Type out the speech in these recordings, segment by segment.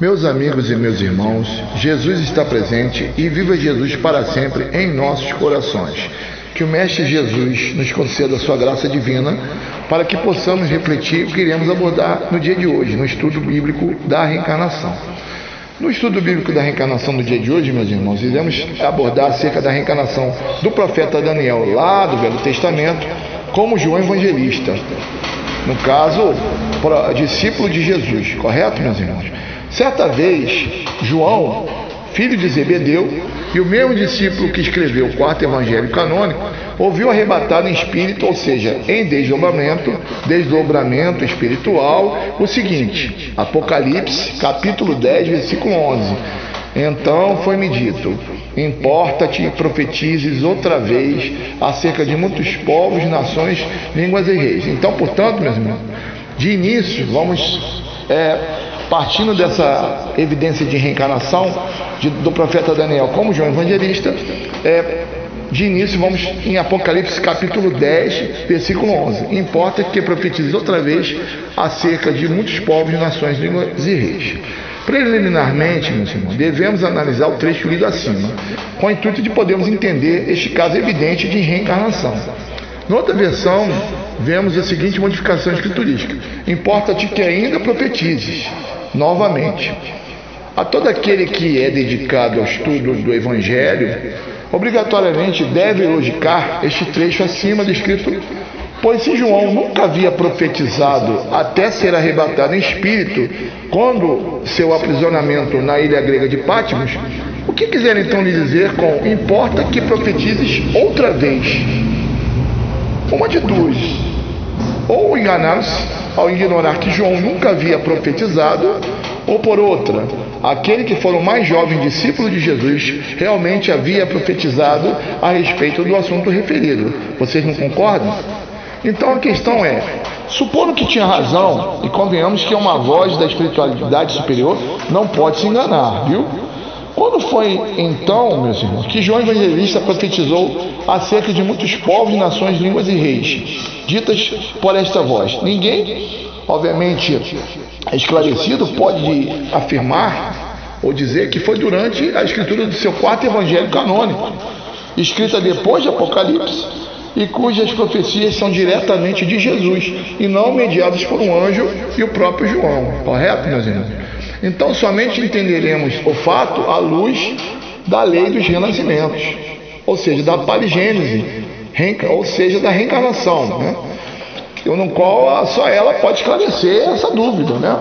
Meus amigos e meus irmãos, Jesus está presente e viva Jesus para sempre em nossos corações. Que o Mestre Jesus nos conceda a sua graça divina para que possamos refletir o que iremos abordar no dia de hoje, no estudo bíblico da reencarnação. No estudo bíblico da reencarnação do dia de hoje, meus irmãos, iremos abordar acerca da reencarnação do profeta Daniel, lá do Velho Testamento, como João Evangelista. No caso, discípulo de Jesus, correto, meus irmãos? Certa vez, João, filho de Zebedeu, e o mesmo discípulo que escreveu o quarto evangelho canônico, ouviu arrebatado em espírito, ou seja, em desdobramento, desdobramento espiritual, o seguinte: Apocalipse, capítulo 10, versículo 11. Então foi-me dito: Importa-te e profetizes outra vez acerca de muitos povos, nações, línguas e reis. Então, portanto, meus irmãos, de início, vamos é, partindo dessa evidência de reencarnação de, do profeta Daniel como João Evangelista, é, de início vamos em Apocalipse capítulo 10, versículo 11. Importa que profetize outra vez acerca de muitos povos, nações, línguas e reis. Preliminarmente, meus irmãos, devemos analisar o trecho lido acima, com o intuito de podermos entender este caso evidente de reencarnação. Na outra versão, vemos a seguinte modificação escriturística: Importa-te que ainda profetizes novamente. A todo aquele que é dedicado ao estudo do Evangelho, obrigatoriamente deve logicar este trecho acima descrito, pois se João nunca havia profetizado até ser arrebatado em espírito, quando seu aprisionamento na ilha grega de Patmos, o que quiser então lhe dizer com importa que profetizes outra vez? Uma de duas. Ou enganaram-se ao ignorar que João nunca havia profetizado, ou por outra, aquele que for o mais jovem discípulo de Jesus realmente havia profetizado a respeito do assunto referido. Vocês não concordam? Então a questão é: supondo que tinha razão, e convenhamos que é uma voz da espiritualidade superior, não pode se enganar, viu? Quando foi então, meus irmãos, que João Evangelista profetizou acerca de muitos povos, nações, línguas e reis, ditas por esta voz? Ninguém, obviamente, esclarecido pode afirmar ou dizer que foi durante a escritura do seu quarto evangelho canônico, escrita depois de Apocalipse, e cujas profecias são diretamente de Jesus e não mediadas por um anjo e o próprio João. Correto, meus irmãos? Então somente entenderemos o fato à luz da lei dos renascimentos, ou seja, da paligênese, ou seja, da reencarnação, né? no qual só ela pode esclarecer essa dúvida. Né?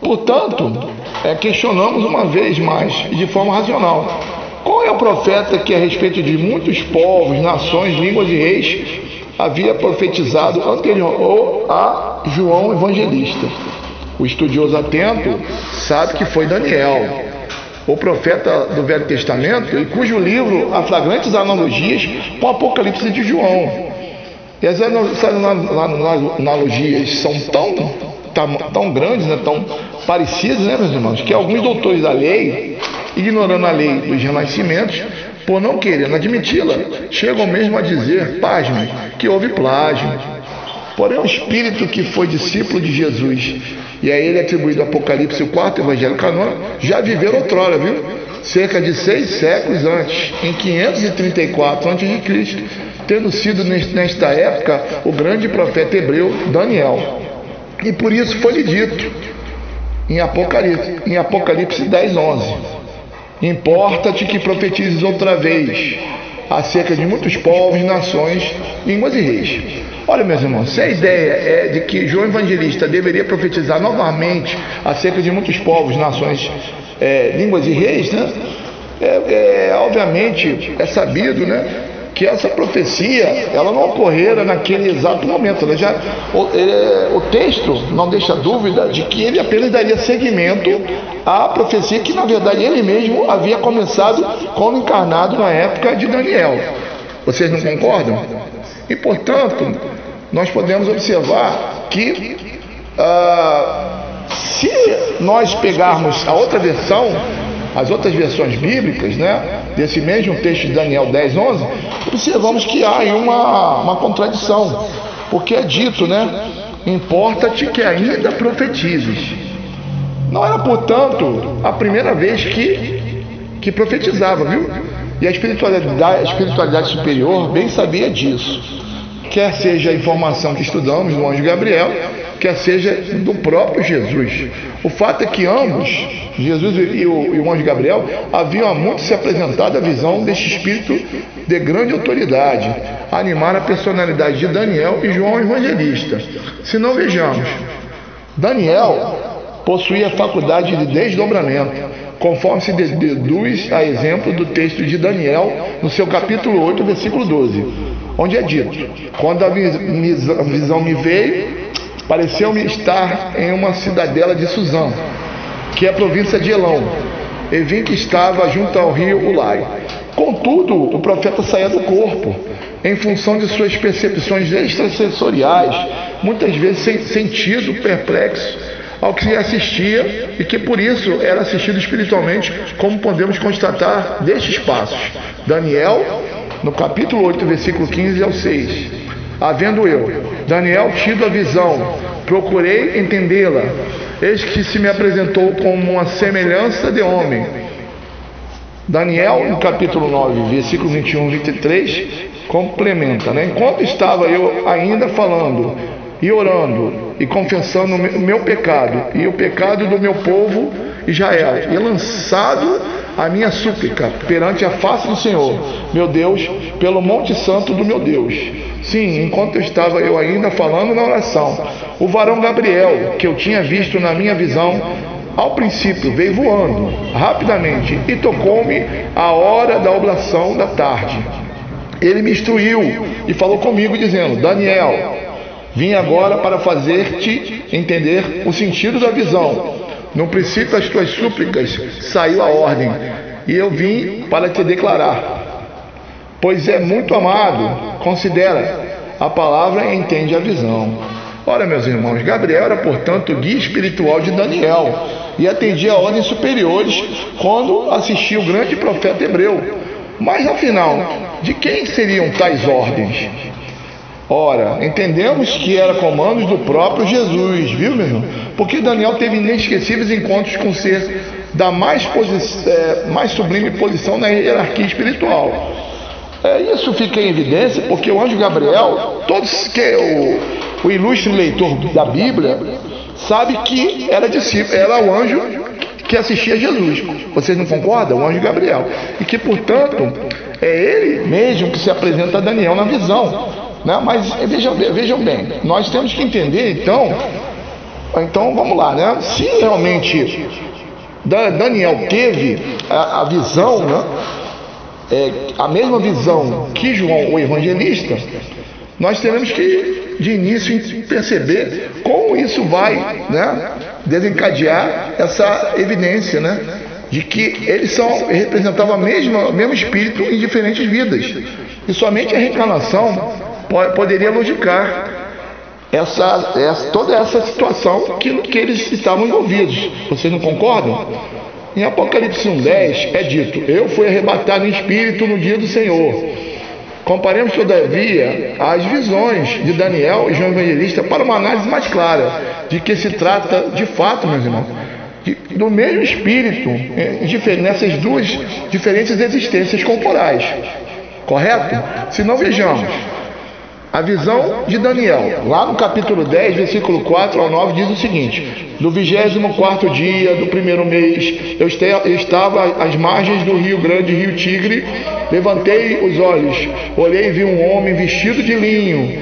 Portanto, é, questionamos uma vez mais de forma racional. Qual é o profeta que, a respeito de muitos povos, nações, línguas e reis, havia profetizado anterior a João Evangelista? O estudioso atento sabe que foi Daniel, o profeta do Velho Testamento, e cujo livro há flagrantes analogias com o Apocalipse de João. E as analogias são tão, tão, tão grandes, né, tão parecidas, né, meus irmãos, que alguns doutores da lei, ignorando a lei dos renascimentos, por não querendo admiti-la, chegam mesmo a dizer, pasme, que houve plágio. Porém, o espírito que foi discípulo de Jesus e a ele é atribuído Apocalipse, o quarto evangelho canônico, já viveu outrora, viu? Cerca de seis séculos antes, em 534 a.C., tendo sido nesta época o grande profeta hebreu Daniel. E por isso foi-lhe dito em Apocalipse, em Apocalipse 10, 11: Importa-te que profetizes outra vez acerca de muitos povos, nações, línguas e reis. Olha, meus irmãos, se a ideia é de que João Evangelista deveria profetizar novamente acerca de muitos povos, nações, é, línguas e reis, né? É, é, obviamente é sabido, né? Que essa profecia ela não ocorrera naquele exato momento. Já, o, é, o, texto não deixa dúvida de que ele apenas daria seguimento à profecia que, na verdade, ele mesmo havia começado como encarnado na época de Daniel. Vocês não concordam? E, portanto, nós podemos observar que ah, se nós pegarmos a outra versão, as outras versões bíblicas, né, desse mesmo texto de Daniel 10, 11, observamos que há aí uma, uma contradição, porque é dito, né, importa-te que ainda profetizes. Não era, portanto, a primeira vez que, que profetizava, viu? E a espiritualidade, a espiritualidade superior bem sabia disso. Quer seja a informação que estudamos do anjo Gabriel, quer seja do próprio Jesus. O fato é que ambos, Jesus e o, e o anjo Gabriel, haviam há muito se apresentado a visão deste espírito de grande autoridade, animar a personalidade de Daniel e João Evangelista. Se não vejamos, Daniel possuía a faculdade de desdobramento, conforme se deduz a exemplo do texto de Daniel, no seu capítulo 8, versículo 12, onde é dito: Quando a visão me veio, pareceu-me estar em uma cidadela de Suzã, que é a província de Elão, e vi que estava junto ao rio Ulai. Contudo, o profeta saía do corpo, em função de suas percepções extrasensoriais, muitas vezes sem sentido, perplexo ao que assistia e que por isso era assistido espiritualmente, como podemos constatar destes passos. Daniel, no capítulo 8, versículo 15 ao 6. Havendo eu, Daniel, tido a visão, procurei entendê-la. Eis que se me apresentou como uma semelhança de homem. Daniel, no capítulo 9, versículo 21 e 23, complementa, né? Enquanto estava eu ainda falando e orando e confessando o meu pecado e o pecado do meu povo Israel, e lançado a minha súplica perante a face do Senhor, meu Deus, pelo Monte Santo do meu Deus. Sim, enquanto eu estava eu ainda falando na oração, o varão Gabriel, que eu tinha visto na minha visão, ao princípio veio voando rapidamente e tocou-me a hora da oblação da tarde. Ele me instruiu e falou comigo, dizendo: Daniel, vim agora para fazer-te entender o sentido da visão. No princípio das tuas súplicas saiu a ordem, e eu vim para te declarar. Pois é muito amado, considera a palavra entende a visão. Ora, meus irmãos, Gabriel era, portanto, guia espiritual de Daniel e atendia a ordens superiores quando assistia o grande profeta hebreu. Mas afinal, de quem seriam tais ordens? Ora, entendemos que era comandos do próprio Jesus, viu, meu irmão? Porque Daniel teve inesquecíveis encontros com o ser da mais, é, mais sublime posição na hierarquia espiritual. É, isso fica em evidência porque o anjo Gabriel, todos que o, o ilustre leitor da Bíblia, sabe que era discípulo, era o anjo que assistia a Jesus. Vocês não concordam? O anjo Gabriel. E que, portanto, é ele mesmo que se apresenta a Daniel na visão. Né? Mas vejam, vejam bem, nós temos que entender então, então vamos lá, né? Se realmente Daniel teve a, a visão, né? É, a mesma visão que João, o evangelista, nós teremos que de início perceber como isso vai né, desencadear essa evidência né, de que eles são representavam o mesmo, mesmo espírito em diferentes vidas. E somente a reencarnação poderia logicar essa, essa, toda essa situação que, que eles estavam envolvidos. Vocês não concordam? Em Apocalipse 1,10 é dito: Eu fui arrebatado em espírito no dia do Senhor. Comparemos, todavia, as visões de Daniel e João Evangelista para uma análise mais clara de que se trata de fato, meus irmãos, de, do mesmo espírito nessas duas diferentes existências corporais. Correto? Se não vejamos, a visão de Daniel, lá no capítulo 10, versículo 4 ao 9, diz o seguinte: No 24 dia do primeiro mês, eu estava às margens do rio grande, rio Tigre, levantei os olhos, olhei e vi um homem vestido de linho,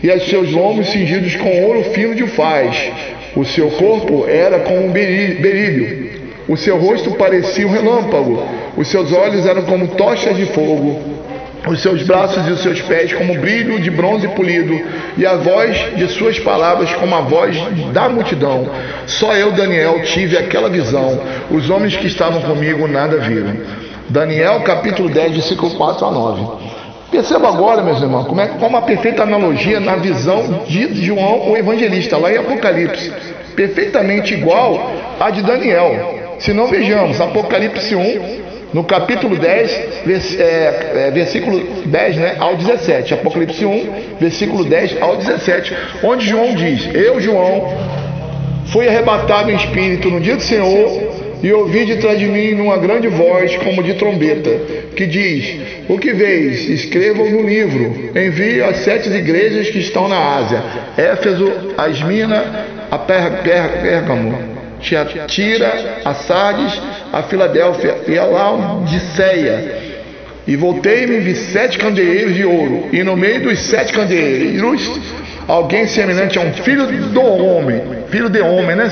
e os seus lombos cingidos com ouro fino de faz. O seu corpo era como um berílio, o seu rosto parecia um relâmpago, os seus olhos eram como tochas de fogo os seus braços e os seus pés como brilho de bronze polido, e a voz de suas palavras como a voz da multidão. Só eu, Daniel, tive aquela visão. Os homens que estavam comigo nada viram. Daniel, capítulo 10, versículo 4 a 9. Perceba agora, meus irmãos, como é como uma perfeita analogia na visão de João, o evangelista, lá em Apocalipse. Perfeitamente igual à de Daniel. Se não vejamos, Apocalipse 1, no capítulo 10, vers, é, é, versículo 10 né, ao 17. Apocalipse 1, versículo 10 ao 17, onde João diz: Eu, João, Fui arrebatado em espírito no dia do Senhor e ouvi de trás de mim numa grande voz, como de trombeta, que diz: O que veis? Escrevam no livro. Envie às sete igrejas que estão na Ásia: Éfeso, Asmina, a Pérgamo, Tiatira, a Sardes, a Filadélfia e a Laodiceia. E voltei-me e vi sete candeeiros de ouro, e no meio dos sete candeeiros, alguém semelhante a um filho do homem, filho de homem, né?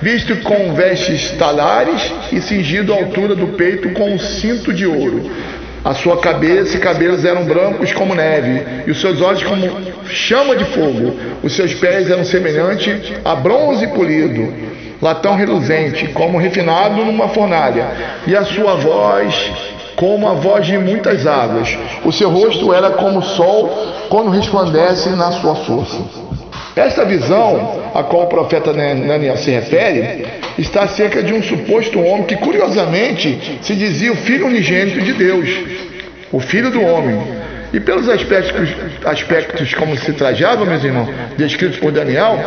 Visto com vestes talares e cingido à altura do peito com um cinto de ouro. A sua cabeça e cabelos eram brancos como neve, e os seus olhos como chama de fogo. Os seus pés eram semelhantes a bronze polido, latão reluzente, como refinado numa fornalha, e a sua voz como a voz de muitas águas. O seu rosto era como o sol quando resplandece na sua força. Esta visão, a qual o profeta Daniel se refere, está acerca de um suposto homem que, curiosamente, se dizia o filho unigênito de Deus, o filho do homem. E pelos aspectos, aspectos como se trajava, meus irmãos, descritos por Daniel,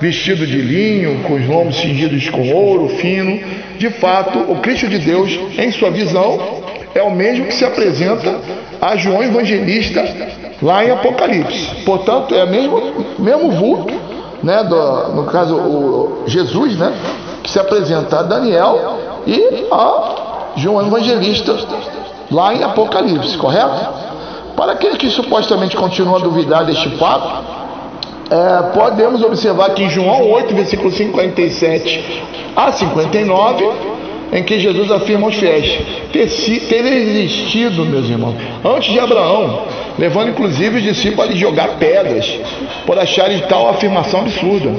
vestido de linho, com os lombos cingidos com ouro fino, de fato, o Cristo de Deus, em sua visão, é o mesmo que se apresenta a João Evangelista lá em Apocalipse. Portanto, é mesmo, mesmo vulto, né, do, no caso, o Jesus, né, que se apresenta a Daniel e a João Evangelista lá em Apocalipse, correto? Para aqueles que supostamente continuam a duvidar deste fato, é, podemos observar que em João 8, versículo 57 a 59, em que Jesus afirma aos fiéis ter, existido, meus irmãos, antes de Abraão, levando inclusive os discípulos a jogar pedras por acharem tal afirmação absurda.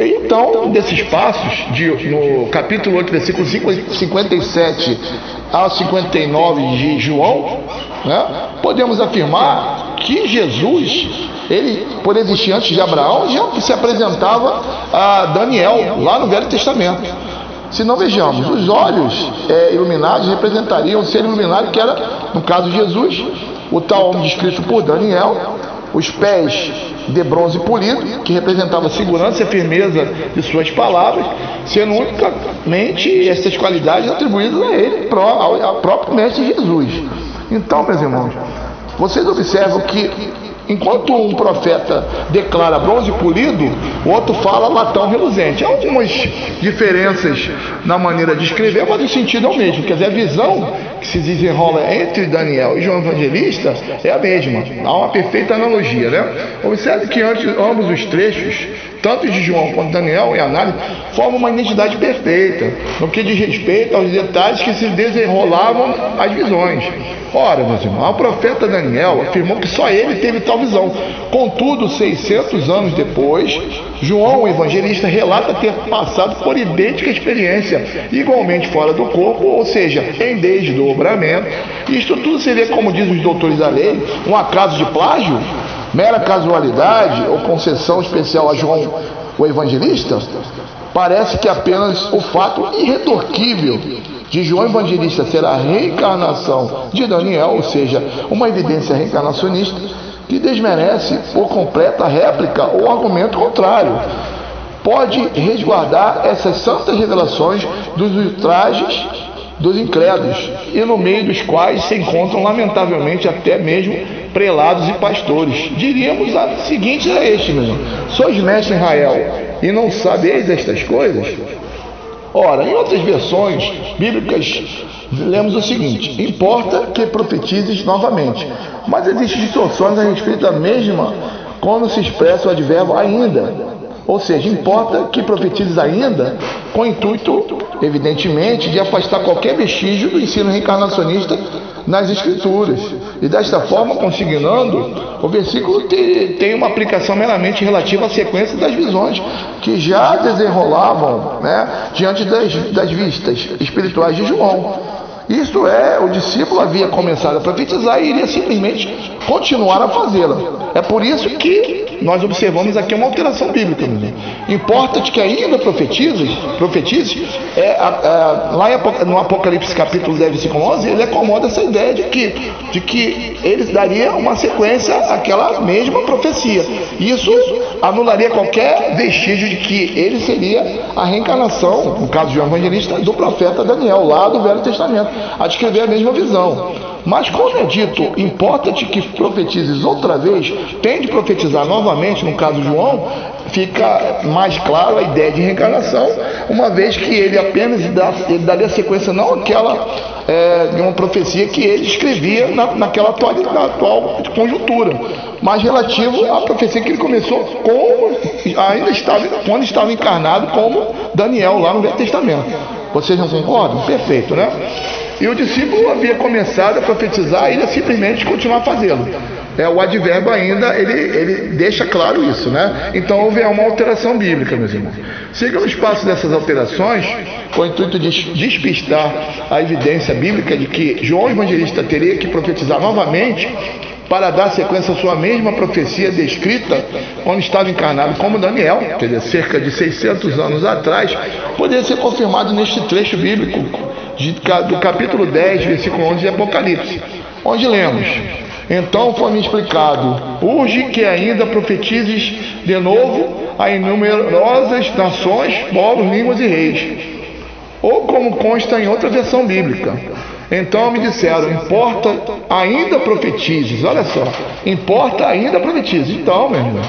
Então, desses passos, de, no capítulo 8, versículo 57 ao 59 de João, né, podemos afirmar que Jesus, ele, por existir antes de Abraão, já se apresentava a Daniel lá no Velho Testamento. Se não vejamos, os olhos é, iluminados representariam o ser iluminado que era, no caso de Jesus, o tal homem descrito por Daniel, os pés de bronze polido, que representava a segurança e a firmeza de suas palavras, sendo unicamente essas qualidades atribuídas a ele, ao próprio Mestre Jesus. Então, meus irmãos, vocês observam que Enquanto um profeta declara bronze polido, o outro fala latão reluzente. Há algumas diferenças na maneira de escrever, mas o sentido é o mesmo. Quer dizer, a visão se desenrola entre Daniel e João Evangelista é a mesma. Há uma perfeita analogia, né? Observe que antes, ambos os trechos, tanto de João quanto Daniel, em análise, formam uma identidade perfeita no que diz respeito aos detalhes que se desenrolavam as visões. Ora, meus irmãos, o profeta Daniel afirmou que só ele teve tal visão. Contudo, 600 anos depois, João, o evangelista, relata ter passado por idêntica experiência, igualmente fora do corpo, ou seja, em desdobramento. Isto tudo seria, como dizem os doutores da lei, um acaso de plágio? Mera casualidade ou concessão especial a João, o evangelista? Parece que apenas o fato irretorquível de João Evangelista ser a reencarnação de Daniel, ou seja, uma evidência reencarnacionista, que desmerece por completa réplica ou argumento contrário. Pode resguardar essas santas revelações dos ultrajes dos incrédulos, e no meio dos quais se encontram, lamentavelmente, até mesmo prelados e pastores. Diríamos a seguinte a este, meu Sois mestre Israel e não sabeis estas coisas? Ora, em outras versões bíblicas, lemos o seguinte: importa que profetizes novamente, mas existem distorções a respeito da mesma quando se expressa o advérbio ainda. Ou seja, importa que profetizes ainda, com o intuito, evidentemente, de afastar qualquer vestígio do ensino reencarnacionista nas Escrituras. E desta forma, consignando, o versículo tem uma aplicação meramente relativa à sequência das visões que já desenrolavam né, diante das, das vistas espirituais de João. Isto é, o discípulo havia começado a profetizar e iria simplesmente continuar a fazê-la. É por isso que nós observamos aqui uma alteração bíblica. Importa-te que ainda profetizes, profetizes é, lá no Apocalipse capítulo 10, versículo 11, ele acomoda essa ideia de que, de que ele daria uma sequência àquela mesma profecia. Isso anularia qualquer vestígio de que ele seria a reencarnação, no caso de João Evangelista, do profeta Daniel, lá do Velho Testamento, a descrever a mesma visão. Mas quando é dito, importa-te que profetizes outra vez, tem de profetizar novamente, no caso de João, fica mais claro a ideia de reencarnação, uma vez que ele apenas dá, ele daria sequência não àquela é, de uma profecia que ele escrevia na, naquela atual, na atual conjuntura, mas relativo à profecia que ele começou como ainda estava, quando estava encarnado como Daniel lá no Velho Testamento. Vocês não concordam? Perfeito, né? E o discípulo havia começado a profetizar e ele simplesmente continuar fazendo. É, o advérbio ainda, ele, ele deixa claro isso, né? Então houve uma alteração bíblica, meus irmãos. Siga o espaço dessas alterações, com o intuito de despistar a evidência bíblica de que João Evangelista teria que profetizar novamente para dar sequência à sua mesma profecia descrita quando estava encarnado como Daniel, quer dizer, cerca de 600 anos atrás, poderia ser confirmado neste trecho bíblico de, do capítulo 10, versículo 11 de Apocalipse, onde lemos: Então foi-me explicado, urge que ainda profetizes de novo a inumerosas nações, povos, línguas e reis, ou como consta em outra versão bíblica. Então me disseram: importa ainda profetizes, olha só, importa ainda profetizes. Então, meu irmão,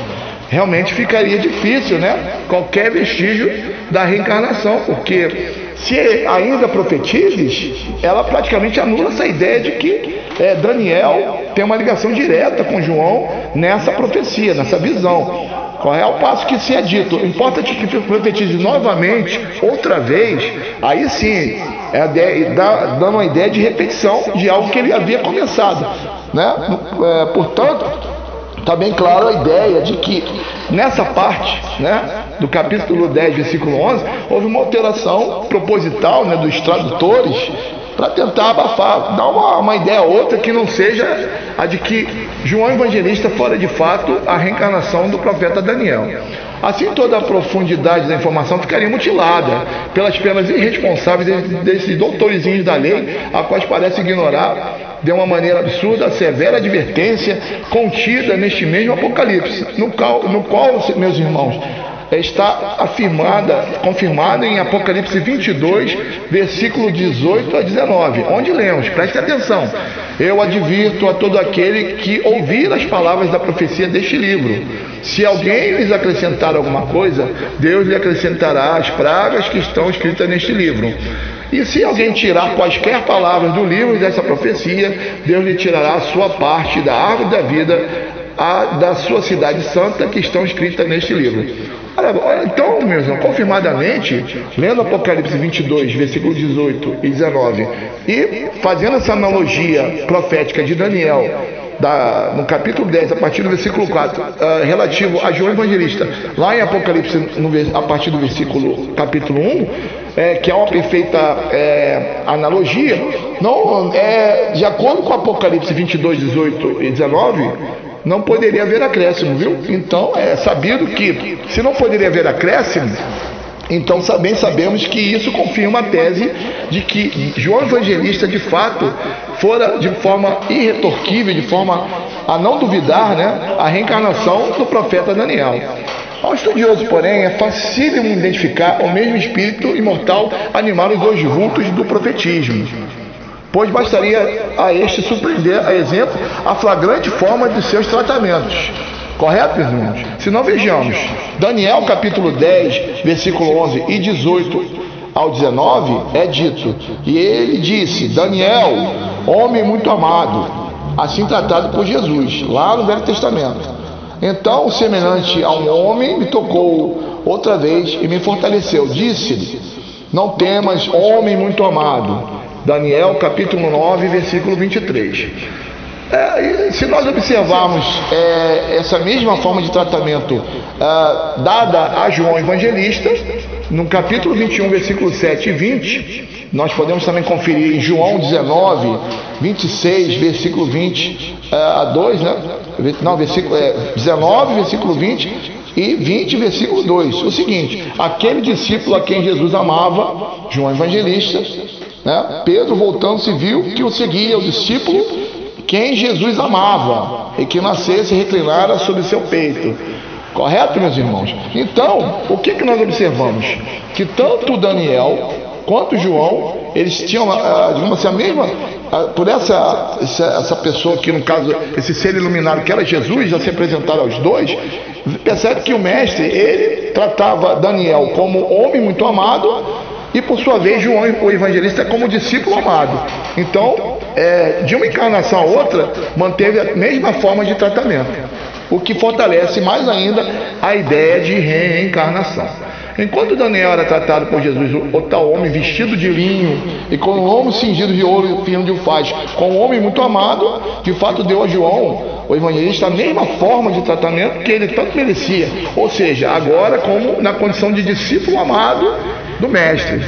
realmente ficaria difícil, né? Qualquer vestígio da reencarnação, porque se ainda profetizes, ela praticamente anula essa ideia de que é, Daniel tem uma ligação direta com João nessa profecia, nessa visão. Qual é o passo que se é dito? Importa que profetize novamente, outra vez, aí sim, é, dá, uma ideia de repetição de algo que ele havia começado. Né? É, portanto, está bem claro a ideia de que nessa parte né, do capítulo 10, versículo 11, houve uma alteração proposital né, dos tradutores para tentar abafar, dar uma, uma ideia outra que não seja a de que João Evangelista fora de fato a reencarnação do profeta Daniel. Assim, toda a profundidade da informação ficaria mutilada pelas penas irresponsáveis desses doutores da lei, a quais parece ignorar de uma maneira absurda a severa advertência contida neste mesmo Apocalipse, no qual, no qual meus irmãos, está afirmada, confirmada em Apocalipse 22, versículo 18 a 19, onde lemos, preste atenção, eu advirto a todo aquele que ouvir as palavras da profecia deste livro, se alguém lhes acrescentar alguma coisa, Deus lhe acrescentará as pragas que estão escritas neste livro. E se alguém tirar quaisquer palavras do livro dessa profecia, Deus lhe tirará a sua parte da árvore da vida, a, da sua cidade santa, que estão escritas neste livro. Olha, então, meus irmãos, confirmadamente, lendo Apocalipse 22, versículos 18 e 19, e fazendo essa analogia profética de Daniel da, no capítulo 10, a partir do versículo 4, uh, ah, relativo a João Evangelista, lá em Apocalipse, no, a partir do versículo capítulo 1, é, que é uma perfeita é, analogia, não, é, de acordo com Apocalipse 22, 18 e 19, não poderia haver acréscimo, viu? Então é sabido que, se não poderia haver acréscimo, então também sabemos que isso confirma a tese de que João Evangelista de fato fora de forma irretorquível, de forma a não duvidar, né, a reencarnação do profeta Daniel. Ao estudioso, porém, é fácil identificar o mesmo espírito imortal animar os dois vultos do profetismo, pois bastaria a este surpreender, a exemplo, a flagrante forma de seus tratamentos. Correto, irmãos? Se não vejamos, Daniel capítulo 10, versículo 11 e 18 ao 19, é dito: E ele disse, Daniel, homem muito amado, assim tratado por Jesus, lá no Velho Testamento. Então, semelhante a um homem, me tocou outra vez e me fortaleceu. Disse-lhe: Não temas, homem muito amado. Daniel capítulo 9, versículo 23. É, se nós observarmos é, essa mesma forma de tratamento é, dada a João Evangelista, No capítulo 21, versículo 7 e 20, nós podemos também conferir em João 19, 26, versículo 20 uh, eh, a 2, né? Não, versículo é, 19, versículo 20 e 20, versículo 2. O seguinte: aquele discípulo a quem Jesus amava, João Evangelista, né? Pedro voltando-se viu que o seguia, o discípulo quem Jesus amava e que nascesse e reclinara sobre seu peito. Correto, meus irmãos? Então, o que, que nós observamos? Que tanto Daniel quanto João, eles tinham, ah, digamos assim, a mesma, ah, por essa, essa, essa pessoa que, no caso, esse ser iluminado que era Jesus, já se apresentaram aos dois, percebe que o mestre, ele tratava Daniel como homem muito amado e, por sua vez, João, o evangelista, como discípulo amado. Então, é, de uma encarnação a outra, manteve a mesma forma de tratamento, o que fortalece mais ainda a ideia de reencarnação. Enquanto Daniel era tratado por Jesus, o tal homem vestido de linho e com um lombo cingido de ouro fino de ufaz, com um homem muito amado, de fato deu a João, o evangelista, a mesma forma de tratamento que ele tanto merecia. Ou seja, agora como na condição de discípulo amado do Mestre.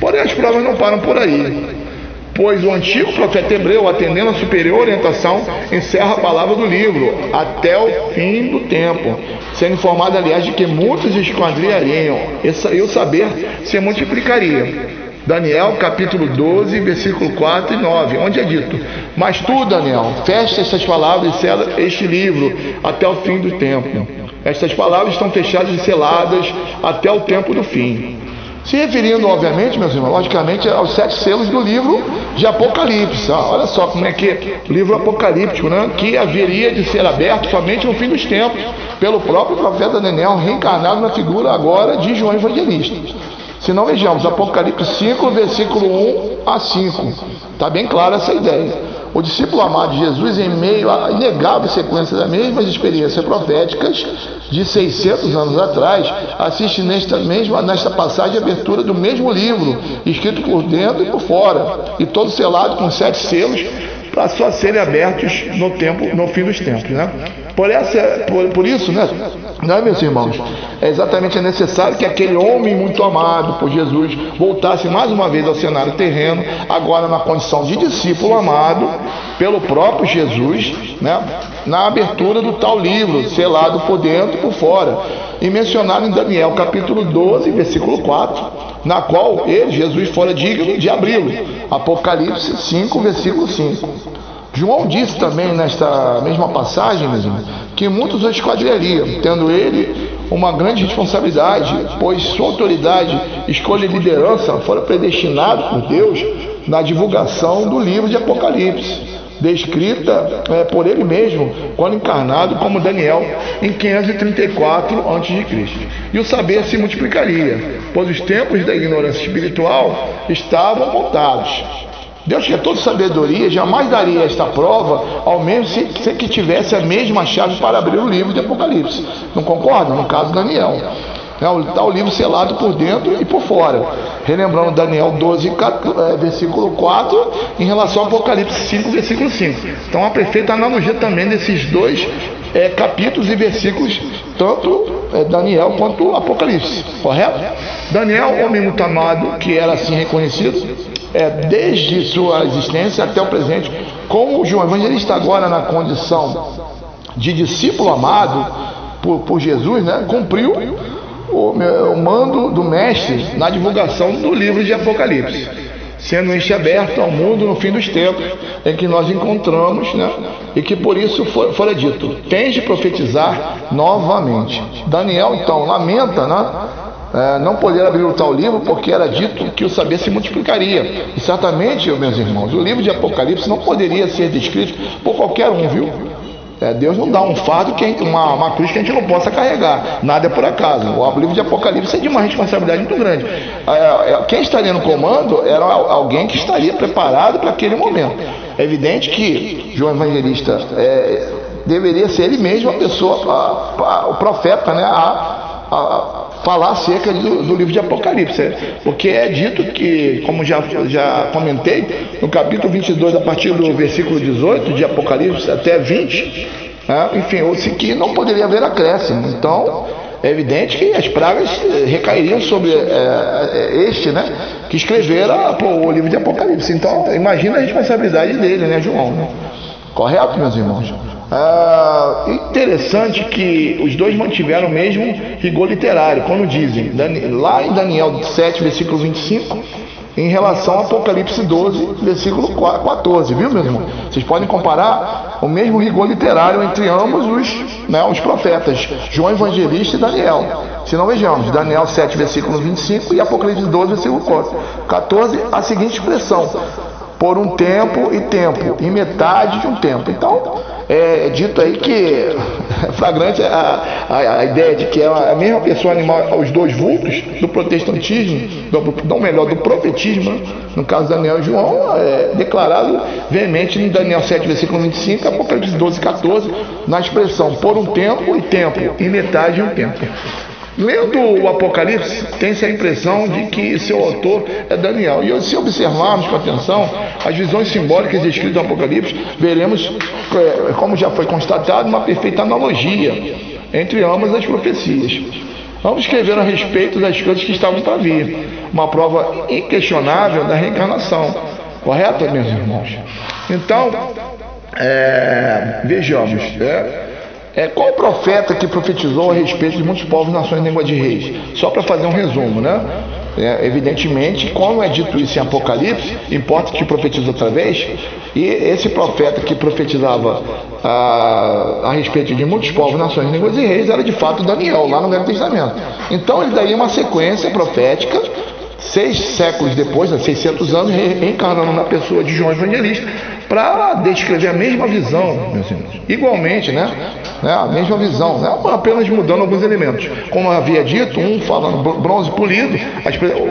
Porém, as provas não param por aí pois o antigo profeta hebreu, atendendo a superior orientação, encerra a palavra do livro até o fim do tempo, sendo informado, aliás, de que muitos esquadriariam e o saber se multiplicaria. Daniel capítulo 12, versículo 4 e 9, onde é dito: Mas tu, Daniel, fecha estas palavras e sela este livro até o fim do tempo. Estas palavras estão fechadas e seladas até o tempo do fim. Se referindo, obviamente, meus irmãos, logicamente, aos sete selos do livro de Apocalipse. Ah, olha só como é que é livro apocalíptico, né? Que haveria de ser aberto somente no fim dos tempos, pelo próprio profeta Daniel, reencarnado na figura agora de João Evangelista. Se não vejamos, Apocalipse 5, versículo 1 a 5. Está bem clara essa ideia. O discípulo amado de Jesus, em meio à inegável sequência das mesmas experiências proféticas de 600 anos atrás, assiste nesta mesma nesta passagem a abertura do mesmo livro, escrito por dentro e por fora, e todo selado com sete selos para só serem abertos no tempo, no fim dos tempos, né? Por, essa, por, por isso, né, né, meus irmãos, é exatamente necessário que aquele homem muito amado por Jesus voltasse mais uma vez ao cenário terreno, agora na condição de discípulo amado pelo próprio Jesus, né, na abertura do tal livro, selado por dentro e por fora, e mencionado em Daniel capítulo 12, versículo 4 na qual ele, Jesus, fora digno de abri-lo. Apocalipse 5, versículo 5. João disse também nesta mesma passagem, que muitos o esquadrilhariam, tendo ele uma grande responsabilidade, pois sua autoridade, escolha e liderança foram predestinados por Deus na divulgação do livro de Apocalipse descrita é, por ele mesmo quando encarnado como Daniel em 534 a.C. E o saber se multiplicaria, pois os tempos da ignorância espiritual estavam montados. Deus, que é toda sabedoria, jamais daria esta prova, ao menos sem, sem que tivesse a mesma chave para abrir o livro de Apocalipse. Não concorda? No caso Daniel. Está o livro selado por dentro e por fora. Relembrando Daniel 12, é, versículo 4, em relação ao Apocalipse 5, versículo 5. Então, a perfeita analogia também desses dois é, capítulos e versículos, tanto é, Daniel quanto Apocalipse, correto? Daniel, homem muito amado, que era assim reconhecido, é, desde sua existência até o presente, como João Evangelista agora na condição de discípulo amado por, por Jesus, né, cumpriu o, o mando do mestre na divulgação do livro de Apocalipse, sendo este aberto ao mundo no fim dos tempos em que nós encontramos, né? E que por isso for, fora dito, tens de profetizar novamente. Daniel então lamenta, né? É, não poder abrir o tal livro porque era dito que o saber se multiplicaria. E certamente, meus irmãos, o livro de Apocalipse não poderia ser descrito por qualquer um, viu? É, Deus não dá um fardo, que gente, uma, uma, cruz que a gente não possa carregar. Nada é por acaso. O livro de Apocalipse é de uma responsabilidade muito grande. É, é, quem estaria no comando era alguém que estaria preparado para aquele momento. É evidente que João Evangelista é, deveria ser ele mesmo a pessoa, a, a, o profeta, né, a, a falar acerca do, do, livro de Apocalipse, porque é dito que, como já, já comentei, no capítulo 22, a partir do versículo 18 de Apocalipse até 20, né, enfim, ou se que não poderia haver acréscimo. Então, é evidente que as pragas eh, recairiam sobre é, este, né? Que escrevera pô, o livro de Apocalipse. Então, imagina a responsabilidade dele, né, João? Né? Correto, meus irmãos? Ah, interessante que os dois mantiveram o mesmo rigor literário, quando dizem, lá em Daniel 7, versículo 25, em relação ao Apocalipse 12, versículo 14, viu, meu irmão? Vocês podem comparar o mesmo rigor literário entre ambos os, né, os profetas, João Evangelista e Daniel. Se não vejamos, Daniel 7, versículo 25 e Apocalipse 12, versículo 14, a seguinte expressão: por um tempo e tempo, e metade de um tempo. Então, é, dito aí que flagrante a, a, a, ideia de que é a mesma pessoa animal, os dois vultos do protestantismo, do, não melhor, do profetismo, né? no caso Daniel e João, é declarado veemente em Daniel 7, versículo 25, Apocalipse 12, 14, na expressão por um tempo e tempo, e metade de um tempo. Lendo o Apocalipse, tem-se a impressão de que seu autor é Daniel. E se observarmos com atenção as visões simbólicas descritas no Apocalipse, veremos, é, como já foi constatado, uma perfeita analogia entre ambas as profecias. Vamos escrever a respeito das coisas que estavam para vir, uma prova inquestionável da reencarnação. Correto, meus irmãos? Então, é, vejamos. É, é, qual profeta que profetizou a respeito de muitos povos, nações língua de reis? Só para fazer um resumo, né? É, evidentemente, como é dito isso em Apocalipse, importa que profetizou através, e esse profeta que profetizava a, a respeito de muitos povos, nações, línguas e reis era de fato Daniel, lá no Velho Testamento. Então ele daria uma sequência profética seis séculos depois, 600 anos, reencarnando na pessoa de João Evangelista, para descrever a mesma visão, meus irmãos. Igualmente, né? né? A mesma visão, né? apenas mudando alguns elementos. Como havia dito, um falando bronze polido,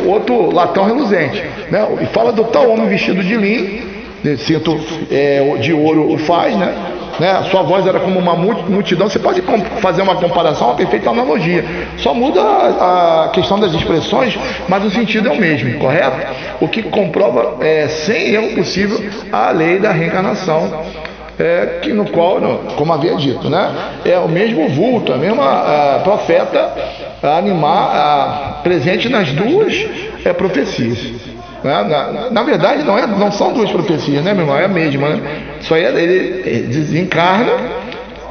outro latão reluzente. Né? E fala do tal homem vestido de linho, cinto é, de ouro o faz, né? Né? Sua voz era como uma multidão. Você pode fazer uma comparação, uma perfeita analogia. Só muda a questão das expressões, mas o sentido é o mesmo, correto? O que comprova é, sem erro possível a lei da reencarnação. É, que no qual, como havia dito, né, é o mesmo vulto, a mesma a, profeta a animar a, presente nas duas é, profecias. Na, na, na, verdade, não, é, não são duas profecias, né, meu irmão? É a mesma, né? Só é, ele desencarna,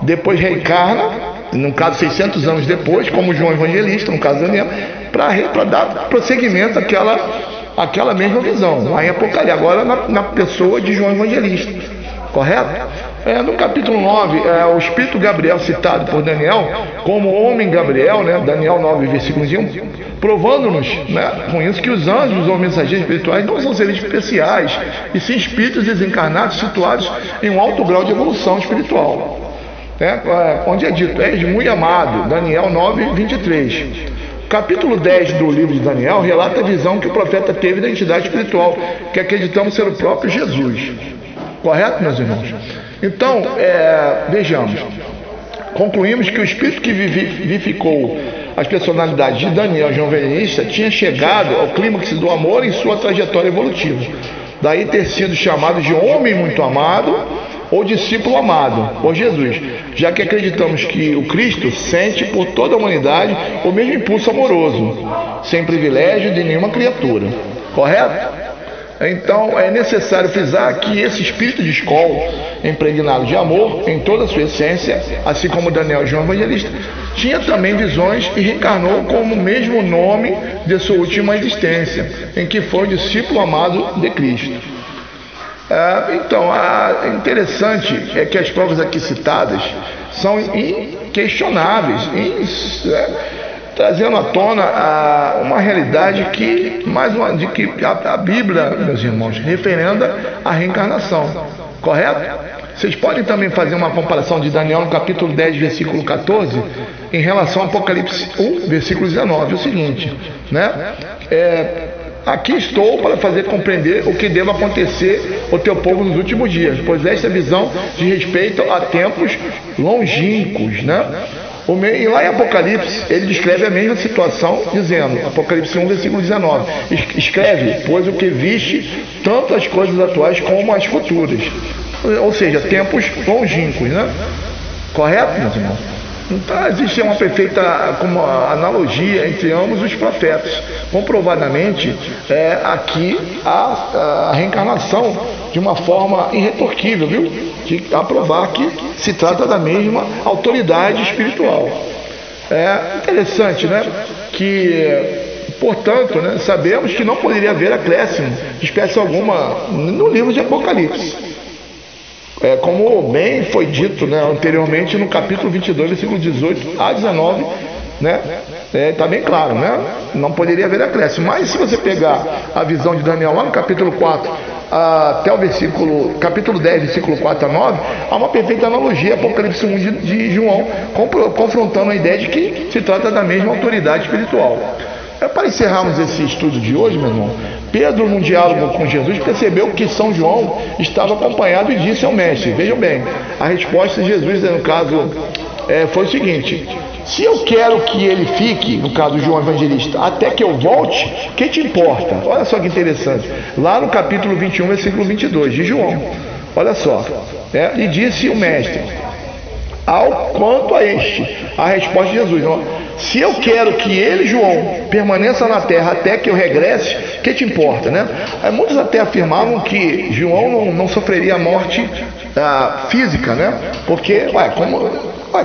depois reencarna, no caso 600 anos depois, como João Evangelista, no caso Daniel, para dar prosseguimento àquela, àquela mesma visão, lá em Apocalipse, agora na, na pessoa de João Evangelista. Correto? É, no capítulo 9, é, o Espírito Gabriel, citado por Daniel, como homem Gabriel, né, Daniel 9, versículo 1, provando-nos né, com isso que os anjos ou mensageiros espirituais não são seres especiais, e sim espíritos desencarnados situados em um alto grau de evolução espiritual. É, é, onde é dito, és muito amado, Daniel 9, 23. Capítulo 10 do livro de Daniel relata a visão que o profeta teve da entidade espiritual, que acreditamos ser o próprio Jesus. Correto, meus irmãos? Então, é, vejamos. Concluímos que o espírito que vivificou as personalidades de Daniel João Evangelista tinha chegado ao clímax do amor em sua trajetória evolutiva. Daí ter sido chamado de homem muito amado ou discípulo amado por Jesus, já que acreditamos que o Cristo sente por toda a humanidade o mesmo impulso amoroso, sem privilégio de nenhuma criatura. Correto? Então é necessário frisar que esse espírito de escola, impregnado de amor em toda a sua essência, assim como Daniel João Evangelista, tinha também visões e reencarnou como o mesmo nome de sua última existência, em que foi discípulo amado de Cristo. É, então, a, interessante é que as provas aqui citadas são inquestionáveis. In, é, trazendo à tona a, uma realidade que, mais uma, de que a, a Bíblia, meus irmãos, referenda a reencarnação. Correto? Vocês podem também fazer uma comparação de Daniel no capítulo 10, versículo 14, em relação ao Apocalipse 1, versículo 19. É o seguinte, né? É, aqui estou para fazer compreender o que deve acontecer ao teu povo nos últimos dias, pois esta visão de respeito a tempos longínquos, né? E lá em Apocalipse, ele descreve a mesma situação, dizendo, Apocalipse 1, versículo 19: Escreve, pois o que viste, tanto as coisas atuais como as futuras. Ou seja, tempos longínquos, né? Correto, meus irmãos? Então, existe uma perfeita como analogia entre ambos os profetas. Comprovadamente, é aqui a, a reencarnação de uma forma irretorquível, viu? De aprovar que se trata da mesma autoridade espiritual. É interessante, né? Que, portanto, né, sabemos que não poderia haver acréscimo de espécie alguma no livro de Apocalipse. É, como bem foi dito né, anteriormente no capítulo 22, versículo 18 a 19, né? Está é, tá bem claro, né? Não poderia haver acréscimo. Mas se você pegar a visão de Daniel lá no capítulo 4 até o versículo, capítulo 10, versículo 4 a 9, há uma perfeita analogia, Apocalipse 1 de, de João, confrontando a ideia de que se trata da mesma autoridade espiritual. É para encerrarmos esse estudo de hoje, meu irmão, Pedro, num diálogo com Jesus, percebeu que São João estava acompanhado e disse ao mestre: Vejam bem, a resposta de Jesus, no caso, é, foi o seguinte: se eu quero que ele fique, no caso João Evangelista, até que eu volte, que te importa? Olha só que interessante. Lá no capítulo 21, versículo 22 de João. Olha só. É, e disse o mestre: Ao quanto a este, a resposta de Jesus: se eu quero que ele, João, permaneça na terra até que eu regresse, que te importa, né? Aí muitos até afirmavam que João não, não sofreria a morte ah, física, né? Porque, ué, como,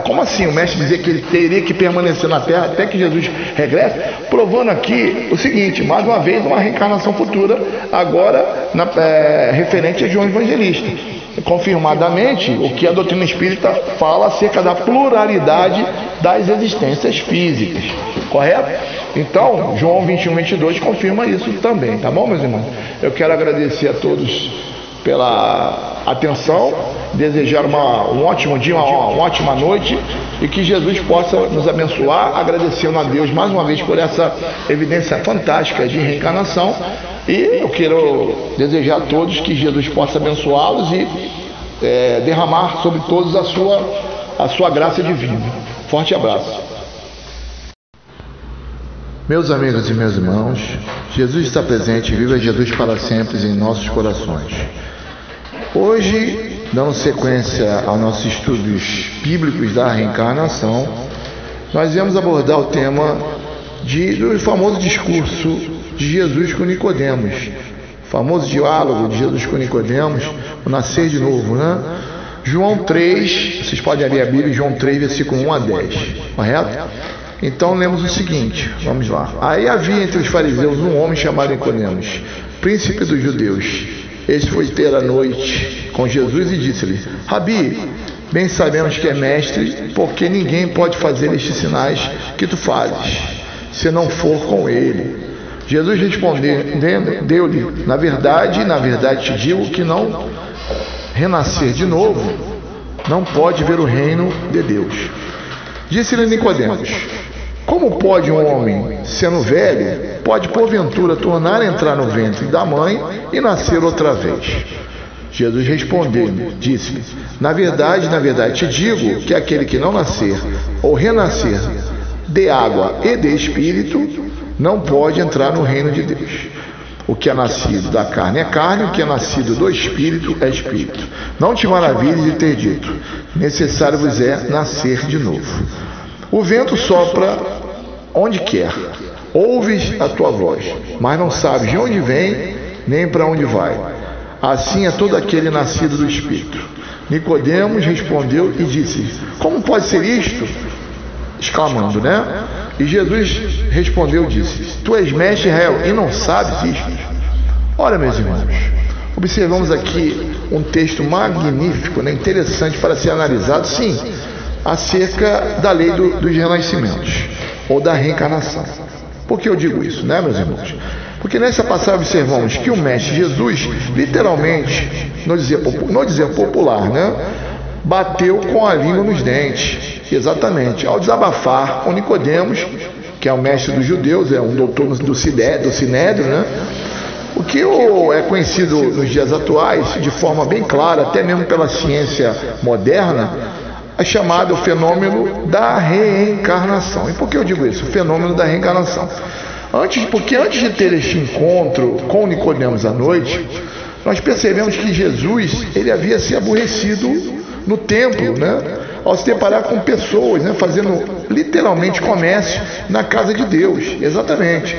como assim o mestre dizer que ele teria que permanecer na terra até que Jesus regresse? Provando aqui o seguinte, mais uma vez, uma reencarnação futura, agora na, é, referente a João Evangelista confirmadamente o que a doutrina espírita fala acerca da pluralidade das existências físicas, correto? Então, João 21, 22 confirma isso também, tá bom, meus irmãos? Eu quero agradecer a todos pela atenção, desejar uma, um ótimo dia, uma, uma ótima noite e que Jesus possa nos abençoar, agradecendo a Deus mais uma vez por essa evidência fantástica de reencarnação e eu quero desejar a todos que Jesus possa abençoá-los e é, derramar sobre todos a sua, a sua graça divina. Forte abraço. Meus amigos e meus irmãos, Jesus está presente viva Jesus para sempre em nossos corações. Hoje, dando sequência aos nossos estudos bíblicos da reencarnação, nós vamos abordar o tema de, do famoso discurso de Jesus com Nicodemos. Famoso diálogo de Jesus com Nicodemos, o nascer de novo, né? João 3, vocês podem abrir a Bíblia, João 3, versículo 1 a 10, correto? Então lemos o seguinte, vamos lá. Aí havia entre os fariseus um homem chamado Nicodemos, príncipe dos judeus. Este foi ter a noite com Jesus e disse-lhe: Rabi, bem sabemos que é mestre, porque ninguém pode fazer estes sinais que tu fazes, se não for com ele. Jesus respondeu, deu-lhe, na verdade, na verdade te digo que não renascer de novo não pode ver o reino de Deus. Disse-lhe Nicodemos: Como pode um homem, sendo velho, pode porventura tornar a entrar no ventre da mãe e nascer outra vez? Jesus respondeu, disse-lhe: Na verdade, na verdade te digo que aquele que não nascer ou renascer de água e de espírito não pode entrar no reino de Deus. O que é nascido da carne é carne, o que é nascido do espírito é espírito. Não te maravilhes de ter dito: necessário vos é nascer de novo. O vento sopra onde quer, ouves a tua voz, mas não sabes de onde vem nem para onde vai. Assim é todo aquele nascido do espírito. Nicodemos respondeu e disse: Como pode ser isto? Exclamando, né? E Jesus respondeu e disse: Tu és mestre Israel e não sabes isto? Ora, meus irmãos, observamos aqui um texto magnífico, né, interessante para ser analisado, sim, acerca da lei do, dos renascimentos ou da reencarnação. Por que eu digo isso, né, meus irmãos? Porque nessa passagem observamos que o Mestre Jesus, literalmente, não dizer, não dizer popular, né, bateu com a língua nos dentes Exatamente. Ao desabafar com Nicodemos, que é o mestre dos judeus, é um doutor do, Sinédrio, né? O que é conhecido nos dias atuais, de forma bem clara, até mesmo pela ciência moderna, é chamado o fenômeno da reencarnação. E por que eu digo isso? O fenômeno da reencarnação. Antes, porque antes de ter este encontro com Nicodemos à noite, nós percebemos que Jesus ele havia se aborrecido no templo, né? Ao se deparar com pessoas, né, fazendo literalmente comércio na casa de Deus. Exatamente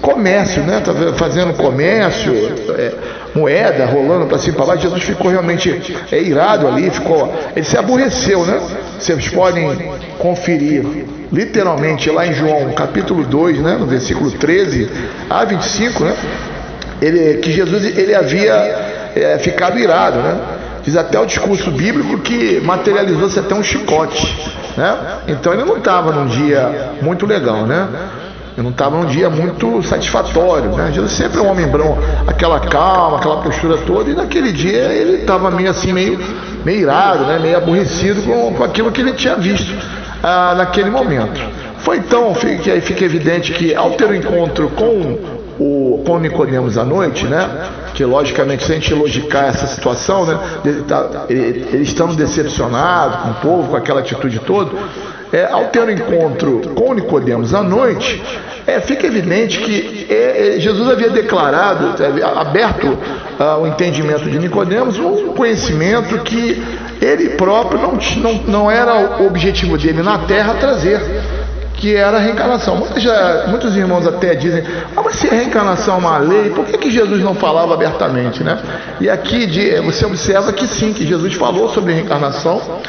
comércio, né? Tá fazendo comércio, é, moeda rolando para cima e para baixo. Jesus ficou realmente é, irado ali, ficou, ele se aborreceu, né? Vocês podem conferir literalmente lá em João capítulo 2, né? No versículo 13 a 25, né? Ele, que Jesus ele havia é, ficado irado, né? Diz até o discurso bíblico que materializou-se até um chicote, né? Então ele não estava num dia muito legal, né? Eu não estava num dia muito satisfatório. Né? Jesus sempre é um homem branco, aquela calma, aquela postura toda, e naquele dia ele estava meio assim, meio, meio irado, né? meio aborrecido com, com aquilo que ele tinha visto ah, naquele momento. Foi então que aí fica evidente que ao ter o um encontro com o com Nicodemos à noite, né? Que logicamente se a gente logicar essa situação, né? Ele, tá, ele, ele estando decepcionado com o povo, com aquela atitude toda, é, ao ter um encontro com Nicodemos à noite, é, fica evidente que é, é Jesus havia declarado, é, aberto ah, o entendimento de Nicodemos, um conhecimento que ele próprio não, não, não era o objetivo dele na terra trazer que era a reencarnação. Muitos, já, muitos irmãos até dizem, ah, mas se a reencarnação é uma lei, por que, que Jesus não falava abertamente? Né? E aqui de, você observa que sim, que Jesus falou sobre reencarnação,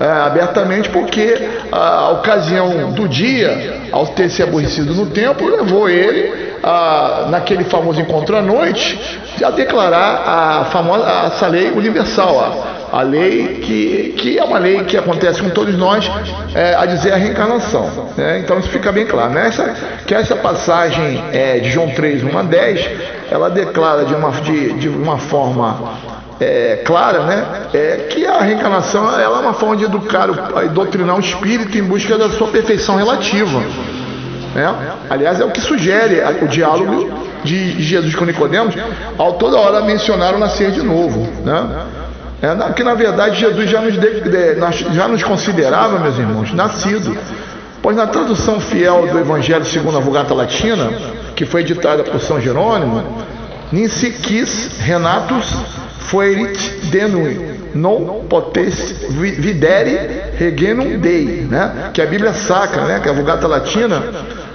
é, abertamente, porque a ocasião do dia, ao ter se aborrecido no templo, levou ele, a, naquele famoso encontro à noite, a declarar a famosa essa lei universal, a, a lei que, que é uma lei que acontece com todos nós, é, a dizer a reencarnação. Né? Então isso fica bem claro. Nessa, que essa passagem é, de João 3, 1 a 10, ela declara de uma, de, de uma forma é, clara, né, é que a reencarnação ela é uma forma de educar e doutrinar o espírito em busca da sua perfeição relativa. Né? Aliás, é o que sugere o diálogo de Jesus com Nicodemos ao toda hora mencionar o nascer de novo. Né? É, que na verdade Jesus já nos, de, de, já nos considerava, meus irmãos, nascido. Pois na tradução fiel do Evangelho segundo a Vulgata Latina, que foi editada por São Jerônimo, Ninsiquis Renatus fuerit denui, non potes videre regenum Dei, né? que a Bíblia Sacra, né? que a Vulgata Latina,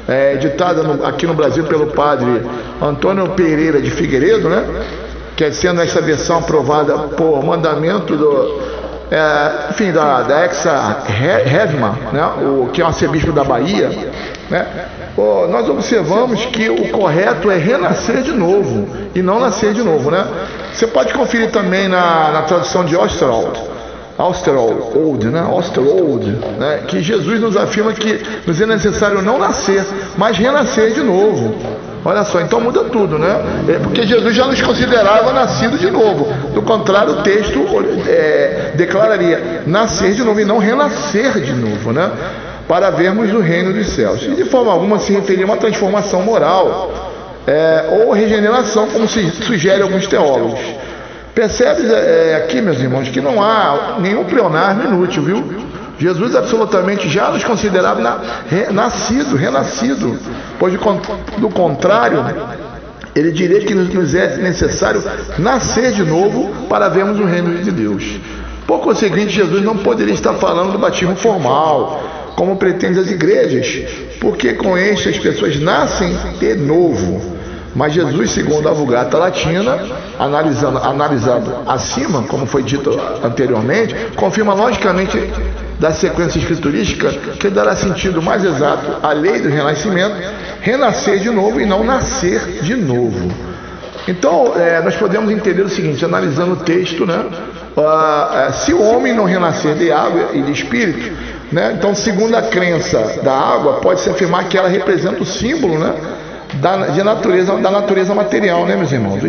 é, editada no, aqui no Brasil pelo padre Antônio Pereira de Figueiredo, né? que é sendo essa versão aprovada por mandamento do, é, enfim, da, da Exa Hevma, né? o, que é um arcebispo da Bahia, né? Oh, nós observamos que o correto é renascer de novo e não nascer de novo, né? Você pode conferir também na, na tradução de Osterwald, Osterwald, né? Osterwald, né? Que Jesus nos afirma que nos é necessário não nascer, mas renascer de novo. Olha só, então muda tudo, né? É porque Jesus já nos considerava nascido de novo. Do contrário, o texto é, declararia nascer de novo e não renascer de novo, né? Para vermos o reino dos céus. E de forma alguma se referia a uma transformação moral é, ou regeneração, como se sugere alguns teólogos. Percebe é, aqui, meus irmãos, que não há nenhum pleonasmo inútil, viu? Jesus absolutamente já nos considerava na, nascido, renascido, pois do contrário, ele diria que nos é necessário nascer de novo para vermos o reino de Deus. Por conseguinte, Jesus não poderia estar falando do batismo formal, como pretendem as igrejas, porque com este as pessoas nascem de novo. Mas Jesus, segundo a Vulgata Latina, analisando, analisado acima, como foi dito anteriormente, confirma logicamente da sequência escriturística que dará sentido mais exato à lei do renascimento, renascer de novo e não nascer de novo. Então, é, nós podemos entender o seguinte, analisando o texto, né? Uh, se o homem não renascer de água e de espírito, né? Então, segundo a crença da água, pode-se afirmar que ela representa o símbolo, né? da, de natureza, da natureza material, né, meus irmãos?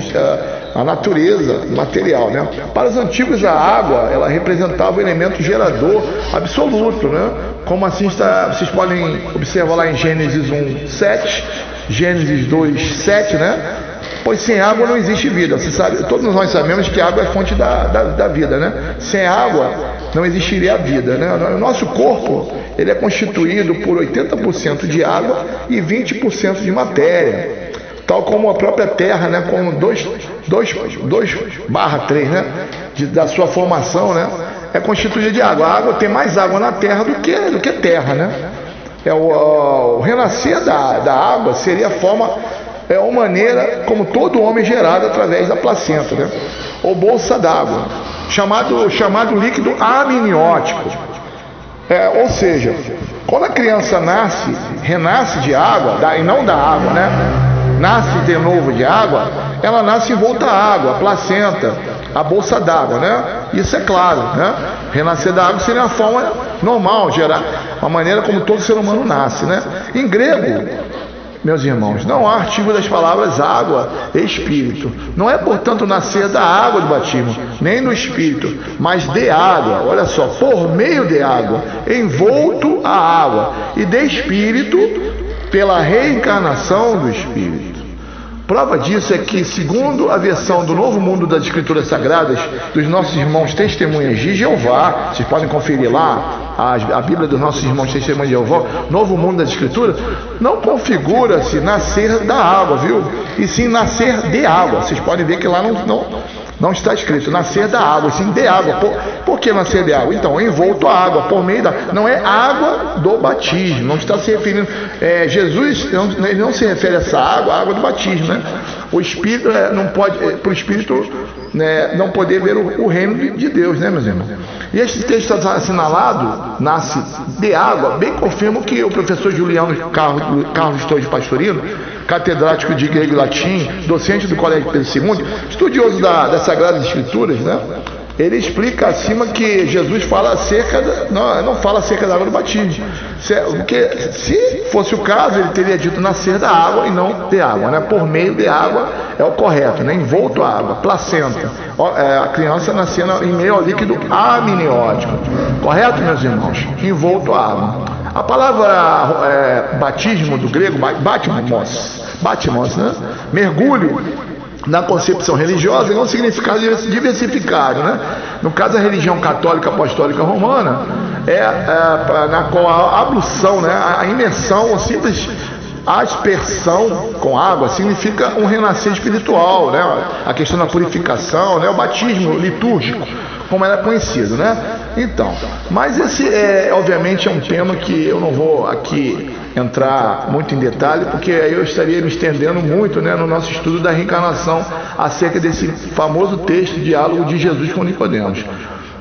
A natureza material, né? Para os antigos, a água, ela representava o elemento gerador absoluto, né? Como assim está, vocês podem observar lá em Gênesis 1, 7, Gênesis 2, 7, né? Pois sem água não existe vida. Você sabe, todos nós sabemos que a água é fonte da, da, da vida, né? Sem água não existiria a vida, né? O nosso corpo ele é constituído por 80% de água e 20% de matéria. Tal como a própria Terra, né, com 2 barra 3, né, de, da sua formação, né, é constituída de água. A água tem mais água na terra do que, do que terra, né? É o, o renascer da, da água seria a forma, é a maneira como todo homem gerado através da placenta, né? Ou bolsa d'água, chamado, chamado líquido amniótico. É, ou seja, quando a criança nasce, renasce de água, e não da água, né? Nasce de novo de água, ela nasce envolta à água, a placenta, a bolsa d'água, né? Isso é claro, né? Renascer da água seria uma forma normal, gerar, uma maneira como todo ser humano nasce, né? Em grego, meus irmãos, não há artigo das palavras água espírito. Não é, portanto, nascer da água do batismo, nem do espírito, mas de água. Olha só, por meio de água, envolto a água, e de espírito, pela reencarnação do espírito. Prova disso é que, segundo a versão do Novo Mundo das Escrituras Sagradas, dos nossos irmãos testemunhas de Jeová, vocês podem conferir lá a, a Bíblia dos nossos irmãos testemunhas de Jeová, Novo Mundo das Escrituras, não configura-se nascer da água, viu? E sim nascer de água. Vocês podem ver que lá não, não não está escrito nascer da água, sim de água. Por, por que nascer de água? Então, envolto a água, por meio da. Não é água do batismo, não está se referindo. É, Jesus, não, ele não se refere a essa água, a água do batismo, né? O Espírito é, não pode, é, para o Espírito né, não poder ver o, o, reino de Deus, né, meus irmãos? E este texto assinalado, nasce de água, bem confirma que o professor Juliano Carlos, Carlos Torres Pastorino catedrático de grego e latim, docente do Colégio Pedro II, estudioso da, das Sagradas Escrituras, né? Ele explica acima que Jesus fala acerca, da, não, não fala acerca da água do batismo. Porque se fosse o caso, ele teria dito nascer da água e não de água, né? Por meio de água é o correto, né? Envolto a água, placenta. É, a criança nascendo em meio ao líquido amniótico. Correto, meus irmãos? Envolto a água. A palavra é, batismo do grego, batimos, Batmos, né? Mergulho na concepção religiosa é um significado diversificado, né? No caso da religião católica apostólica romana, é, é na qual a ablução, né, a imersão, ou simples aspersão com água significa um renascer espiritual, né? A questão da purificação, né? O batismo litúrgico, como era conhecido, né? Então, mas esse é, obviamente, é um tema que eu não vou aqui entrar muito em detalhe, porque aí eu estaria me estendendo muito né, no nosso estudo da reencarnação acerca desse famoso texto, diálogo de Jesus com Nicodemos.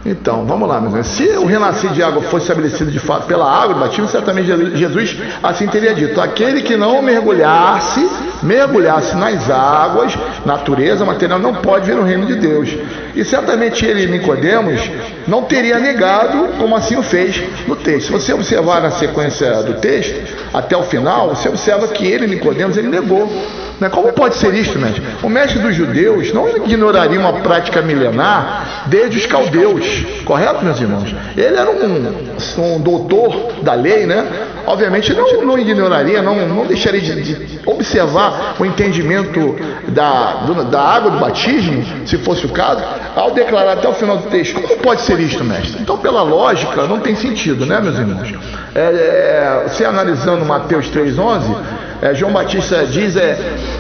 Então, vamos lá, meus Se o renascer de água fosse estabelecido de fato pela água do batismo, certamente Jesus assim teria dito: aquele que não mergulhasse, mergulhasse nas águas, natureza material, não pode ver o reino de Deus. E certamente ele, Nicodemos, não teria negado, como assim o fez no texto. Se você observar na sequência do texto, até o final, você observa que ele, Nicodemos, ele negou. Né? Como pode ser isto, mestre? O mestre dos judeus não ignoraria uma prática milenar desde os caldeus, correto, meus irmãos? Ele era um, um doutor da lei, né? Obviamente não, não ignoraria, não, não deixaria de, de observar o entendimento da, do, da água do batismo, se fosse o caso, ao declarar até o final do texto. Como pode ser isto, mestre? Então, pela lógica, não tem sentido, né, meus irmãos? É, é, se analisando Mateus 3,11, é, João Batista diz: é,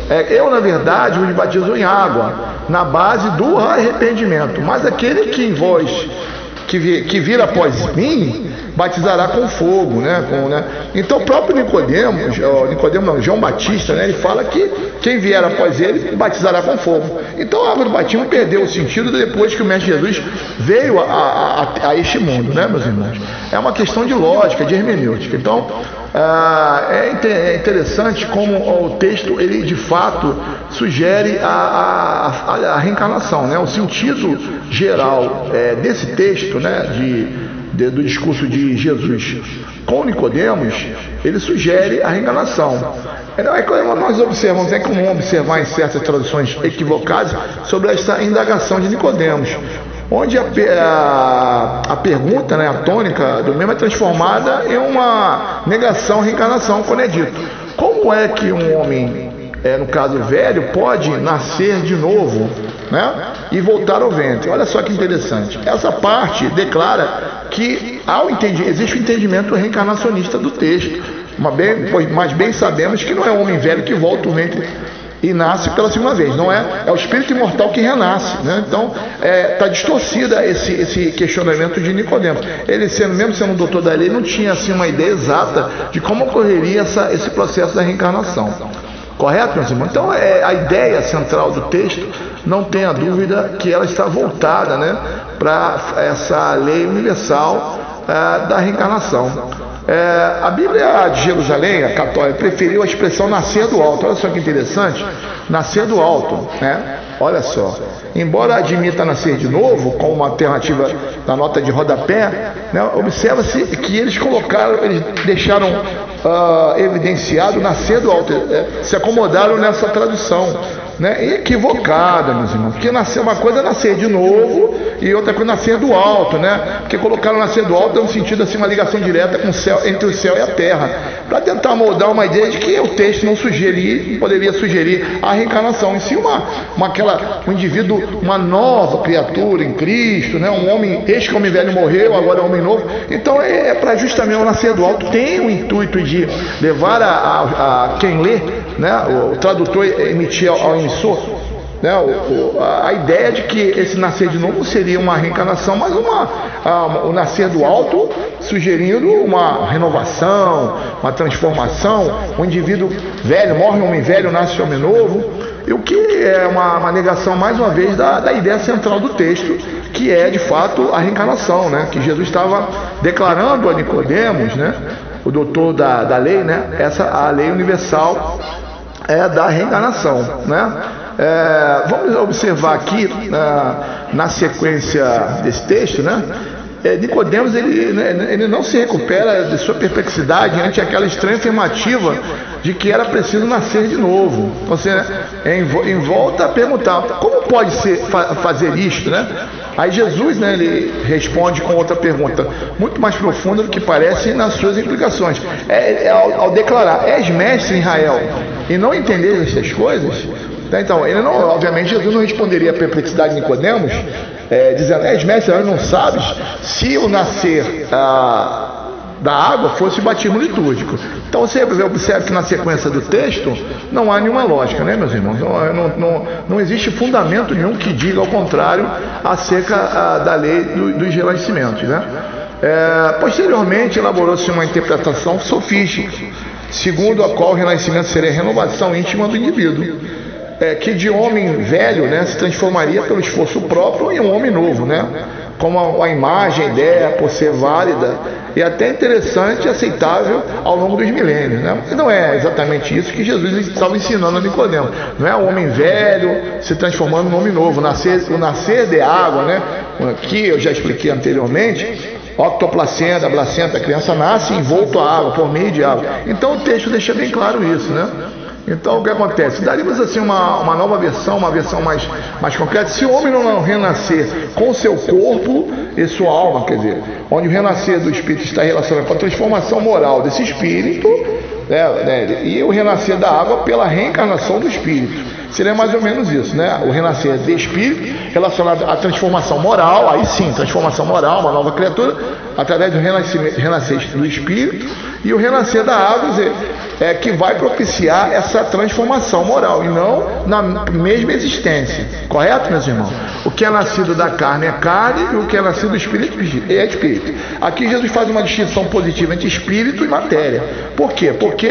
é, Eu, na verdade, os batizo em água, na base do arrependimento, mas aquele que em vós que, que vir após mim, batizará com fogo, né? Com, né? Então o próprio Nicodemos, Nicodemos não, João Batista, né? Ele fala que quem vier após ele batizará com fogo. Então a água do batismo perdeu o sentido depois que o Mestre Jesus veio a, a, a, a este mundo, né, meus irmãos? É uma questão de lógica, de hermenêutica. Então ah, é, é interessante como o texto ele de fato sugere a, a, a, reencarnação, né? O sentido geral é, desse texto, né, de, de, do discurso de Jesus com Nicodemos, ele sugere a reencarnação. É como nós observamos, é comum observar em certas traduções equivocadas sobre essa indagação de Nicodemos onde a, a, a, pergunta, né, a tônica do mesmo é transformada em uma negação, reencarnação, quando é dito: como é que um homem, é, no caso velho, pode nascer de novo né, e voltar ao ventre? Olha só que interessante. Essa parte declara que ao entendi, existe o entendimento reencarnacionista do texto, mas bem, mas bem sabemos que não é o homem velho que volta ao ventre e nasce pela segunda vez. Não é, é o espírito imortal que renasce. Né? Então está é, tá distorcida esse, esse questionamento de Nicodemos. Ele, sendo, mesmo sendo um doutor da lei, não tinha assim, uma ideia exata de como ocorreria essa, esse processo da reencarnação. Correto, meus irmãos? Então é, a ideia central do texto, não tenha dúvida que ela está voltada né, para essa lei universal é, da reencarnação. É, a Bíblia de Jerusalém, a católica, preferiu a expressão nascer do alto. Olha só que interessante, nascer do alto, né? Olha só. Embora admita nascer de novo, como uma alternativa da nota de rodapé, né, observa-se que eles colocaram, eles deixaram uh, evidenciado nascer do alto, é, se acomodaram nessa tradução né? equivocada, meus irmãos. Porque nascer uma coisa é nascer de novo e outra coisa é nascer do alto, né? Porque colocaram nascer do alto é um sentido assim, uma ligação direta com o céu, entre o céu e a terra, para tentar moldar uma ideia de que o texto não sugerir, poderia sugerir a reencarnação em si, uma, uma aquela, um indivíduo, uma nova criatura em Cristo, né? Um homem, este homem velho morreu, agora é um homem novo. Então é, é para justamente o nascer do alto tem o intuito de levar a, a, a quem lê, né? O, tradutor emitir ao, ao emissor, né, o, o, a, ideia de que esse nascer de novo seria uma reencarnação, mas uma, a, o nascer do alto sugerindo uma renovação, uma transformação. O indivíduo velho morre homem velho, nasce homem novo. E o que é uma, uma negação, mais uma vez, da, da ideia central do texto, que é de fato a reencarnação, né? que Jesus estava declarando a Nicodemos, né? O doutor da, da lei, né? essa a lei universal é da reencarnação. Né? É, vamos observar aqui na, na sequência desse texto, né? É, Nicodemos ele, né, ele não se recupera de sua perplexidade ante aquela estranha afirmativa de que era preciso nascer de novo. Você é, em, volta a perguntar como pode ser fa fazer isto, né? Aí Jesus, né, ele responde com outra pergunta, muito mais profunda do que parece nas suas implicações. É, é ao, ao, declarar, és mestre Israel e não entender estas coisas, tá, então, ele não, obviamente, Jesus não responderia a perplexidade de Nicodemos, é, dizendo, és mestre, não sabes se o nascer ah, da água fosse batismo litúrgico. Então você observa que na sequência do texto não há nenhuma lógica, né, meus irmãos? Não, não, não, não existe fundamento nenhum que diga ao contrário acerca ah, da lei do, dos renascimentos, né? É, posteriormente elaborou-se uma interpretação sofística, segundo a qual o renascimento seria a renovação íntima do indivíduo é, que de homem velho né, se transformaria pelo esforço próprio em um homem novo, né? como a, a imagem, a ideia, por ser válida e até interessante e aceitável ao longo dos milênios. Né? Mas não é exatamente isso que Jesus estava ensinando a Nicodemo. Não é o homem velho se transformando em um homem novo, nascer, o nascer de água, né? que eu já expliquei anteriormente, octoplacenta, a placenta, a criança nasce envolto a água, por meio de água. Então o texto deixa bem claro isso, né? Então o que acontece? Daríamos assim uma, uma nova versão, uma versão mais, mais concreta. Se o homem não renascer com seu corpo e sua alma, quer dizer, onde o renascer do espírito está relacionado com a transformação moral desse espírito, né, né, e o renascer da água pela reencarnação do espírito. Seria mais ou menos isso, né? O renascer de espírito relacionado à transformação moral, aí sim, transformação moral, uma nova criatura, através do renascer do espírito e o renascer da água, é que vai propiciar essa transformação moral e não na mesma existência. Correto, meus irmãos? O que é nascido da carne é carne e o que é nascido do espírito é espírito. Aqui Jesus faz uma distinção positiva entre espírito e matéria. Por quê? Porque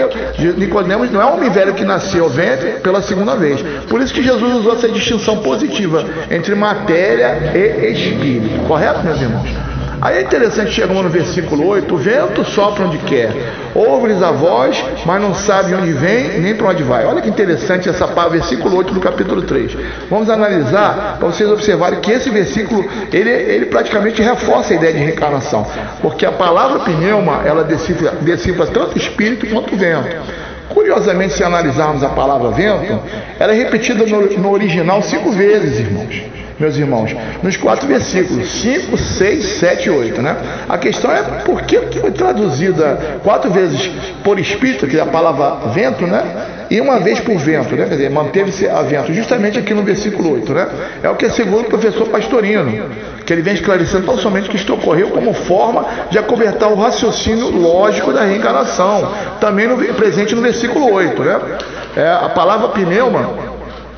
Nicodemos não é um homem velho que nasceu ventre pela segunda vez. Por isso que Jesus usou essa distinção positiva entre matéria e espírito. Correto, meus irmãos? Aí é interessante, chegamos no versículo 8: o vento sopra onde quer, ouves a voz, mas não sabe onde vem nem para onde vai. Olha que interessante essa palavra, versículo 8 do capítulo 3. Vamos analisar para vocês observarem que esse versículo ele, ele praticamente reforça a ideia de reencarnação, porque a palavra pneuma ela decifra, decifra tanto o espírito quanto o vento. Curiosamente, se analisarmos a palavra vento, ela é repetida no, no original cinco vezes, irmãos. Meus irmãos, nos quatro versículos, 5, 6, 7 e 8, né? A questão é por que foi traduzida quatro vezes por espírito, que é a palavra vento, né? E uma vez por vento, né? Quer dizer, manteve-se a vento, justamente aqui no versículo 8, né? É o que segundo o professor Pastorino, que ele vem esclarecendo tão somente que isto ocorreu como forma de acobertar o raciocínio lógico da reencarnação, também no, presente no versículo 8, né? É, a palavra pneuma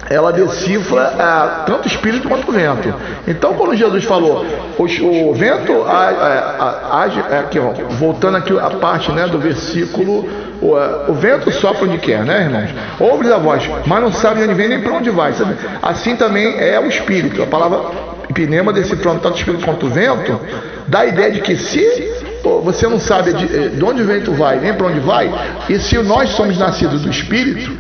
ela decifra ah, tanto espírito quanto vento. Então, quando Jesus falou, o, o vento age, é, aqui, ó, voltando aqui a parte né, do versículo, o, é, o, vento sopra onde quer, né, irmãos? Ouve a voz, mas não sabe onde vem nem para onde vai. Sabe? Assim também é o espírito. A palavra pneuma decifrando tanto espírito quanto vento, dá a ideia de que se você não sabe de, eh, de onde o vento vai, nem para onde vai, e se nós somos nascidos do espírito,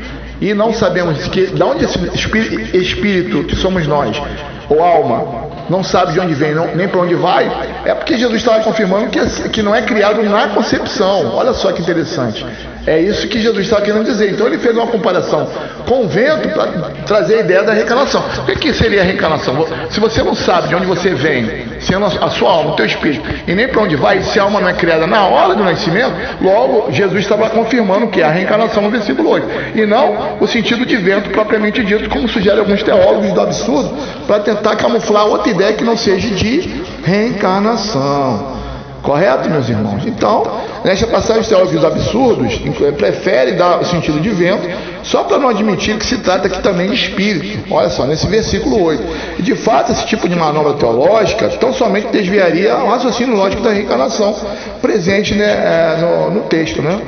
e não sabemos que, de onde esse espírito, espírito que somos nós, ou alma, não sabe de onde vem, não, nem para onde vai, é porque Jesus estava confirmando que, que não é criado na concepção. Olha só que interessante. É isso que Jesus estava querendo dizer. Então ele fez uma comparação com o vento para trazer a ideia da reencarnação. O que, que seria a reencarnação? Se você não sabe de onde você vem, sendo a sua alma, o teu espírito, e nem para onde vai, se a alma não é criada na hora do nascimento, logo Jesus estava confirmando que é a reencarnação no versículo 8. E não o sentido de vento propriamente dito, como sugerem alguns teólogos do absurdo, para tentar camuflar outra ideia que não seja de reencarnação. Correto, meus irmãos? Então, nesta passagem, os teólogos absurdos preferem dar o sentido de vento, só para não admitir que se trata aqui também de espírito. Olha só, nesse versículo 8. E de fato, esse tipo de manobra teológica tão somente desviaria o raciocínio lógico da reencarnação presente né, é, no, no texto, né?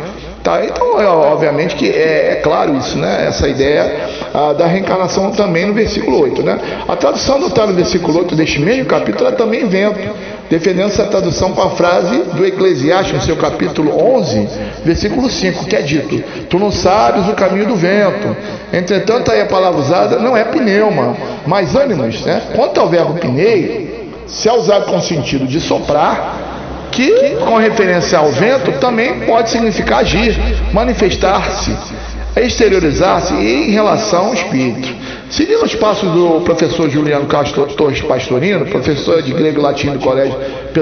Tá, então, é, obviamente que é, é, claro isso, né? Essa ideia ah, da reencarnação também no versículo 8, né? A tradução adotada no versículo 8 deste mesmo capítulo é também vento, defendendo essa tradução com a frase do Eclesiastes, no seu capítulo 11, versículo 5, que é dito: Tu não sabes o caminho do vento. Entretanto, aí a palavra usada não é pneuma, mas ânimos, né? Quanto ao verbo pnei, se é usado com o sentido de soprar, que, com referência ao vento, também pode significar agir, manifestar-se, exteriorizar-se em relação ao espírito. Seguindo os passos do professor Juliano Castro Torres Pastorino, professor de grego e latim do colégio,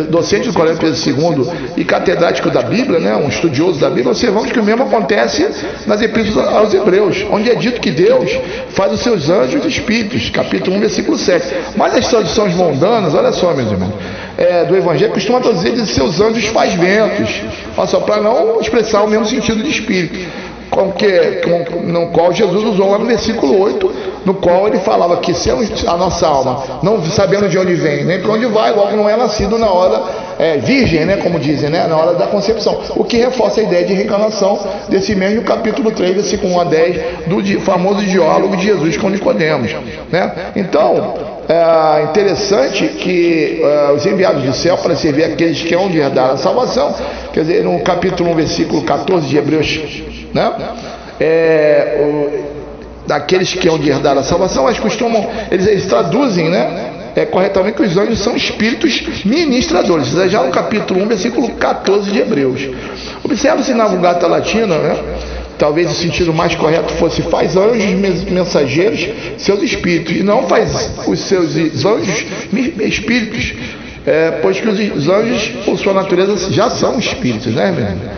docente do colégio Pedro II e catedrático da Bíblia, né, um estudioso da Bíblia, observamos que o mesmo acontece nas epístolas aos Hebreus, onde é dito que Deus faz os seus anjos espíritos, capítulo 1, versículo 7. Mas as traduções mundanas, olha só, meus irmãos, é, do Evangelho costumam traduzir de seus anjos faz ventos, só, para não expressar o mesmo sentido de espírito com que, com, no qual Jesus usou lá no versículo 8, no qual ele falava que se a nossa alma, não sabendo de onde vem, nem para onde vai, logo não é nascido na hora é, virgem, né, como dizem, né, na hora da concepção. O que reforça a ideia de reencarnação desse mesmo capítulo 3, versículo 1 a 10, do famoso diálogo de Jesus com Nicodemos. Né? Então, é interessante que é, os enviados do céu para servir aqueles que hão de herdar a salvação, quer dizer, no capítulo 1, versículo 14 de Hebreus né? É, o, daqueles que hão de herdar a salvação, mas costumam, eles, eles traduzem, né? É, corretamente que os anjos são espíritos ministradores. Isso é já no capítulo 1, versículo 14 de Hebreus. Observe-se na Vulgata Latina, né? talvez o sentido mais correto fosse faz anjos mensageiros seus espíritos, e não faz os seus anjos espíritos, é, pois que os anjos, por sua natureza, já são espíritos, né, meu?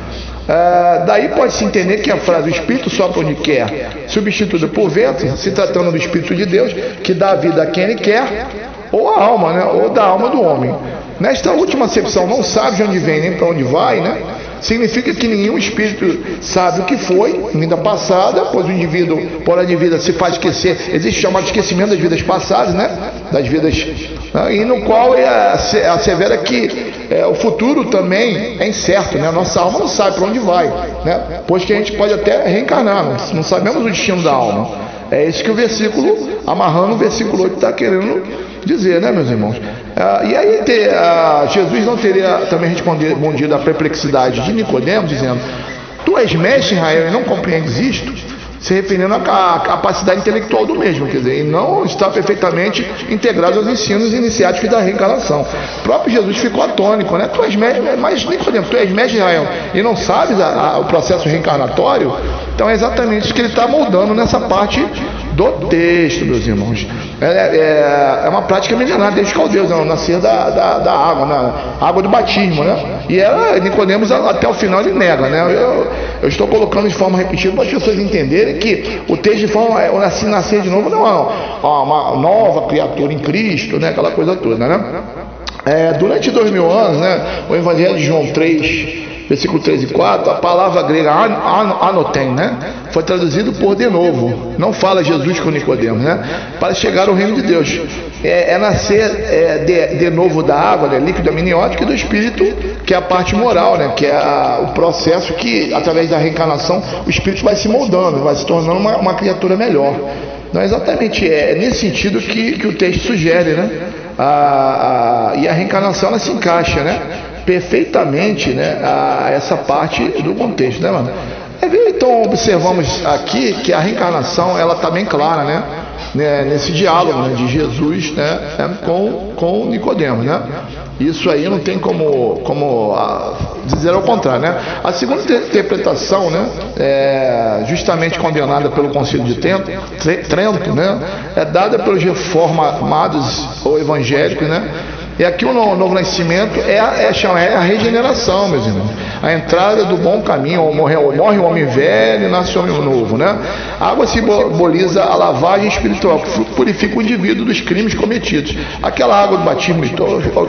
Ah, daí pode-se entender que a frase o Espírito sopra onde quer, substituída por vento, se tratando do Espírito de Deus, que dá vida a quem ele quer, ou a alma, né? ou da alma do homem. Nesta última acepção, não sabe de onde vem nem para onde vai, né? significa que nenhum espírito sabe o que foi, vida passada, pois o indivíduo, por a vida, se faz esquecer, existe o chamado esquecimento das vidas passadas, né? Das vidas, né? e no qual é assevera que é, o futuro também é incerto, né? A nossa alma não sabe para onde vai, né? Pois que a gente pode até reencarnar, não, não sabemos o destino da alma. É isso que o versículo, amarrando o versículo 8, está querendo dizer, né, meus irmãos? Ah, e aí ter, ah, Jesus não teria também respondido à perplexidade de Nicodemos, dizendo: Tu és mestre Israel e não compreendes isto? Se referindo à capacidade intelectual do mesmo, quer dizer, e não está perfeitamente integrado aos ensinos iniciáticos da reencarnação. O próprio Jesus ficou atônico, né? Tu és mestre, mas Nicodemos, tu és mestre Israel e não sabes a, a, o processo reencarnatório? Então é exatamente isso que ele está moldando nessa parte do texto, meus irmãos. É, é, é uma prática milenar desde os caldeus, é o nascer da, da, da água, na água do batismo, né? E ela, Nicodemos, até o final ele nega, né? Eu, eu estou colocando de forma repetida para as pessoas entenderem que o texto de forma, o nascer, nascer de novo não é uma nova criatura em Cristo, né? Aquela coisa toda, né? É, durante dois mil anos, né, o Evangelho de João 3, versículo 3 e 4, a palavra grega anotem, né, foi traduzido por de novo. Não fala Jesus com Nicodemos, né, para chegar ao reino de Deus. É, é nascer é, de, de, novo da água, né, líquido amniótico, e do espírito, que é a parte moral, né, que é a, o processo que, através da reencarnação, o espírito vai se moldando, vai se tornando uma, uma criatura melhor. Não é exatamente é, é nesse sentido que, que o texto sugere, né? a, a, e a reencarnação ela se encaixa né, perfeitamente né, a essa parte do contexto, né, mano? É, então observamos aqui que a reencarnação ela está bem clara, né? né nesse diálogo né, de Jesus né, né com, com Nicodemos, né? Isso aí não tem como, como ah, dizer ao contrário, né? A segunda interpretação, né, é justamente condenada pelo Conselho de Trento, Trento, né, é dada pelos reformados ou evangélicos, né? E aqui o novo nascimento é a, é, é a regeneração, meus irmãos. A entrada do bom caminho, morre, morre o homem velho e nasce o homem novo, né? A água simboliza a lavagem espiritual, que purifica o indivíduo dos crimes cometidos. Aquela água do batismo,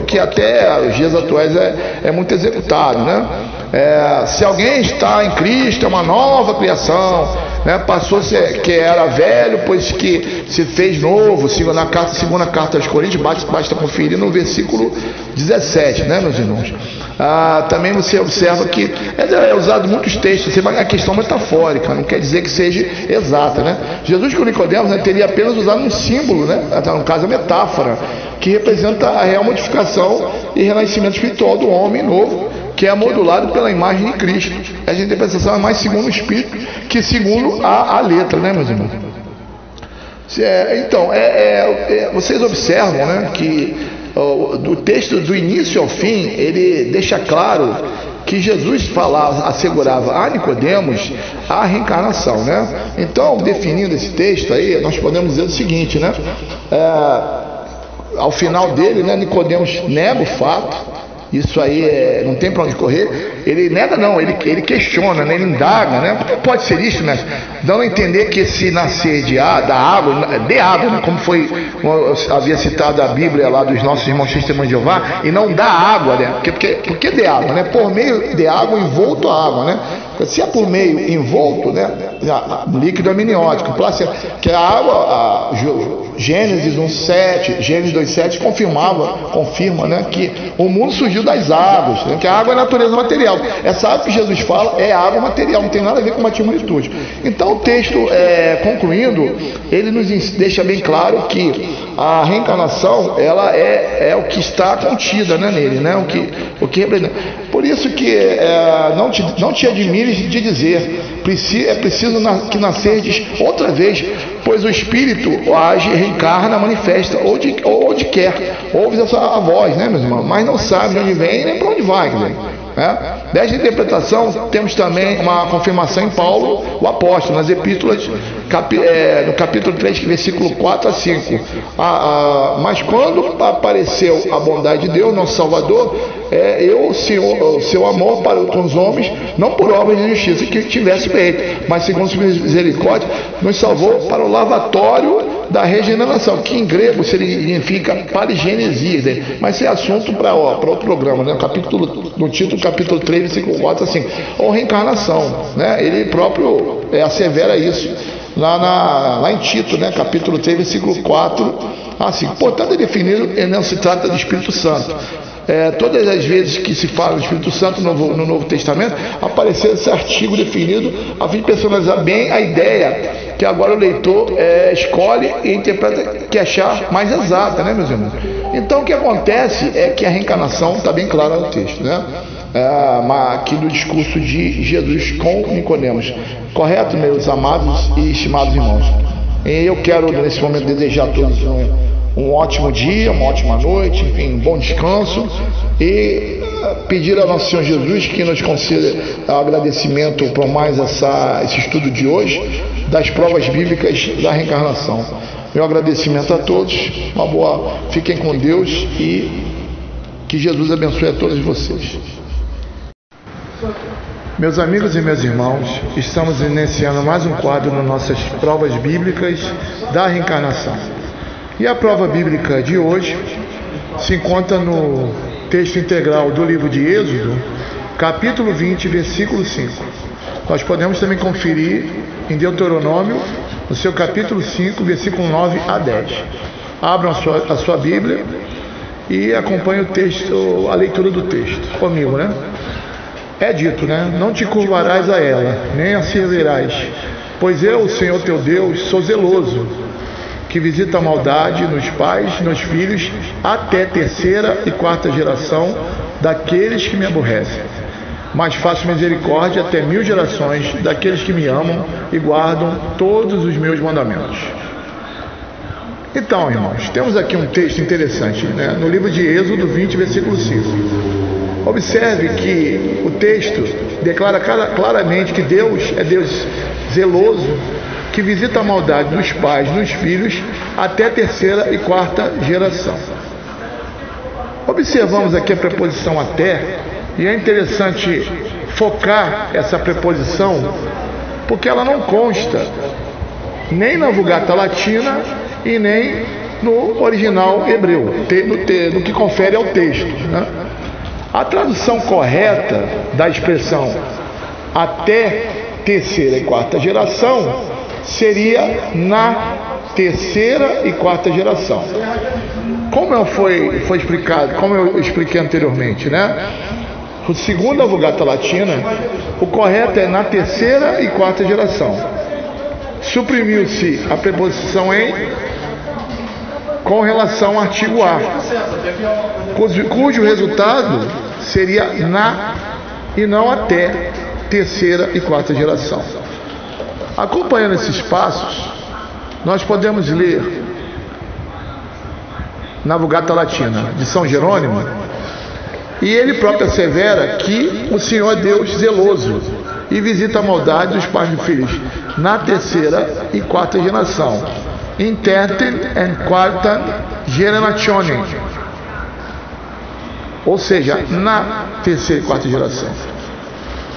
que até os dias atuais é, é muito executada, né? É, se alguém está em Cristo, é uma nova criação, né? passou ser, que era velho, pois que se fez novo, segunda carta, segunda carta aos Coríntios, basta, basta conferir no versículo 17, né, meus irmãos? Ah, também você observa que é, é usado muitos textos, a questão metafórica, não quer dizer que seja exata, né? Jesus com Nicodemos né, teria apenas usado um símbolo, né? No caso a metáfora, que representa a real modificação e renascimento espiritual do homem novo que é modulado pela imagem de Cristo. Essa interpretação é mais segundo o Espírito que segundo a, a letra, né, meus irmãos? É, então, é, é, é, vocês observam né, que ó, do texto do início ao fim, ele deixa claro que Jesus falava, assegurava a Nicodemos a reencarnação, né? Então, definindo esse texto aí, nós podemos dizer o seguinte, né? É, ao final dele, né, Nicodemos nega o fato, isso aí é, não tem para onde correr. Ele nega, não, ele, ele questiona, né? ele indaga, né? Como pode ser isso, né? Dando a entender que se nascer de da água, de água, né? como foi, havia citado a Bíblia lá dos nossos irmãos testemunhos de Jeová, e não da água, né? Porque, porque, porque de água, né? Por meio de água envolto a água, né? Se é por meio envolto, né? Líquido amniótico, que a água, a, Gênesis 1,7, Gênesis 2,7 confirmava, confirma né, que o mundo surgiu das águas, né, que a água é natureza material. Essa água que Jesus fala é água material, não tem nada a ver com uma. Então o texto, é, concluindo, ele nos deixa bem claro que a reencarnação ela é, é o que está contida né, nele, né, o que, o que representa. Por isso que é, não, te, não te de dizer, é preciso que nascerdes outra vez, pois o Espírito age, reencarna, manifesta, onde, onde quer, ouve a sua a voz, né, meus irmãos? Mas não sabe de onde vem nem para onde vai. Quer dizer. Né? Desta interpretação, temos também uma confirmação em Paulo, o apóstolo, nas epístolas, capi, é, no capítulo 3, versículo 4 a 5. Ah, ah, mas quando apareceu a bondade de Deus, nosso Salvador, é, eu, o seu amor para com os homens, não por obras de justiça que tivesse feito, mas segundo sua misericórdia, nos salvou para o lavatório da regeneração, que em grego significa parigenesia, né? mas isso é assunto para outro programa, né? capítulo, no título capítulo 3, versículo 4, assim, ou reencarnação, né? ele próprio é, assevera isso lá, na, lá em Tito, né? capítulo 3, versículo 4, assim, portanto é definido, não se trata do Espírito Santo, é, todas as vezes que se fala do Espírito Santo no Novo, no Novo Testamento, apareceu esse artigo definido a fim de personalizar bem a ideia que agora o leitor é, escolhe e interpreta que achar mais exata, né, meus irmãos? Então o que acontece é que a reencarnação está bem clara no texto, né? É, aqui do discurso de Jesus com Nicodemos. Correto, meus amados e estimados irmãos? E eu quero, nesse momento, desejar a todos um um ótimo dia, uma ótima noite, enfim, um bom descanso e eh, pedir ao nosso Senhor Jesus que nos conceda agradecimento por mais essa, esse estudo de hoje, das provas bíblicas da reencarnação. Meu agradecimento a todos, uma boa, fiquem com Deus e que Jesus abençoe a todos vocês. Meus amigos e meus irmãos, estamos iniciando mais um quadro nas nossas provas bíblicas da reencarnação. E a prova bíblica de hoje se encontra no texto integral do livro de Êxodo, capítulo 20, versículo 5. Nós podemos também conferir em Deuteronômio, no seu capítulo 5, versículo 9 a 10. Abram a sua, a sua Bíblia e acompanhem o texto, a leitura do texto comigo, né? É dito, né? Não te curvarás a ela, nem a servirás, pois eu, Senhor teu Deus, sou zeloso, que visita a maldade nos pais, nos filhos, até terceira e quarta geração daqueles que me aborrecem. Mas faço misericórdia até mil gerações daqueles que me amam e guardam todos os meus mandamentos. Então, irmãos, temos aqui um texto interessante, né? no livro de Êxodo 20, versículo 5. Observe que o texto declara claramente que Deus é Deus zeloso, que visita a maldade dos pais nos filhos até a terceira e quarta geração. Observamos aqui a preposição até, e é interessante focar essa preposição, porque ela não consta nem na Vulgata Latina e nem no original hebreu, no, no que confere ao texto. Né? A tradução correta da expressão até terceira e quarta geração seria na terceira e quarta geração. Como foi, foi explicado, como eu expliquei anteriormente, né? Segundo a Vulgata Latina, o correto é na terceira e quarta geração. Suprimiu-se a preposição em com relação ao artigo A, cujo resultado seria na e não até terceira e quarta geração. Acompanhando esses passos, nós podemos ler na Vulgata Latina de São Jerônimo, e ele próprio assevera que o Senhor é Deus zeloso e visita a maldade dos pais e filhos na terceira e quarta geração in and quarta generazione, ou seja, na terceira e quarta geração.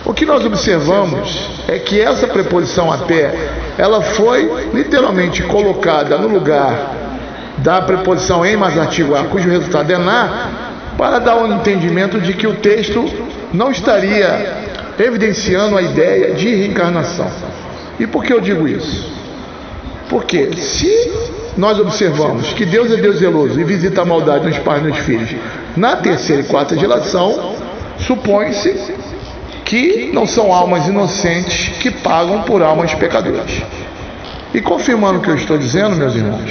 O que nós observamos é que essa preposição até, ela foi literalmente colocada no lugar da preposição em mais artigo a, cujo resultado é na, para dar um entendimento de que o texto não estaria evidenciando a ideia de reencarnação. E por que eu digo isso? Porque se nós observamos que Deus é Deus zeloso e visita a maldade nos pais e nos filhos na terceira e quarta geração, supõe-se que não são almas inocentes que pagam por almas pecadoras. E confirmando o que eu estou dizendo, meus irmãos,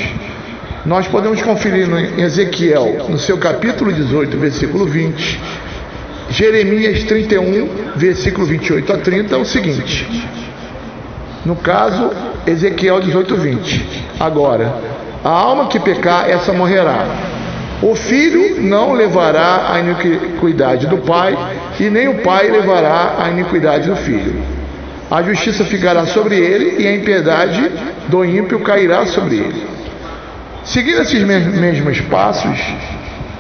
nós podemos conferir em Ezequiel, no seu capítulo 18, versículo 20, Jeremias 31, versículo 28 a 30, o seguinte: No caso, Ezequiel 18, 20. Agora, a alma que pecar, essa morrerá. O filho não levará a iniquidade do pai, e nem o pai levará a iniquidade do filho. A justiça ficará sobre ele, e a impiedade do ímpio cairá sobre ele. Seguindo esses mesmos passos,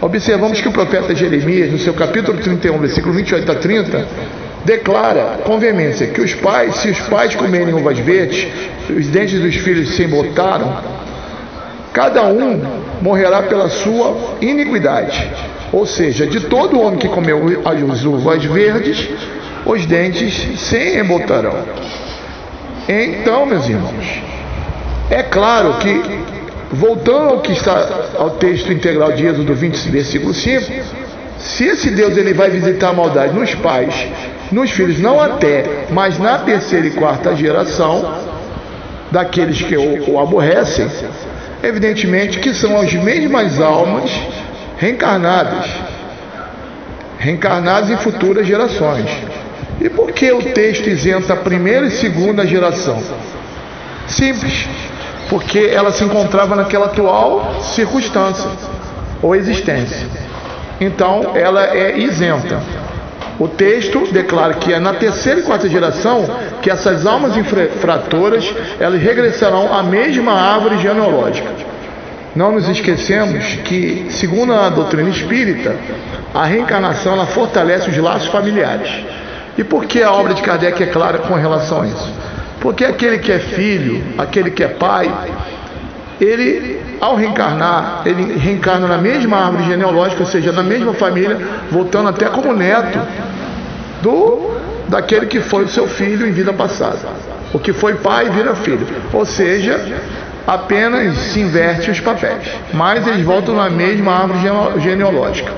observamos que o profeta Jeremias, no seu capítulo 31, versículo 28 a 30, declara com veemência que os pais, se os pais comerem uvas verdes, os dentes dos filhos se embotaram, cada um morrerá pela sua iniquidade. Ou seja, de todo homem que comeu as uvas verdes, os dentes se embotarão. Então, meus irmãos, é claro que, voltando ao que está ao texto integral de Êxodo 20, versículo 5, se esse Deus ele vai visitar a maldade nos pais nos filhos, não até, mas na terceira e quarta geração daqueles que o, o aborrecem, evidentemente que são as mesmas almas reencarnadas, reencarnadas em futuras gerações. E por que o texto isenta a primeira e segunda geração? Simples, porque ela se encontrava naquela atual circunstância ou existência. Então ela é isenta. O texto declara que é na terceira e quarta geração que essas almas infratoras elas regressarão à mesma árvore genealógica. Não nos esquecemos que, segundo a doutrina espírita, a reencarnação ela fortalece os laços familiares. E por que a obra de Kardec é clara com relação a isso? Porque aquele que é filho, aquele que é pai, ele, ao reencarnar, ele reencarna na mesma árvore genealógica, ou seja, na mesma família, voltando até como neto do daquele que foi o seu filho em vida passada. O que foi pai vira filho. Ou seja, apenas se inverte os papéis, mas eles voltam na mesma árvore genealógica,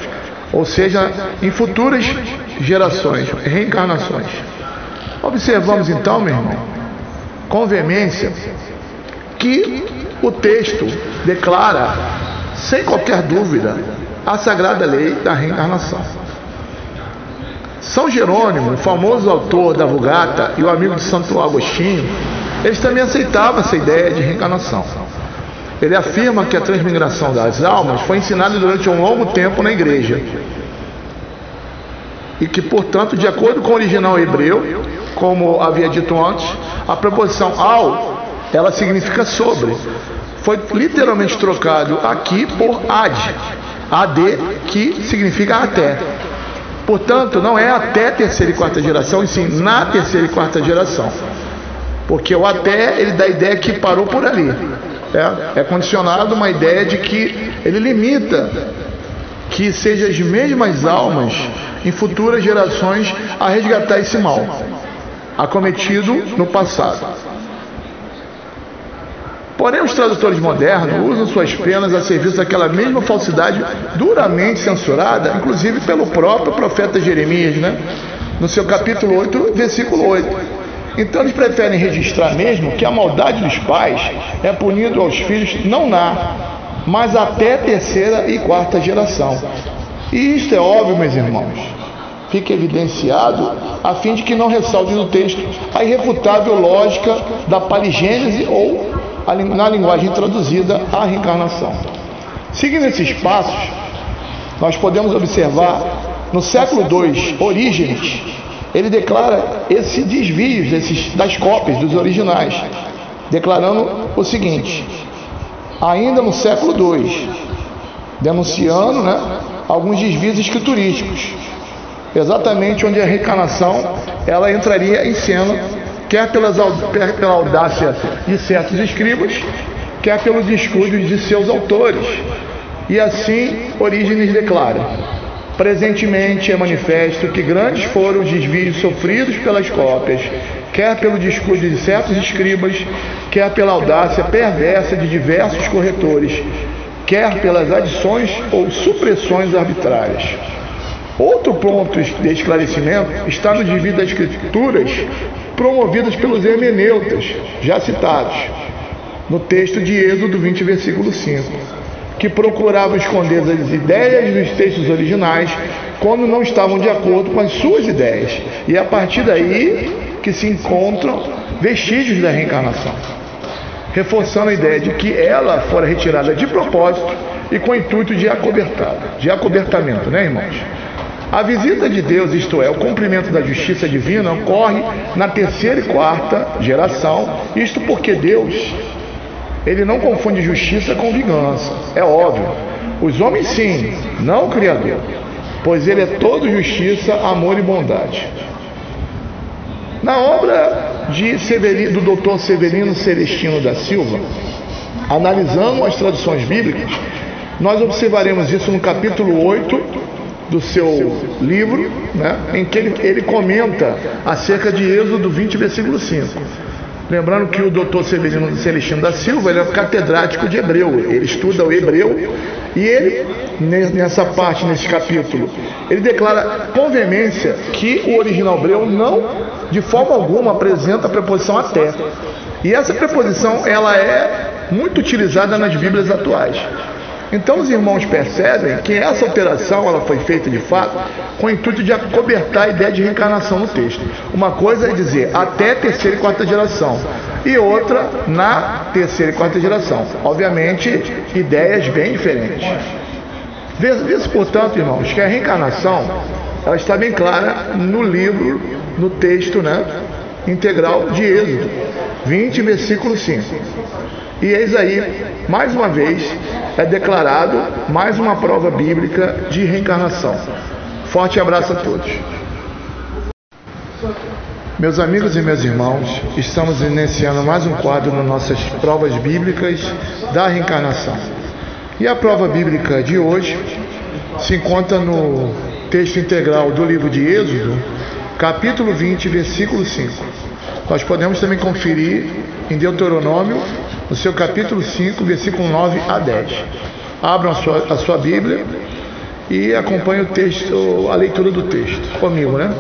ou seja, em futuras gerações, reencarnações. Observamos então, meu irmão, com veemência, que o texto declara, sem qualquer dúvida, a sagrada lei da reencarnação. São Jerônimo, o famoso autor da Vulgata e o amigo de Santo Agostinho, eles também aceitavam essa ideia de reencarnação. Ele afirma que a transmigração das almas foi ensinada durante um longo tempo na igreja. E que, portanto, de acordo com o original hebreu, como havia dito antes, a preposição ao, ela significa sobre. Foi literalmente trocado aqui por ad. Ad, que significa até. Portanto, não é até terceira e quarta geração, e sim na terceira e quarta geração. Porque o até, ele dá a ideia que parou por ali. É, é condicionado uma ideia de que ele limita que sejam as mesmas almas em futuras gerações a resgatar esse mal acometido no passado. Porém, os tradutores modernos usam suas penas a serviço daquela mesma falsidade duramente censurada, inclusive pelo próprio profeta Jeremias, né? no seu capítulo 8, versículo 8 então eles preferem registrar mesmo que a maldade dos pais é punido aos filhos não na, mas até terceira e quarta geração. E isto é óbvio, meus irmãos. Fica evidenciado a fim de que não ressalte no texto a irrefutável lógica da paligênese ou, na linguagem traduzida, a reencarnação. Seguindo esses passos, nós podemos observar no século II, Orígenes, ele declara esse desvio desses, das cópias dos originais, declarando o seguinte: ainda no século II, denunciando né, alguns desvios escriturísticos, exatamente onde a reencarnação ela entraria em cena, quer pelas, pela audácia de certos escribas, quer pelo descuido de seus autores. E assim Orígenes declara: Presentemente é manifesto que grandes foram os desvios sofridos pelas cópias, quer pelo descuido de certos escribas, quer pela audácia perversa de diversos corretores, quer pelas adições ou supressões arbitrárias. Outro ponto de esclarecimento está no desvio das escrituras promovidas pelos hermeneutas, já citados, no texto de Êxodo 20, versículo 5 que procuravam esconder as ideias dos textos originais quando não estavam de acordo com as suas ideias. E é a partir daí que se encontram vestígios da reencarnação, reforçando a ideia de que ela fora retirada de propósito e com o intuito de acobertada, de acobertamento, né, irmãos? A visita de Deus, isto é, o cumprimento da justiça divina, ocorre na terceira e quarta geração, isto porque Deus ele não confunde justiça com vingança. É óbvio. Os homens sim, não o Criador. Pois ele é todo justiça, amor e bondade. Na obra de Severino, do Dr. Severino Celestino da Silva, analisando as traduções bíblicas, nós observaremos isso no capítulo 8 do seu livro, né, em que ele, ele comenta acerca de Êxodo 20, versículo 5. Lembrando que o doutor Severino Celestino da Silva ele é catedrático de hebreu, ele estuda o hebreu e ele, nessa parte, nesse capítulo, ele declara com veemência que o original hebreu não, de forma alguma, apresenta a preposição até. E essa preposição ela é muito utilizada nas Bíblias atuais. Então os irmãos percebem que essa alteração ela foi feita de fato com o intuito de acobertar a ideia de reencarnação no texto. Uma coisa é dizer até terceira e quarta geração e outra na terceira e quarta geração. Obviamente, ideias bem diferentes. Vê-se, portanto, irmãos, que a reencarnação ela está bem clara no livro, no texto né, integral de Êxodo 20, versículo 5. E eis aí, mais uma vez, é declarado mais uma prova bíblica de reencarnação. Forte abraço a todos. Meus amigos e meus irmãos, estamos iniciando mais um quadro nas nossas provas bíblicas da reencarnação. E a prova bíblica de hoje se encontra no texto integral do livro de Êxodo, capítulo 20, versículo 5. Nós podemos também conferir em Deuteronômio, no seu capítulo 5, versículo 9 a 10. Abram a sua, a sua Bíblia e acompanhem o texto, a leitura do texto comigo, né?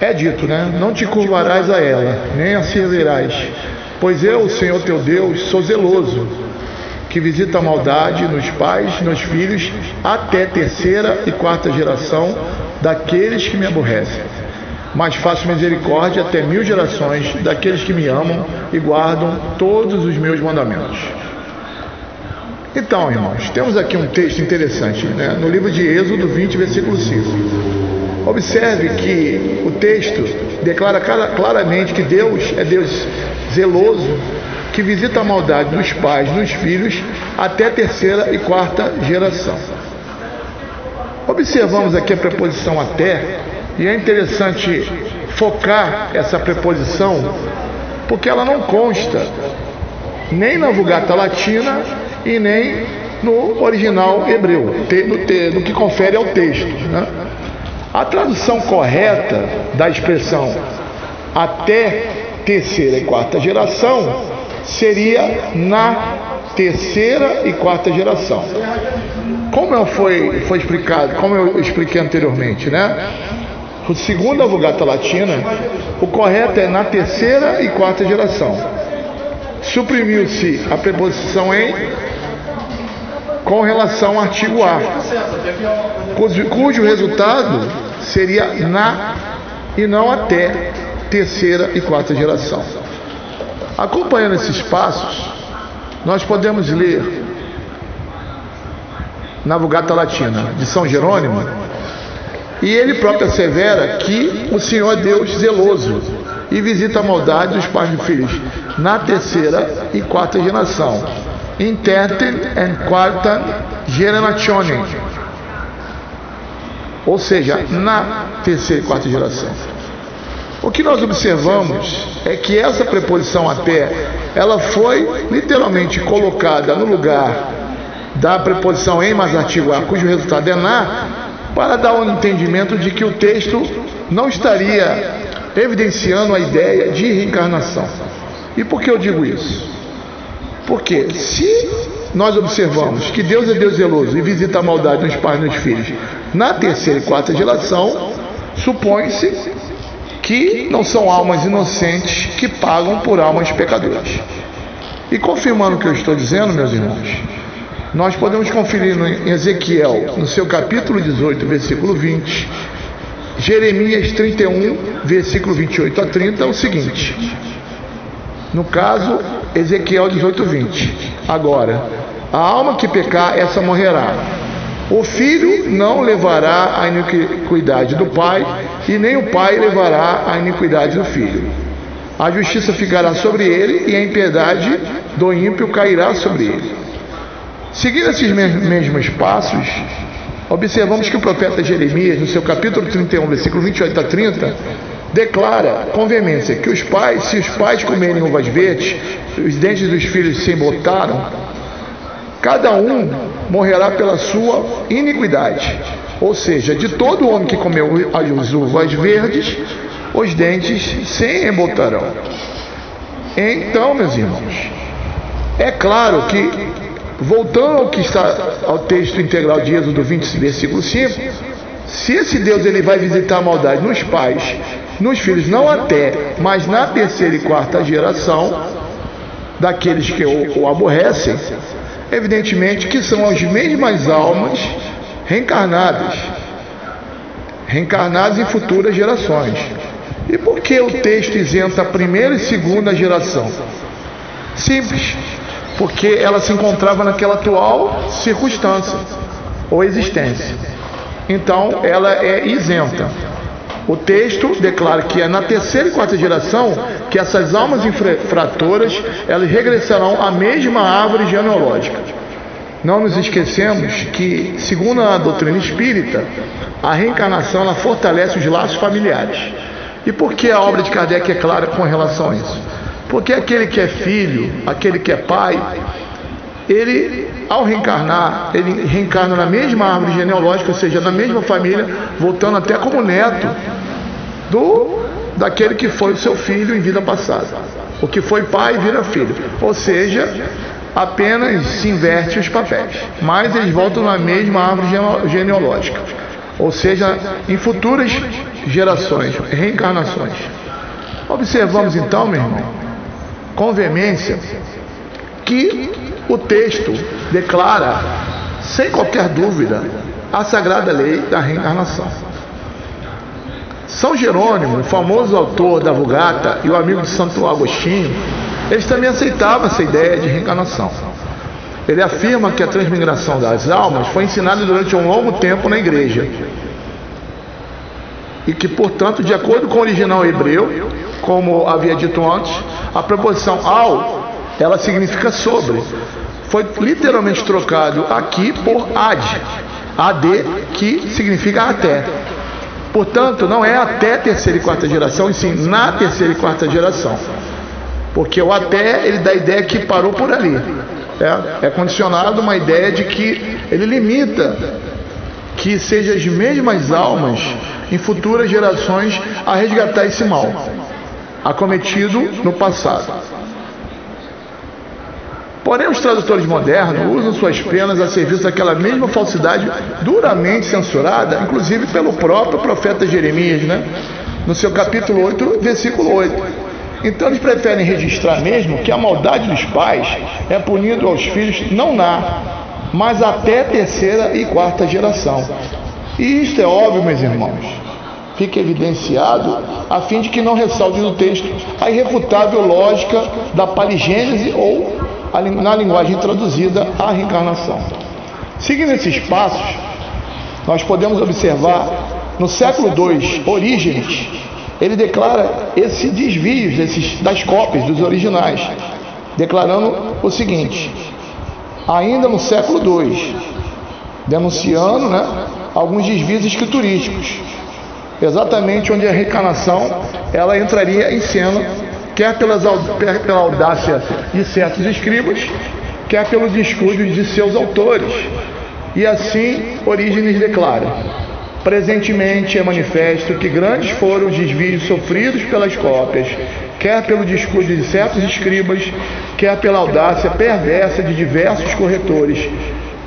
É dito, né? Não te curvarás a ela, nem a servirás, pois eu, o Senhor teu Deus, sou zeloso, que visita a maldade nos pais, nos filhos, até terceira e quarta geração daqueles que me aborrecem. Mas faço misericórdia até mil gerações daqueles que me amam e guardam todos os meus mandamentos. Então, irmãos, temos aqui um texto interessante, né? no livro de Êxodo 20, versículo 5. Observe que o texto declara claramente que Deus é Deus zeloso, que visita a maldade dos pais, dos filhos, até a terceira e quarta geração. Observamos aqui a preposição até, e é interessante focar essa preposição, porque ela não consta nem na Vulgata Latina e nem no original hebreu, no, que confere ao texto. Né? A tradução correta da expressão até terceira e quarta geração seria na terceira e quarta geração. Como foi, foi explicado, como eu expliquei anteriormente, né? Segundo a Vulgata Latina, o correto é na terceira e quarta geração. Suprimiu-se a preposição em com relação ao artigo A, cujo, cujo resultado seria na e não até terceira e quarta geração. Acompanhando esses passos, nós podemos ler na Vulgata Latina de São Jerônimo, e ele próprio assevera que o Senhor é Deus zeloso e visita a maldade dos pais e filhos na terceira e quarta geração in tertem and quarta generazione, ou seja, na terceira e quarta geração. O que nós observamos é que essa preposição até, ela foi literalmente colocada no lugar da preposição em mais artigo a, cujo resultado é na, para dar um entendimento de que o texto não estaria evidenciando a ideia de reencarnação. E por que eu digo isso? Porque se nós observamos que Deus é Deus zeloso e visita a maldade nos pais e nos filhos na terceira e quarta geração, supõe-se que não são almas inocentes que pagam por almas pecadoras. E confirmando o que eu estou dizendo, meus irmãos, nós podemos conferir em Ezequiel, no seu capítulo 18, versículo 20, Jeremias 31, versículo 28 a 30, o seguinte: No caso, Ezequiel 18, 20. Agora, a alma que pecar, essa morrerá. O filho não levará a iniquidade do pai, e nem o pai levará a iniquidade do filho. A justiça ficará sobre ele, e a impiedade do ímpio cairá sobre ele. Seguindo esses mesmos passos, observamos que o profeta Jeremias, no seu capítulo 31, versículo 28 a 30, declara com veemência que os pais, se os pais comerem uvas verdes, os dentes dos filhos se embotaram, cada um morrerá pela sua iniquidade. Ou seja, de todo homem que comeu as uvas verdes, os dentes se embotarão. Então, meus irmãos, é claro que, voltando ao que está ao texto integral de Êxodo 20, versículo 5, se esse Deus ele vai visitar a maldade nos pais, nos filhos, não até, mas na terceira e quarta geração daqueles que o, o aborrecem, evidentemente que são as mesmas almas reencarnadas, reencarnadas em futuras gerações. E por que o texto isenta a primeira e segunda geração? Simples, porque ela se encontrava naquela atual circunstância ou existência. então ela é isenta. O texto declara que é na terceira e quarta geração que essas almas infratoras elas regressarão à mesma árvore genealógica. Não nos esquecemos que, segundo a doutrina espírita, a reencarnação ela fortalece os laços familiares. E por que a obra de Kardec é clara com relação a isso? Porque aquele que é filho, aquele que é pai, ele, ao reencarnar, ele reencarna na mesma árvore genealógica, ou seja, na mesma família, voltando até como neto do daquele que foi o seu filho em vida passada. O que foi pai vira filho. Ou seja, apenas se inverte os papéis. Mas eles voltam na mesma árvore genealógica. Ou seja, em futuras gerações, reencarnações. Observamos então, meu irmão, com veemência, que o texto declara, sem qualquer dúvida, a sagrada lei da reencarnação. São Jerônimo, o famoso autor da Vulgata e o amigo de Santo Agostinho, eles também aceitavam essa ideia de reencarnação. Ele afirma que a transmigração das almas foi ensinada durante um longo tempo na igreja. E que, portanto, de acordo com o original hebreu, como havia dito antes, a preposição ao, ela significa sobre, foi literalmente trocado aqui por ad, ad, que significa até. Portanto, não é até terceira e quarta geração, e sim na terceira e quarta geração. Porque o até, ele dá a ideia que parou por ali. É, é condicionado uma ideia de que ele limita que sejam as mesmas almas em futuras gerações a resgatar esse mal acometido no passado. Porém, os tradutores modernos usam suas penas a serviço daquela mesma falsidade duramente censurada, inclusive pelo próprio profeta Jeremias, né? no seu capítulo 8, versículo 8. Então eles preferem registrar mesmo que a maldade dos pais é punida aos filhos não na, mas até terceira e quarta geração. E isto é óbvio, meus irmãos. Fica evidenciado a fim de que não ressalte no texto a irrefutável lógica da paligênese ou na linguagem traduzida, a reencarnação. Seguindo esses passos, nós podemos observar no século II, Orígenes, ele declara esse desvio desses, das cópias dos originais, declarando o seguinte: ainda no século II, denunciando né, alguns desvios escriturísticos, exatamente onde a reencarnação ela entraria em cena quer pelas, pela audácia de certos escribas, quer pelos escudos de seus autores. E assim Orígenes declara: Presentemente é manifesto que grandes foram os desvios sofridos pelas cópias, quer pelo descuido de certos escribas, quer pela audácia perversa de diversos corretores,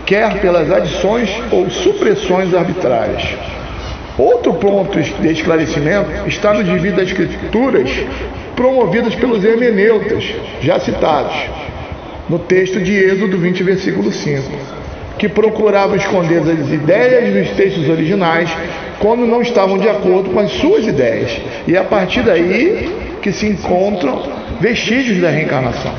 quer pelas adições ou supressões arbitrárias. Outro ponto de esclarecimento está no desvio das escrituras promovidas pelos hermeneutas, já citados, no texto de Êxodo 20, versículo 5, que procuravam esconder as ideias dos textos originais quando não estavam de acordo com as suas ideias. E é a partir daí que se encontram vestígios da reencarnação,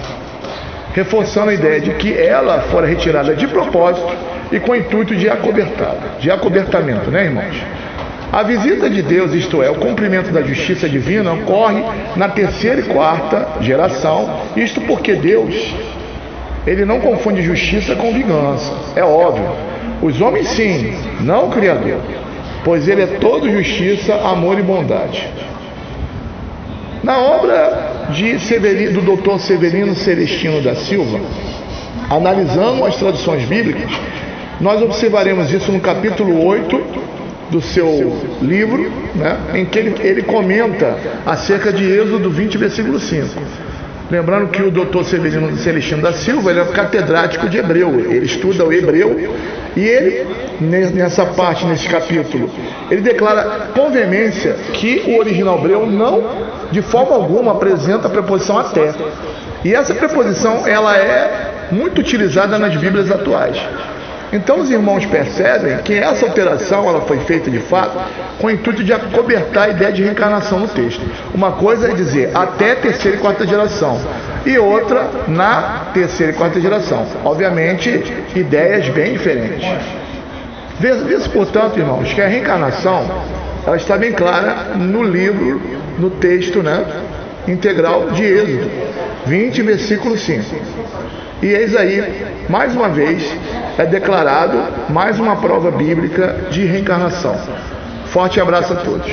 reforçando a ideia de que ela fora retirada de propósito e com o intuito de acobertada, de acobertamento, né, irmãos? A visita de Deus, isto é, o cumprimento da justiça divina, ocorre na terceira e quarta geração, isto porque Deus, ele não confunde justiça com vingança, é óbvio. Os homens sim, não o Criador, pois ele é todo justiça, amor e bondade. Na obra de Severino, do Dr. Severino Celestino da Silva, analisando as traduções bíblicas, nós observaremos isso no capítulo 8, do seu livro, né, em que ele, ele comenta acerca de Êxodo 20, versículo 5. Lembrando que o doutor Severino Celestino da Silva ele é catedrático de hebreu, ele estuda o hebreu e ele, nessa parte, nesse capítulo, ele declara com veemência que o original hebreu não, de forma alguma, apresenta a preposição até. E essa preposição ela é muito utilizada nas Bíblias atuais. Então os irmãos percebem que essa alteração ela foi feita de fato com o intuito de acobertar a ideia de reencarnação no texto. Uma coisa é dizer até terceira e quarta geração e outra na terceira e quarta geração. Obviamente, ideias bem diferentes. Vê-se, portanto, irmãos, que a reencarnação ela está bem clara no livro, no texto né, integral de Êxodo 20, versículo 5. E eis aí, mais uma vez, é declarado mais uma prova bíblica de reencarnação. Forte abraço a todos.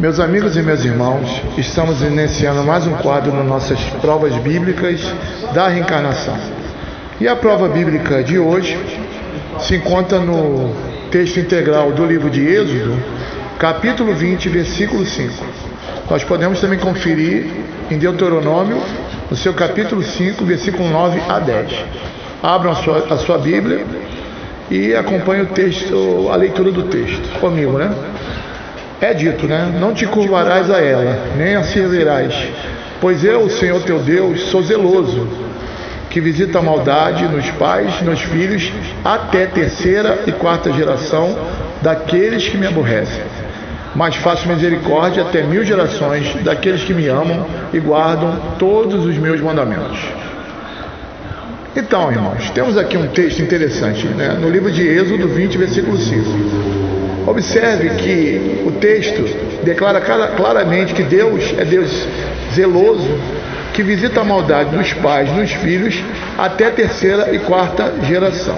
Meus amigos e meus irmãos, estamos iniciando mais um quadro nas nossas provas bíblicas da reencarnação. E a prova bíblica de hoje se encontra no texto integral do livro de Êxodo, capítulo 20, versículo 5. Nós podemos também conferir em Deuteronômio, no seu capítulo 5, versículo 9 a 10. Abram a sua, a sua Bíblia e acompanhem o texto, a leitura do texto comigo, né? É dito, né? Não te curvarás a ela, nem a servirás, pois eu, Senhor teu Deus, sou zeloso, que visita a maldade nos pais, nos filhos, até terceira e quarta geração daqueles que me aborrecem. Mas faço misericórdia até mil gerações daqueles que me amam e guardam todos os meus mandamentos. Então, irmãos, temos aqui um texto interessante, né? no livro de Êxodo 20, versículo 5. Observe que o texto declara claramente que Deus é Deus zeloso, que visita a maldade dos pais nos filhos até a terceira e quarta geração.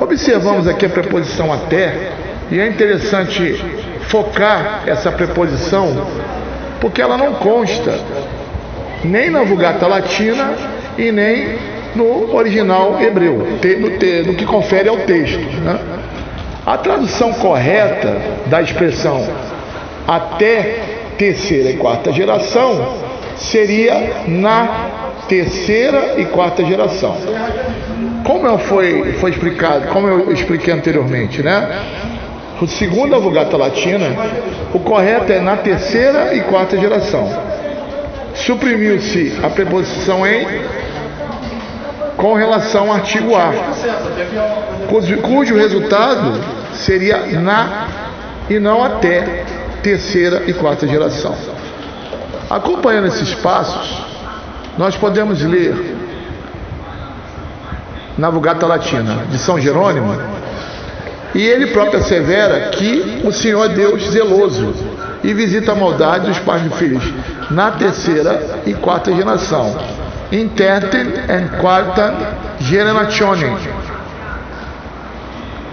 Observamos aqui a preposição até, e é interessante focar essa preposição, porque ela não consta nem na Vulgata Latina e nem no original hebreu, no, no que confere ao texto. Né? A tradução correta da expressão até terceira e quarta geração seria na terceira e quarta geração. Como foi, foi explicado, como eu expliquei anteriormente, né? Segundo a Vulgata Latina, o correto é na terceira e quarta geração. Suprimiu-se a preposição em com relação ao artigo A, cujo, cujo resultado seria na e não até terceira e quarta geração. Acompanhando esses passos, nós podemos ler na Vulgata Latina de São Jerônimo, e ele próprio assevera que o Senhor é Deus zeloso e visita a maldade dos pais e filhos na terceira e quarta geração in tertem quarta generazione,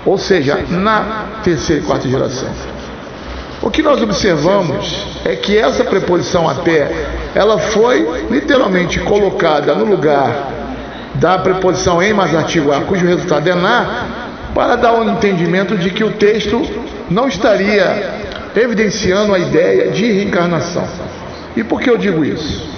ou seja, na terceira e quarta geração. O que nós observamos é que essa preposição até, ela foi literalmente colocada no lugar da preposição em mais artigo a, cujo resultado é na, para dar um entendimento de que o texto não estaria evidenciando a ideia de reencarnação. E por que eu digo isso?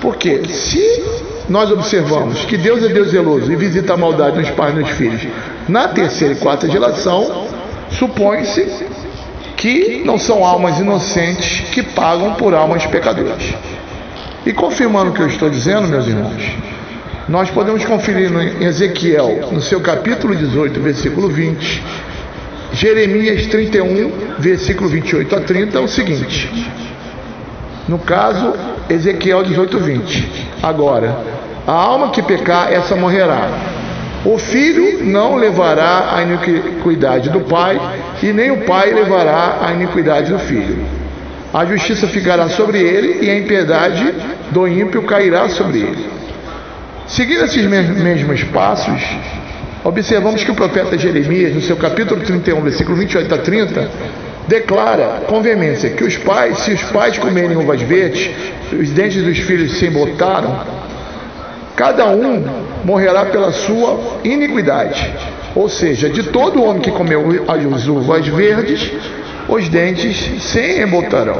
Porque se nós observamos que Deus é Deus zeloso e visita a maldade nos pais e nos filhos na terceira e quarta geração, supõe-se que não são almas inocentes que pagam por almas pecadoras. E confirmando o que eu estou dizendo, meus irmãos, nós podemos conferir em Ezequiel, no seu capítulo 18, versículo 20, Jeremias 31, versículo 28 a 30, o seguinte: no caso, Ezequiel 18, 20. Agora, a alma que pecar, essa morrerá. O filho não levará a iniquidade do pai, e nem o pai levará a iniquidade do filho. A justiça ficará sobre ele, e a impiedade do ímpio cairá sobre ele. Seguindo esses mesmos passos, observamos que o profeta Jeremias, no seu capítulo 31, versículo 28 a 30, declara com veemência que os pais, se os pais comerem uvas verdes, os dentes dos filhos se embotaram, cada um morrerá pela sua iniquidade. Ou seja, de todo homem que comeu as uvas verdes, os dentes se embotarão.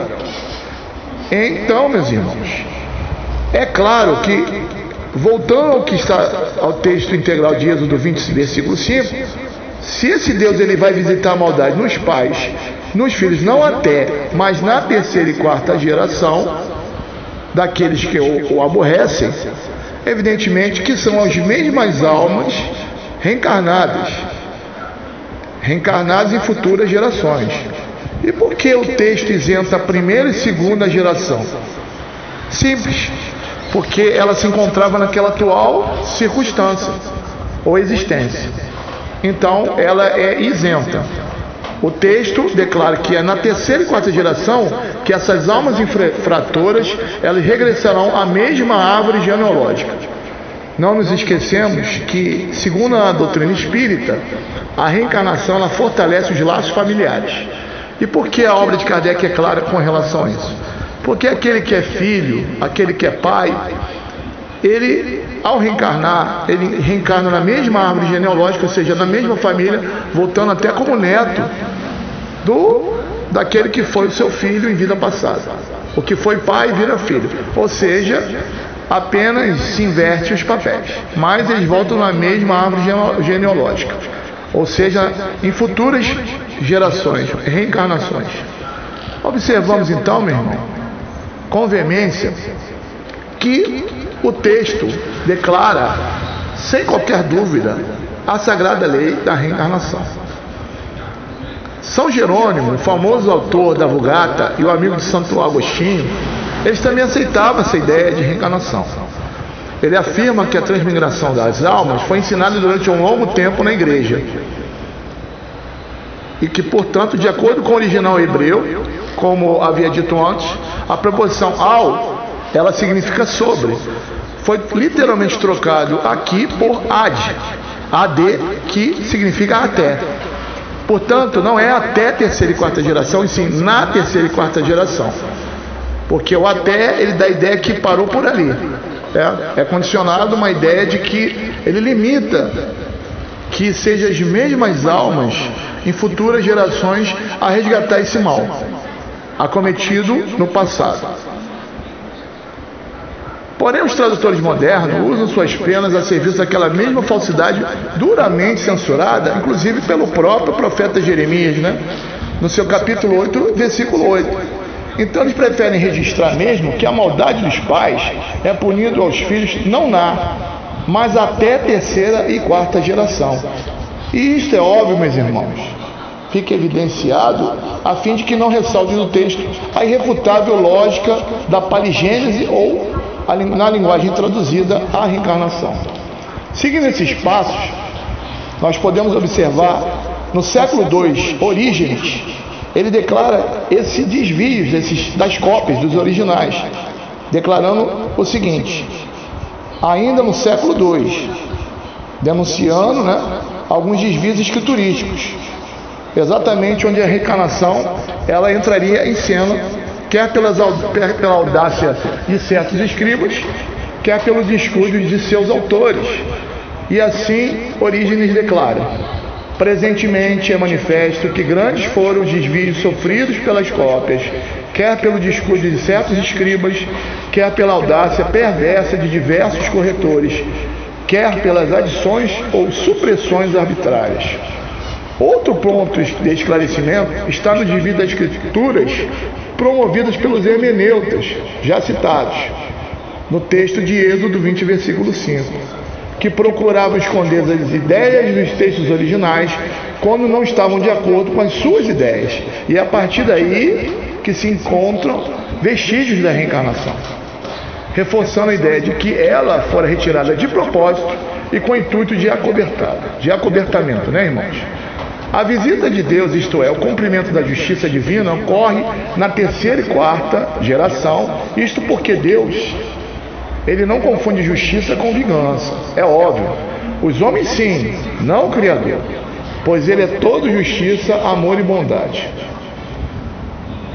Então, meus irmãos, é claro que, voltando ao que está ao texto integral de Êxodo 20, versículo 5, se esse Deus ele vai visitar a maldade nos pais nos filhos, não até, mas na terceira e quarta geração daqueles que o, o aborrecem, evidentemente que são as mesmas almas reencarnadas, reencarnadas em futuras gerações. E por que o texto isenta a primeira e segunda geração? Simples, porque ela se encontrava naquela atual circunstância. ou existência. Então, ela é isenta. O texto declara que é na terceira e quarta geração que essas almas infratoras elas regressarão à mesma árvore genealógica. Não nos esquecemos que, segundo a doutrina espírita, a reencarnação ela fortalece os laços familiares. E por que a obra de Kardec é clara com relação a isso? Porque aquele que é filho, aquele que é pai, ele, ao reencarnar, ele reencarna na mesma árvore genealógica, ou seja, na mesma família, voltando até como neto do daquele que foi o seu filho em vida passada. O que foi pai vira filho. Ou seja, apenas se inverte os papéis, mas eles voltam na mesma árvore genealógica. Ou seja, em futuras gerações, reencarnações. Observamos então, meu irmão, com veemência, que o texto declara, sem qualquer dúvida, a sagrada lei da reencarnação. São Jerônimo, o famoso autor da Vulgata e o amigo de Santo Agostinho, eles também aceitavam essa ideia de reencarnação. Ele afirma que a transmigração das almas foi ensinada durante um longo tempo na igreja. E que, portanto, de acordo com o original hebreu, como havia dito antes, a preposição ao, ela significa sobre. Foi literalmente trocado aqui por ad, ad, que significa até. Portanto, não é até terceira e quarta geração, e sim na terceira e quarta geração. Porque o até, ele dá a ideia que parou por ali. É, é condicionado uma ideia de que ele limita que sejam as mesmas almas em futuras gerações a resgatar esse mal acometido no passado. Porém, os tradutores modernos usam suas penas a serviço daquela mesma falsidade duramente censurada, inclusive pelo próprio profeta Jeremias, né? no seu capítulo 8, versículo 8. Então eles preferem registrar mesmo que a maldade dos pais é punida aos filhos não na, mas até terceira e quarta geração. E isto é óbvio, meus irmãos. Fica evidenciado a fim de que não ressalte no texto a irrefutável lógica da paligênese ou na linguagem traduzida, a reencarnação. Seguindo esses passos, nós podemos observar no século II, Orígenes, ele declara esse desvio desses, das cópias dos originais, declarando o seguinte: ainda no século II, denunciando né, alguns desvios escriturísticos, exatamente onde a reencarnação ela entraria em cena quer pelas, pela audácia de certos escribas, quer pelos descuidos de seus autores. E assim Orígenes declara: Presentemente é manifesto que grandes foram os desvios sofridos pelas cópias, quer pelo descuido de certos escribas, quer pela audácia perversa de diversos corretores, quer pelas adições ou supressões arbitrárias. Outro ponto de esclarecimento está no desvio das escrituras promovidas pelos hermeneutas, já citados, no texto de Êxodo 20, versículo 5, que procuravam esconder as ideias dos textos originais quando não estavam de acordo com as suas ideias. E é a partir daí que se encontram vestígios da reencarnação, reforçando a ideia de que ela fora retirada de propósito e com o intuito de acobertado, de acobertamento, né, irmãos? A visita de Deus, isto é, o cumprimento da justiça divina, ocorre na terceira e quarta geração, isto porque Deus, ele não confunde justiça com vingança, é óbvio. Os homens sim, não o Criador, pois ele é todo justiça, amor e bondade.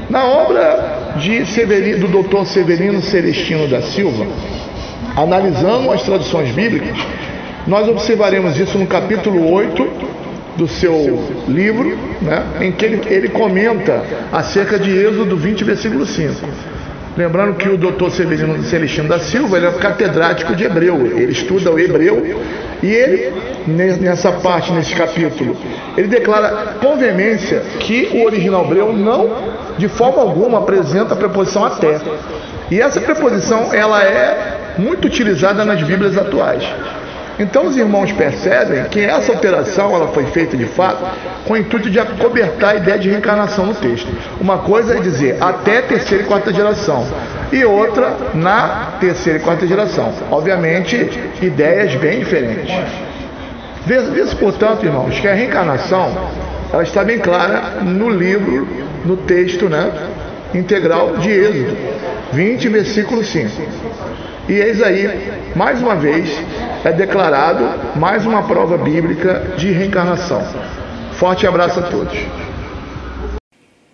Na obra de Severino, do Dr. Severino Celestino da Silva, analisando as traduções bíblicas, nós observaremos isso no capítulo 8, do seu livro, né, em que ele, ele comenta acerca de Êxodo 20, versículo 5. Lembrando que o doutor Severino Celestino da Silva ele é catedrático de hebreu, ele estuda o hebreu e ele, nessa parte, nesse capítulo, ele declara com veemência que o original hebreu não, de forma alguma, apresenta a preposição até. E essa preposição ela é muito utilizada nas Bíblias atuais. Então os irmãos percebem que essa alteração ela foi feita de fato com o intuito de acobertar a ideia de reencarnação no texto. Uma coisa é dizer até terceira e quarta geração e outra na terceira e quarta geração. Obviamente, ideias bem diferentes. Vê-se, portanto, irmãos, que a reencarnação ela está bem clara no livro, no texto né, integral de Êxodo 20, versículo 5. E eis aí, mais uma vez, é declarado mais uma prova bíblica de reencarnação. Forte abraço a todos.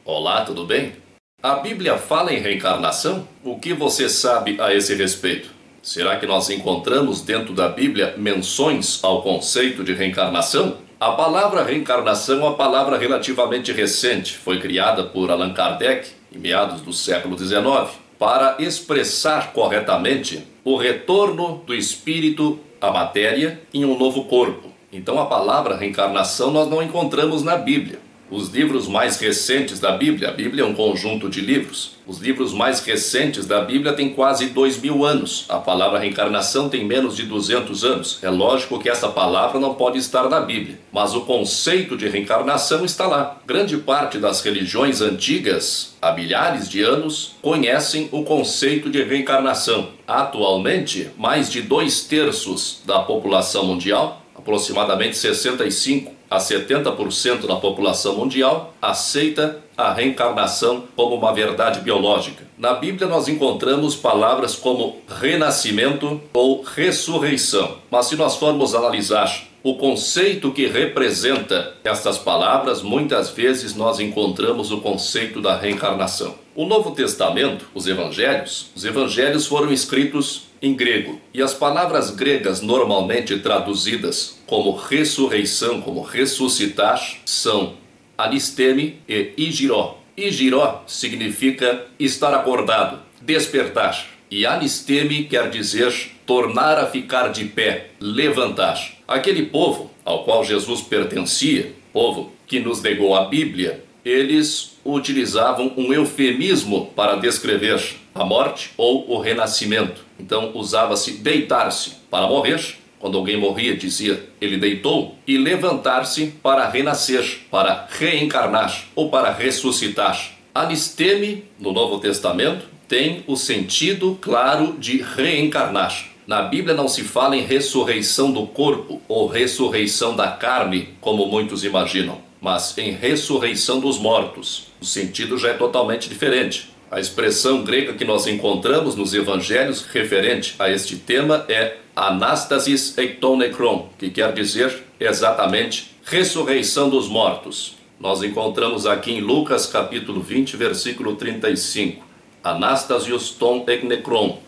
Olá, tudo bem? A Bíblia fala em reencarnação? O que você sabe a esse respeito? Será que nós encontramos dentro da Bíblia menções ao conceito de reencarnação? A palavra reencarnação é uma palavra relativamente recente, foi criada por Allan Kardec em meados do século XIX para expressar corretamente o retorno do espírito à matéria em um novo corpo. Então a palavra reencarnação nós não encontramos na Bíblia. Os livros mais recentes da Bíblia, a Bíblia é um conjunto de livros. Os livros mais recentes da Bíblia têm quase dois mil anos. A palavra reencarnação tem menos de 200 anos. É lógico que essa palavra não pode estar na Bíblia, mas o conceito de reencarnação está lá. Grande parte das religiões antigas, há milhares de anos, conhecem o conceito de reencarnação. Atualmente, mais de dois terços da população mundial, aproximadamente 65 a 70% da população mundial aceita a reencarnação como uma verdade biológica. Na Bíblia nós encontramos palavras como renascimento ou ressurreição. Mas se nós formos analisar o conceito que representa estas palavras, muitas vezes nós encontramos o conceito da reencarnação. O Novo Testamento, os evangelhos, os evangelhos foram escritos em grego. E as palavras gregas normalmente traduzidas como ressurreição, como ressuscitar, são alisteme e igiró. Igiró significa estar acordado, despertar. E alisteme quer dizer tornar a ficar de pé, levantar. Aquele povo ao qual Jesus pertencia, povo que nos negou a Bíblia, eles utilizavam um eufemismo para descrever a morte ou o renascimento. Então usava-se deitar-se para morrer. Quando alguém morria, dizia ele deitou, e levantar-se para renascer, para reencarnar ou para ressuscitar. Anisteme, no Novo Testamento, tem o sentido claro de reencarnar. Na Bíblia não se fala em ressurreição do corpo ou ressurreição da carne, como muitos imaginam, mas em ressurreição dos mortos. O sentido já é totalmente diferente. A expressão grega que nós encontramos nos evangelhos referente a este tema é anastasis ektonekron, que quer dizer exatamente ressurreição dos mortos. Nós encontramos aqui em Lucas capítulo 20, versículo 35. Anastasios ton eknekron.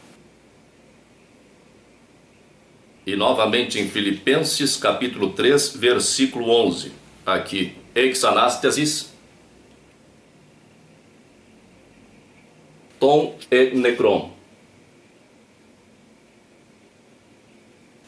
E novamente em Filipenses capítulo 3, versículo 11. Aqui, ex anastasis ton e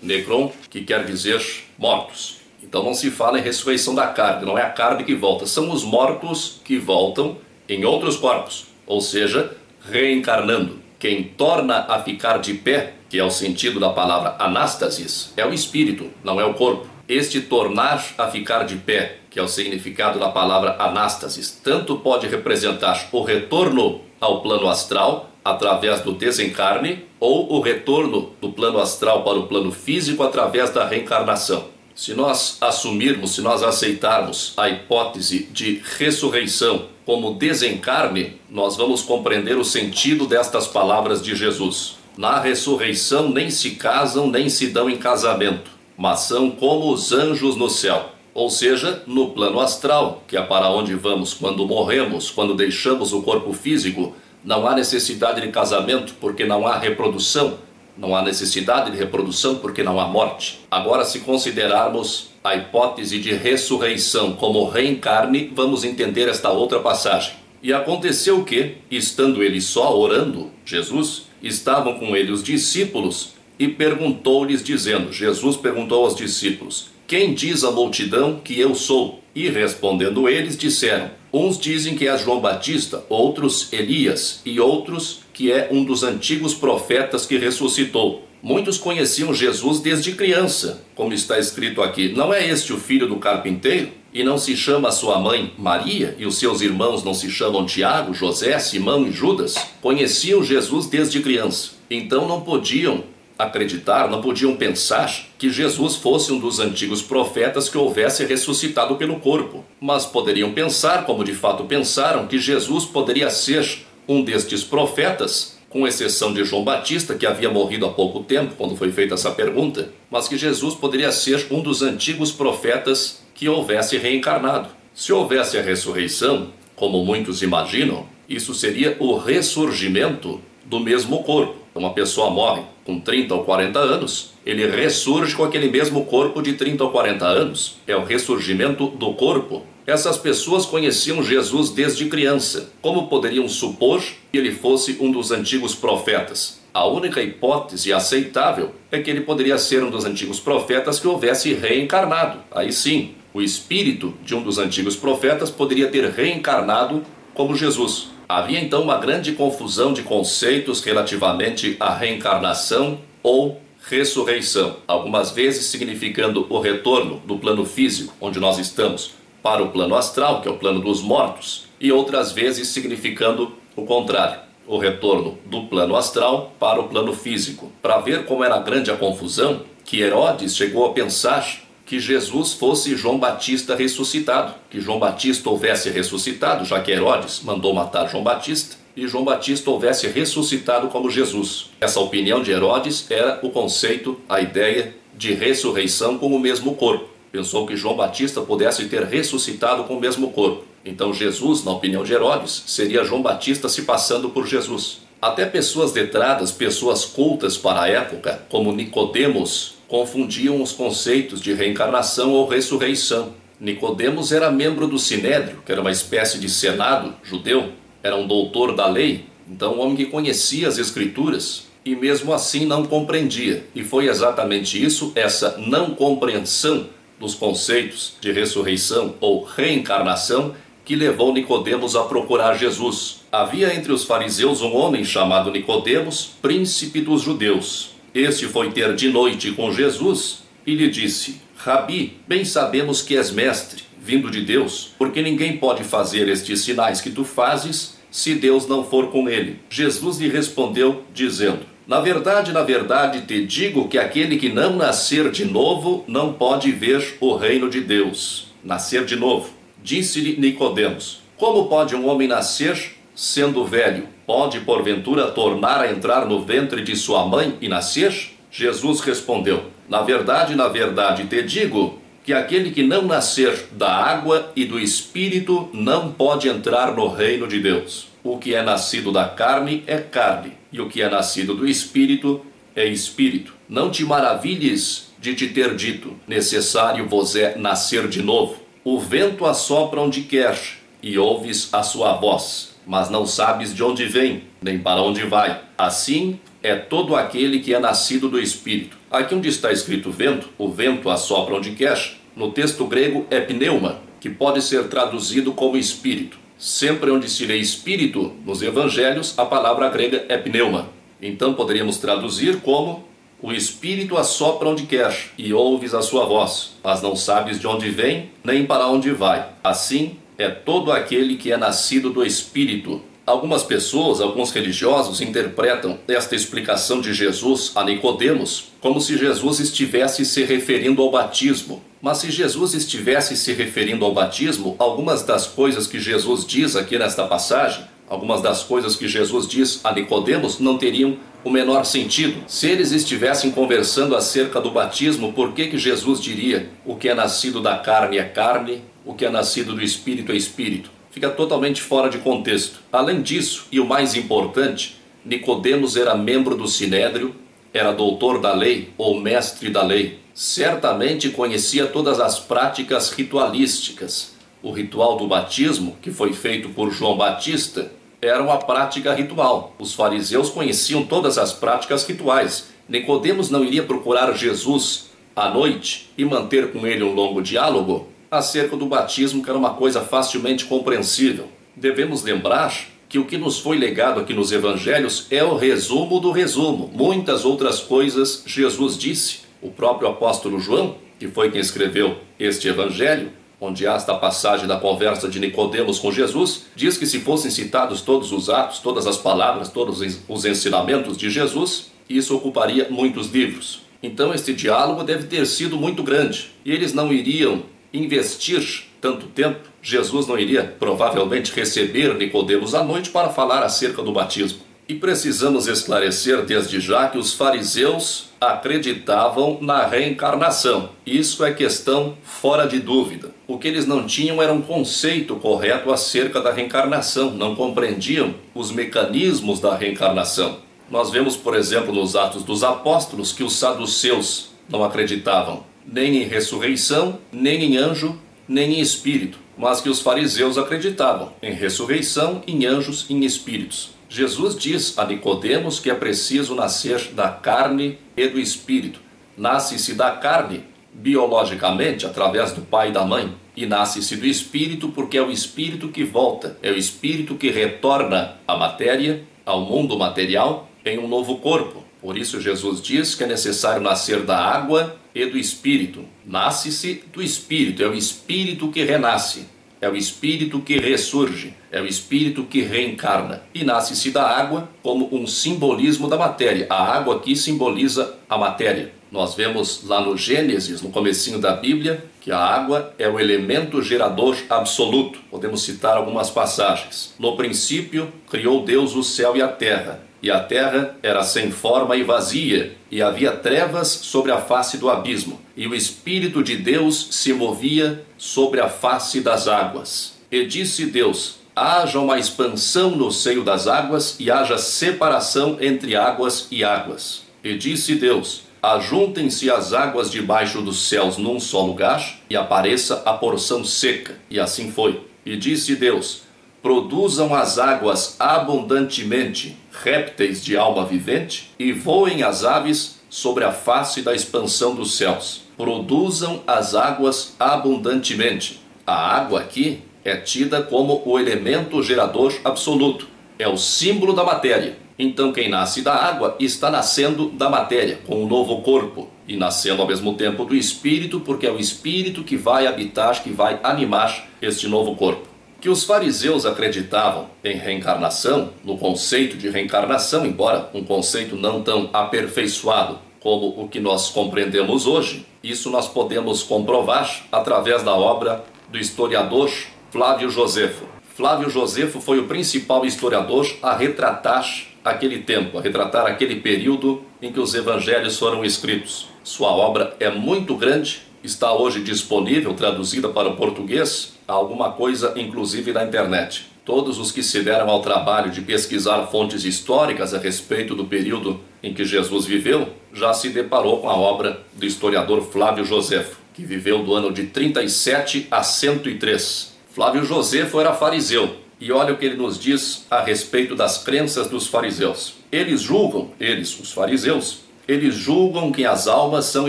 necron. Que quer dizer mortos. Então não se fala em ressurreição da carne, não é a carne que volta, são os mortos que voltam em outros corpos, ou seja, reencarnando. Quem torna a ficar de pé, que é o sentido da palavra anástasis, é o espírito, não é o corpo. Este tornar a ficar de pé, que é o significado da palavra anástasis, tanto pode representar o retorno ao plano astral através do desencarne ou o retorno do plano astral para o plano físico através da reencarnação. Se nós assumirmos, se nós aceitarmos a hipótese de ressurreição como desencarne, nós vamos compreender o sentido destas palavras de Jesus. Na ressurreição nem se casam nem se dão em casamento, mas são como os anjos no céu ou seja, no plano astral, que é para onde vamos quando morremos, quando deixamos o corpo físico, não há necessidade de casamento porque não há reprodução, não há necessidade de reprodução porque não há morte. Agora, se considerarmos a hipótese de ressurreição como reencarne, vamos entender esta outra passagem. E aconteceu que, estando ele só orando, Jesus, estavam com ele os discípulos e perguntou-lhes, dizendo: Jesus perguntou aos discípulos: quem diz a multidão que eu sou? E respondendo eles, disseram: Uns dizem que é João Batista, outros Elias, e outros que é um dos antigos profetas que ressuscitou. Muitos conheciam Jesus desde criança, como está escrito aqui. Não é este o filho do carpinteiro? E não se chama sua mãe Maria, e os seus irmãos não se chamam Tiago, José, Simão e Judas? Conheciam Jesus desde criança. Então não podiam acreditar, não podiam pensar que Jesus fosse um dos antigos profetas que houvesse ressuscitado pelo corpo, mas poderiam pensar, como de fato pensaram, que Jesus poderia ser um destes profetas, com exceção de João Batista, que havia morrido há pouco tempo quando foi feita essa pergunta, mas que Jesus poderia ser um dos antigos profetas que houvesse reencarnado. Se houvesse a ressurreição, como muitos imaginam, isso seria o ressurgimento do mesmo corpo. Uma pessoa morre com 30 ou 40 anos, ele ressurge com aquele mesmo corpo de 30 ou 40 anos. É o ressurgimento do corpo. Essas pessoas conheciam Jesus desde criança. Como poderiam supor que ele fosse um dos antigos profetas? A única hipótese aceitável é que ele poderia ser um dos antigos profetas que houvesse reencarnado. Aí sim, o espírito de um dos antigos profetas poderia ter reencarnado como Jesus. Havia então uma grande confusão de conceitos relativamente à reencarnação ou ressurreição, algumas vezes significando o retorno do plano físico, onde nós estamos, para o plano astral, que é o plano dos mortos, e outras vezes significando o contrário, o retorno do plano astral para o plano físico. Para ver como era grande a confusão, que Herodes chegou a pensar que Jesus fosse João Batista ressuscitado, que João Batista houvesse ressuscitado, já que Herodes mandou matar João Batista, e João Batista houvesse ressuscitado como Jesus. Essa opinião de Herodes era o conceito, a ideia de ressurreição com o mesmo corpo. Pensou que João Batista pudesse ter ressuscitado com o mesmo corpo. Então Jesus, na opinião de Herodes, seria João Batista se passando por Jesus. Até pessoas letradas, pessoas cultas para a época, como Nicodemos, confundiam os conceitos de reencarnação ou ressurreição. Nicodemos era membro do Sinédrio, que era uma espécie de senado judeu, era um doutor da lei, então um homem que conhecia as escrituras e mesmo assim não compreendia. E foi exatamente isso, essa não compreensão dos conceitos de ressurreição ou reencarnação que levou Nicodemos a procurar Jesus. Havia entre os fariseus um homem chamado Nicodemos, príncipe dos judeus. Este foi ter de noite com Jesus e lhe disse: Rabi, bem sabemos que és mestre, vindo de Deus, porque ninguém pode fazer estes sinais que tu fazes se Deus não for com ele. Jesus lhe respondeu, dizendo: Na verdade, na verdade te digo que aquele que não nascer de novo não pode ver o reino de Deus. Nascer de novo. Disse-lhe Nicodemos: Como pode um homem nascer sendo velho? Pode porventura tornar a entrar no ventre de sua mãe e nascer? Jesus respondeu: Na verdade, na verdade te digo que aquele que não nascer da água e do espírito não pode entrar no reino de Deus. O que é nascido da carne é carne, e o que é nascido do espírito é espírito. Não te maravilhes de te ter dito: necessário vos é nascer de novo. O vento assopra onde quer, e ouves a sua voz, mas não sabes de onde vem, nem para onde vai. Assim é todo aquele que é nascido do Espírito. Aqui onde está escrito vento, o vento assopra onde quer, no texto grego é pneuma, que pode ser traduzido como espírito. Sempre onde se lê espírito nos evangelhos, a palavra grega é pneuma. Então poderíamos traduzir como o espírito assopra onde quer e ouves a sua voz, mas não sabes de onde vem nem para onde vai. Assim é todo aquele que é nascido do espírito. Algumas pessoas, alguns religiosos interpretam esta explicação de Jesus a Nicodemos como se Jesus estivesse se referindo ao batismo. Mas se Jesus estivesse se referindo ao batismo, algumas das coisas que Jesus diz aqui nesta passagem, algumas das coisas que Jesus diz a Nicodemos não teriam o menor sentido. Se eles estivessem conversando acerca do batismo, por que que Jesus diria: "O que é nascido da carne é carne, o que é nascido do espírito é espírito"? fica totalmente fora de contexto. Além disso, e o mais importante, Nicodemos era membro do Sinédrio, era doutor da lei ou mestre da lei. Certamente conhecia todas as práticas ritualísticas. O ritual do batismo, que foi feito por João Batista, era uma prática ritual. Os fariseus conheciam todas as práticas rituais. Nicodemos não iria procurar Jesus à noite e manter com ele um longo diálogo? Acerca do batismo, que era uma coisa facilmente compreensível. Devemos lembrar que o que nos foi legado aqui nos evangelhos é o resumo do resumo. Muitas outras coisas Jesus disse. O próprio apóstolo João, que foi quem escreveu este evangelho, onde há esta passagem da conversa de Nicodemos com Jesus, diz que se fossem citados todos os atos, todas as palavras, todos os ensinamentos de Jesus, Isso ocuparia muitos livros. Então, este diálogo deve ter sido muito grande e eles não iriam investir tanto tempo. Jesus não iria provavelmente receber Nicodemos à noite para falar acerca do batismo. E precisamos esclarecer desde já que os fariseus acreditavam na reencarnação. Isso é questão fora de dúvida. O que eles não tinham era um conceito correto acerca da reencarnação, não compreendiam os mecanismos da reencarnação. Nós vemos, por exemplo, nos Atos dos Apóstolos que os saduceus não acreditavam nem em ressurreição, nem em anjo, nem em espírito, mas que os fariseus acreditavam em ressurreição, em anjos em espíritos. Jesus diz a Nicodemos que é preciso nascer da carne e do espírito. Nasce-se da carne biologicamente através do pai e da mãe, e nasce-se do espírito porque é o espírito que volta, é o espírito que retorna à matéria, ao mundo material, em um novo corpo. Por isso Jesus diz que é necessário nascer da água e do espírito. Nasce-se do espírito, é o espírito que renasce. É o espírito que ressurge, é o espírito que reencarna. E nasce-se da água como um simbolismo da matéria. A água aqui simboliza a matéria. Nós vemos lá no Gênesis, no comecinho da Bíblia, que a água é o elemento gerador absoluto. Podemos citar algumas passagens. No princípio, criou Deus o céu e a terra. E a terra era sem forma e vazia, e havia trevas sobre a face do abismo, e o Espírito de Deus se movia sobre a face das águas. E disse Deus: Haja uma expansão no seio das águas, e haja separação entre águas e águas. E disse Deus: Ajuntem-se as águas debaixo dos céus num só lugar, e apareça a porção seca. E assim foi. E disse Deus: Produzam as águas abundantemente répteis de alma vivente, e voem as aves sobre a face da expansão dos céus. Produzam as águas abundantemente. A água aqui é tida como o elemento gerador absoluto, é o símbolo da matéria. Então, quem nasce da água está nascendo da matéria, com um novo corpo, e nascendo ao mesmo tempo do espírito, porque é o espírito que vai habitar, que vai animar este novo corpo. Que os fariseus acreditavam em reencarnação, no conceito de reencarnação, embora um conceito não tão aperfeiçoado como o que nós compreendemos hoje, isso nós podemos comprovar através da obra do historiador Flávio Josefo. Flávio Josefo foi o principal historiador a retratar aquele tempo, a retratar aquele período em que os evangelhos foram escritos. Sua obra é muito grande, está hoje disponível, traduzida para o português, alguma coisa inclusive na internet. Todos os que se deram ao trabalho de pesquisar fontes históricas a respeito do período em que Jesus viveu, já se deparou com a obra do historiador Flávio Josefo, que viveu do ano de 37 a 103. Flávio Josefo era fariseu, e olha o que ele nos diz a respeito das crenças dos fariseus. Eles julgam, eles, os fariseus, eles julgam que as almas são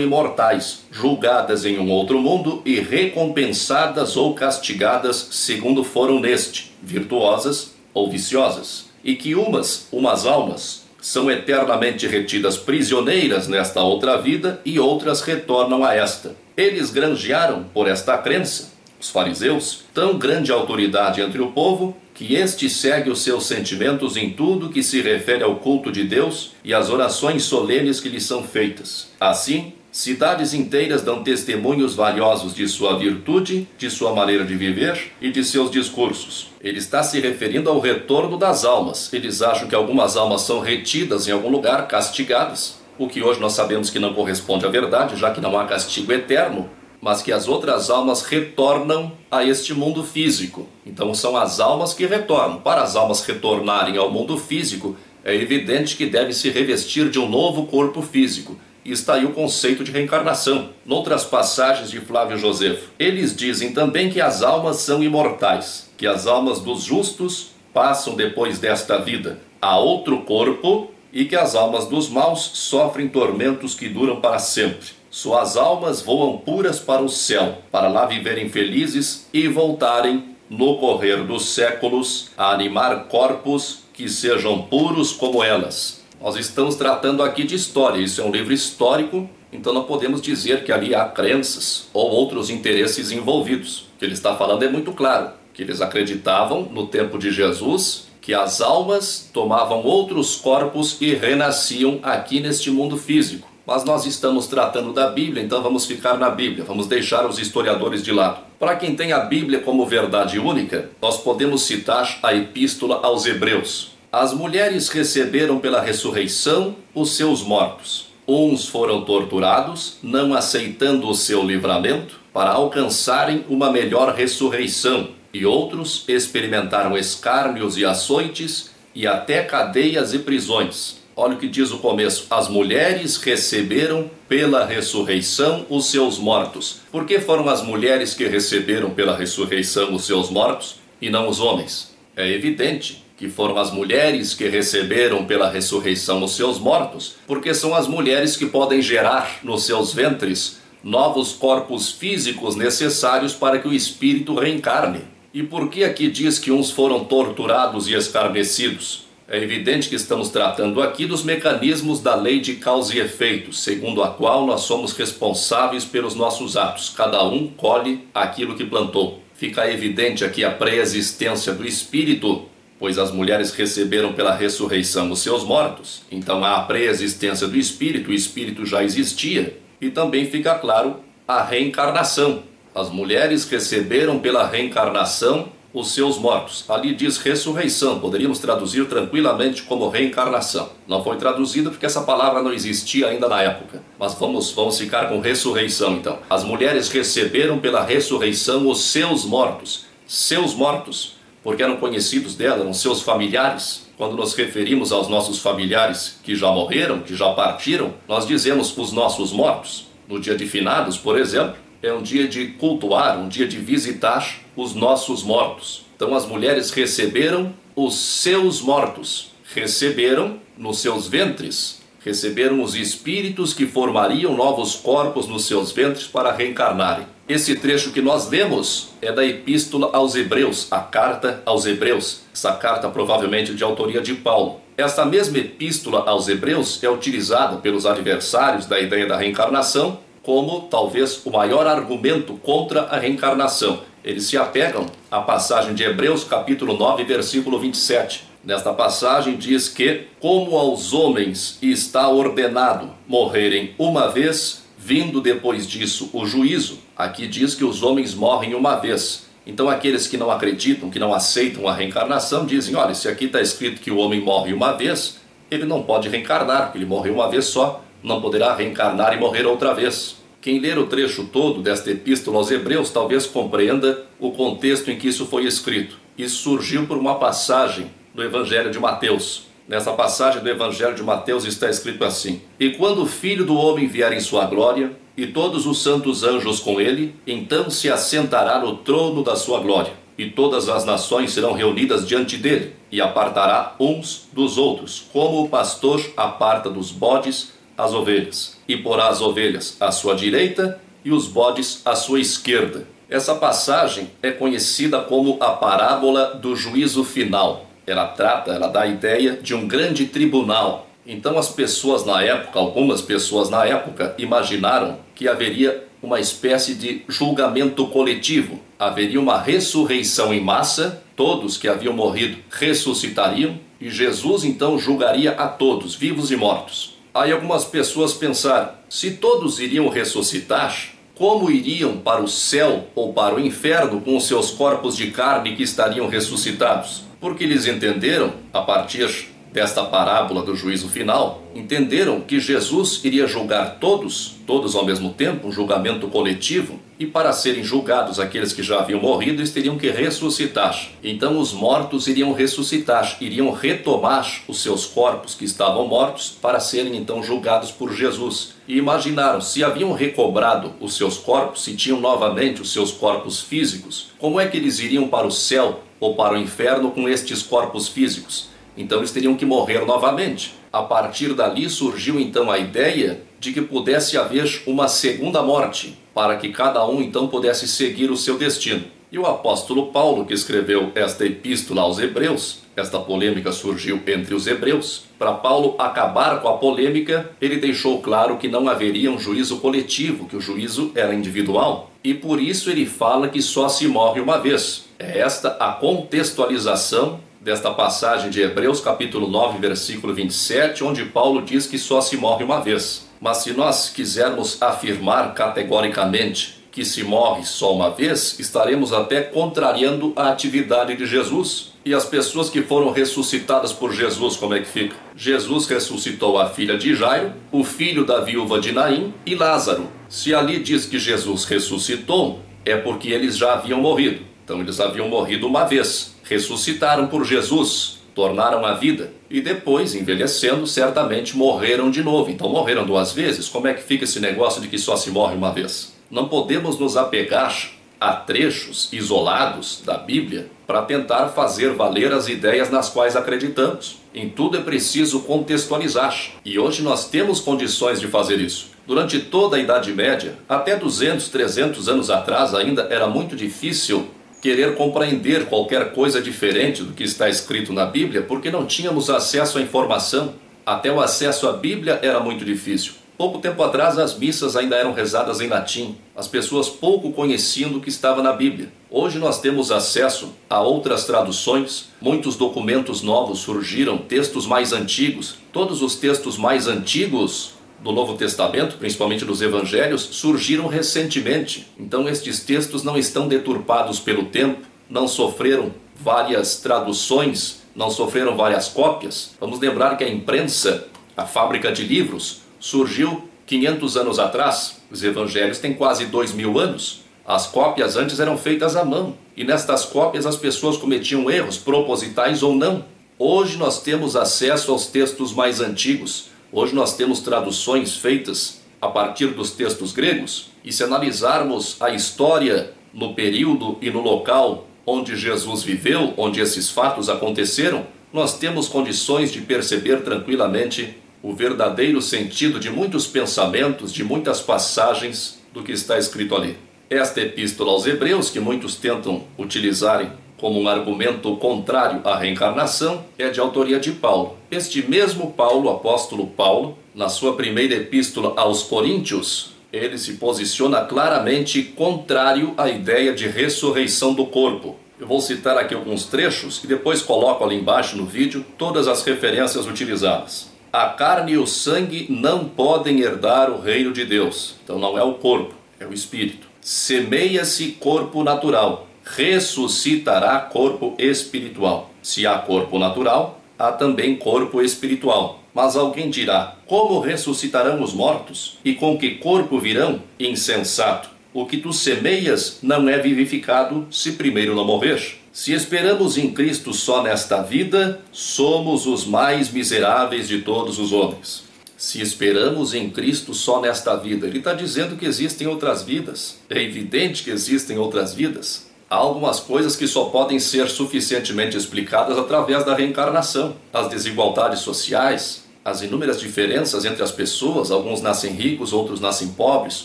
imortais, julgadas em um outro mundo e recompensadas ou castigadas segundo foram neste, virtuosas ou viciosas, e que umas, umas almas, são eternamente retidas prisioneiras nesta outra vida e outras retornam a esta. Eles granjearam por esta crença, os fariseus, tão grande autoridade entre o povo que este segue os seus sentimentos em tudo que se refere ao culto de Deus e às orações solenes que lhe são feitas. Assim, cidades inteiras dão testemunhos valiosos de sua virtude, de sua maneira de viver e de seus discursos. Ele está se referindo ao retorno das almas. Eles acham que algumas almas são retidas em algum lugar, castigadas, o que hoje nós sabemos que não corresponde à verdade, já que não há castigo eterno, mas que as outras almas retornam a este mundo físico. Então são as almas que retornam. Para as almas retornarem ao mundo físico, é evidente que deve se revestir de um novo corpo físico. E está aí o conceito de reencarnação. Noutras passagens de Flávio Josefo, eles dizem também que as almas são imortais, que as almas dos justos passam depois desta vida a outro corpo e que as almas dos maus sofrem tormentos que duram para sempre. Suas almas voam puras para o céu, para lá viverem felizes e voltarem, no correr dos séculos, a animar corpos que sejam puros como elas. Nós estamos tratando aqui de história, isso é um livro histórico, então não podemos dizer que ali há crenças ou outros interesses envolvidos. O que ele está falando é muito claro, que eles acreditavam no tempo de Jesus que as almas tomavam outros corpos e renasciam aqui neste mundo físico. Mas nós estamos tratando da Bíblia, então vamos ficar na Bíblia, vamos deixar os historiadores de lado. Para quem tem a Bíblia como verdade única, nós podemos citar a Epístola aos Hebreus. As mulheres receberam pela ressurreição os seus mortos. Uns foram torturados, não aceitando o seu livramento, para alcançarem uma melhor ressurreição e outros experimentaram escárnios e açoites e até cadeias e prisões. Olha o que diz o começo: as mulheres receberam pela ressurreição os seus mortos. Por que foram as mulheres que receberam pela ressurreição os seus mortos e não os homens? É evidente que foram as mulheres que receberam pela ressurreição os seus mortos, porque são as mulheres que podem gerar nos seus ventres novos corpos físicos necessários para que o espírito reencarne. E por que aqui diz que uns foram torturados e escarnecidos? É evidente que estamos tratando aqui dos mecanismos da lei de causa e efeito, segundo a qual nós somos responsáveis pelos nossos atos. Cada um colhe aquilo que plantou. Fica evidente aqui a pré-existência do espírito, pois as mulheres receberam pela ressurreição os seus mortos. Então há a pré-existência do espírito, o espírito já existia. E também fica claro a reencarnação as mulheres receberam pela reencarnação os seus mortos. Ali diz ressurreição, poderíamos traduzir tranquilamente como reencarnação. Não foi traduzido porque essa palavra não existia ainda na época. Mas vamos, vamos ficar com ressurreição então. As mulheres receberam pela ressurreição os seus mortos. Seus mortos, porque eram conhecidos dela, eram seus familiares. Quando nos referimos aos nossos familiares que já morreram, que já partiram, nós dizemos os nossos mortos. No dia de finados, por exemplo, é um dia de cultuar, um dia de visitar os nossos mortos. Então as mulheres receberam os seus mortos, receberam nos seus ventres, receberam os espíritos que formariam novos corpos nos seus ventres para reencarnarem. Esse trecho que nós lemos é da Epístola aos Hebreus, a carta aos Hebreus. Essa carta provavelmente de autoria de Paulo. Esta mesma epístola aos Hebreus é utilizada pelos adversários da ideia da reencarnação como talvez o maior argumento contra a reencarnação. Eles se apegam à passagem de Hebreus, capítulo 9, versículo 27. Nesta passagem diz que, como aos homens está ordenado morrerem uma vez, vindo depois disso o juízo, aqui diz que os homens morrem uma vez. Então, aqueles que não acreditam, que não aceitam a reencarnação, dizem: olha, se aqui está escrito que o homem morre uma vez, ele não pode reencarnar, porque ele morreu uma vez só não poderá reencarnar e morrer outra vez. Quem ler o trecho todo desta epístola aos Hebreus talvez compreenda o contexto em que isso foi escrito. Isso surgiu por uma passagem do Evangelho de Mateus. Nessa passagem do Evangelho de Mateus está escrito assim: E quando o Filho do Homem vier em sua glória, e todos os santos anjos com ele, então se assentará no trono da sua glória, e todas as nações serão reunidas diante dele, e apartará uns dos outros, como o pastor aparta dos bodes as ovelhas, e porá as ovelhas à sua direita e os bodes à sua esquerda. Essa passagem é conhecida como a parábola do juízo final. Ela trata, ela dá a ideia de um grande tribunal. Então as pessoas na época, algumas pessoas na época, imaginaram que haveria uma espécie de julgamento coletivo. Haveria uma ressurreição em massa, todos que haviam morrido ressuscitariam, e Jesus então julgaria a todos, vivos e mortos. Aí algumas pessoas pensaram: se todos iriam ressuscitar, como iriam para o céu ou para o inferno com os seus corpos de carne que estariam ressuscitados? Porque eles entenderam, a partir desta parábola do juízo final, entenderam que Jesus iria julgar todos, todos ao mesmo tempo, um julgamento coletivo, e para serem julgados aqueles que já haviam morrido, eles teriam que ressuscitar. Então os mortos iriam ressuscitar, iriam retomar os seus corpos que estavam mortos para serem então julgados por Jesus. E imaginaram, se haviam recobrado os seus corpos, se tinham novamente os seus corpos físicos, como é que eles iriam para o céu ou para o inferno com estes corpos físicos? Então eles teriam que morrer novamente. A partir dali surgiu então a ideia de que pudesse haver uma segunda morte, para que cada um então pudesse seguir o seu destino. E o apóstolo Paulo, que escreveu esta epístola aos Hebreus, esta polêmica surgiu entre os hebreus. Para Paulo acabar com a polêmica, ele deixou claro que não haveria um juízo coletivo, que o juízo era individual. E por isso ele fala que só se morre uma vez. É esta a contextualização desta passagem de Hebreus, capítulo 9, versículo 27, onde Paulo diz que só se morre uma vez. Mas se nós quisermos afirmar categoricamente que se morre só uma vez, estaremos até contrariando a atividade de Jesus. E as pessoas que foram ressuscitadas por Jesus, como é que fica? Jesus ressuscitou a filha de Jairo, o filho da viúva de Naim e Lázaro. Se ali diz que Jesus ressuscitou, é porque eles já haviam morrido. Então eles haviam morrido uma vez, ressuscitaram por Jesus, tornaram a vida e depois, envelhecendo, certamente morreram de novo. Então morreram duas vezes. Como é que fica esse negócio de que só se morre uma vez? Não podemos nos apegar a trechos isolados da Bíblia para tentar fazer valer as ideias nas quais acreditamos. Em tudo é preciso contextualizar. E hoje nós temos condições de fazer isso. Durante toda a Idade Média, até 200, 300 anos atrás, ainda era muito difícil querer compreender qualquer coisa diferente do que está escrito na Bíblia, porque não tínhamos acesso à informação. Até o acesso à Bíblia era muito difícil. Pouco tempo atrás, as missas ainda eram rezadas em latim. As pessoas pouco conheciam do que estava na Bíblia. Hoje nós temos acesso a outras traduções, muitos documentos novos surgiram, textos mais antigos. Todos os textos mais antigos do Novo Testamento, principalmente dos Evangelhos, surgiram recentemente. Então, estes textos não estão deturpados pelo tempo, não sofreram várias traduções, não sofreram várias cópias. Vamos lembrar que a imprensa, a fábrica de livros, surgiu 500 anos atrás. Os evangelhos têm quase dois mil anos. As cópias antes eram feitas à mão, e nestas cópias as pessoas cometiam erros, propositais ou não. Hoje nós temos acesso aos textos mais antigos. Hoje nós temos traduções feitas a partir dos textos gregos. E se analisarmos a história no período e no local onde Jesus viveu, onde esses fatos aconteceram, nós temos condições de perceber tranquilamente o verdadeiro sentido de muitos pensamentos, de muitas passagens do que está escrito ali. Esta epístola aos Hebreus, que muitos tentam utilizarem como um argumento contrário à reencarnação, é de autoria de Paulo. Este mesmo Paulo, apóstolo Paulo, na sua primeira epístola aos Coríntios, ele se posiciona claramente contrário à ideia de ressurreição do corpo. Eu vou citar aqui alguns trechos e depois coloco ali embaixo no vídeo todas as referências utilizadas. A carne e o sangue não podem herdar o reino de Deus. Então não é o corpo, é o espírito. Semeia-se corpo natural, ressuscitará corpo espiritual. Se há corpo natural, há também corpo espiritual. Mas alguém dirá: Como ressuscitarão os mortos? E com que corpo virão? Insensato. O que tu semeias não é vivificado se primeiro não morrer. Se esperamos em Cristo só nesta vida, somos os mais miseráveis de todos os homens. Se esperamos em Cristo só nesta vida, ele está dizendo que existem outras vidas. É evidente que existem outras vidas. Há algumas coisas que só podem ser suficientemente explicadas através da reencarnação. As desigualdades sociais, as inúmeras diferenças entre as pessoas, alguns nascem ricos, outros nascem pobres,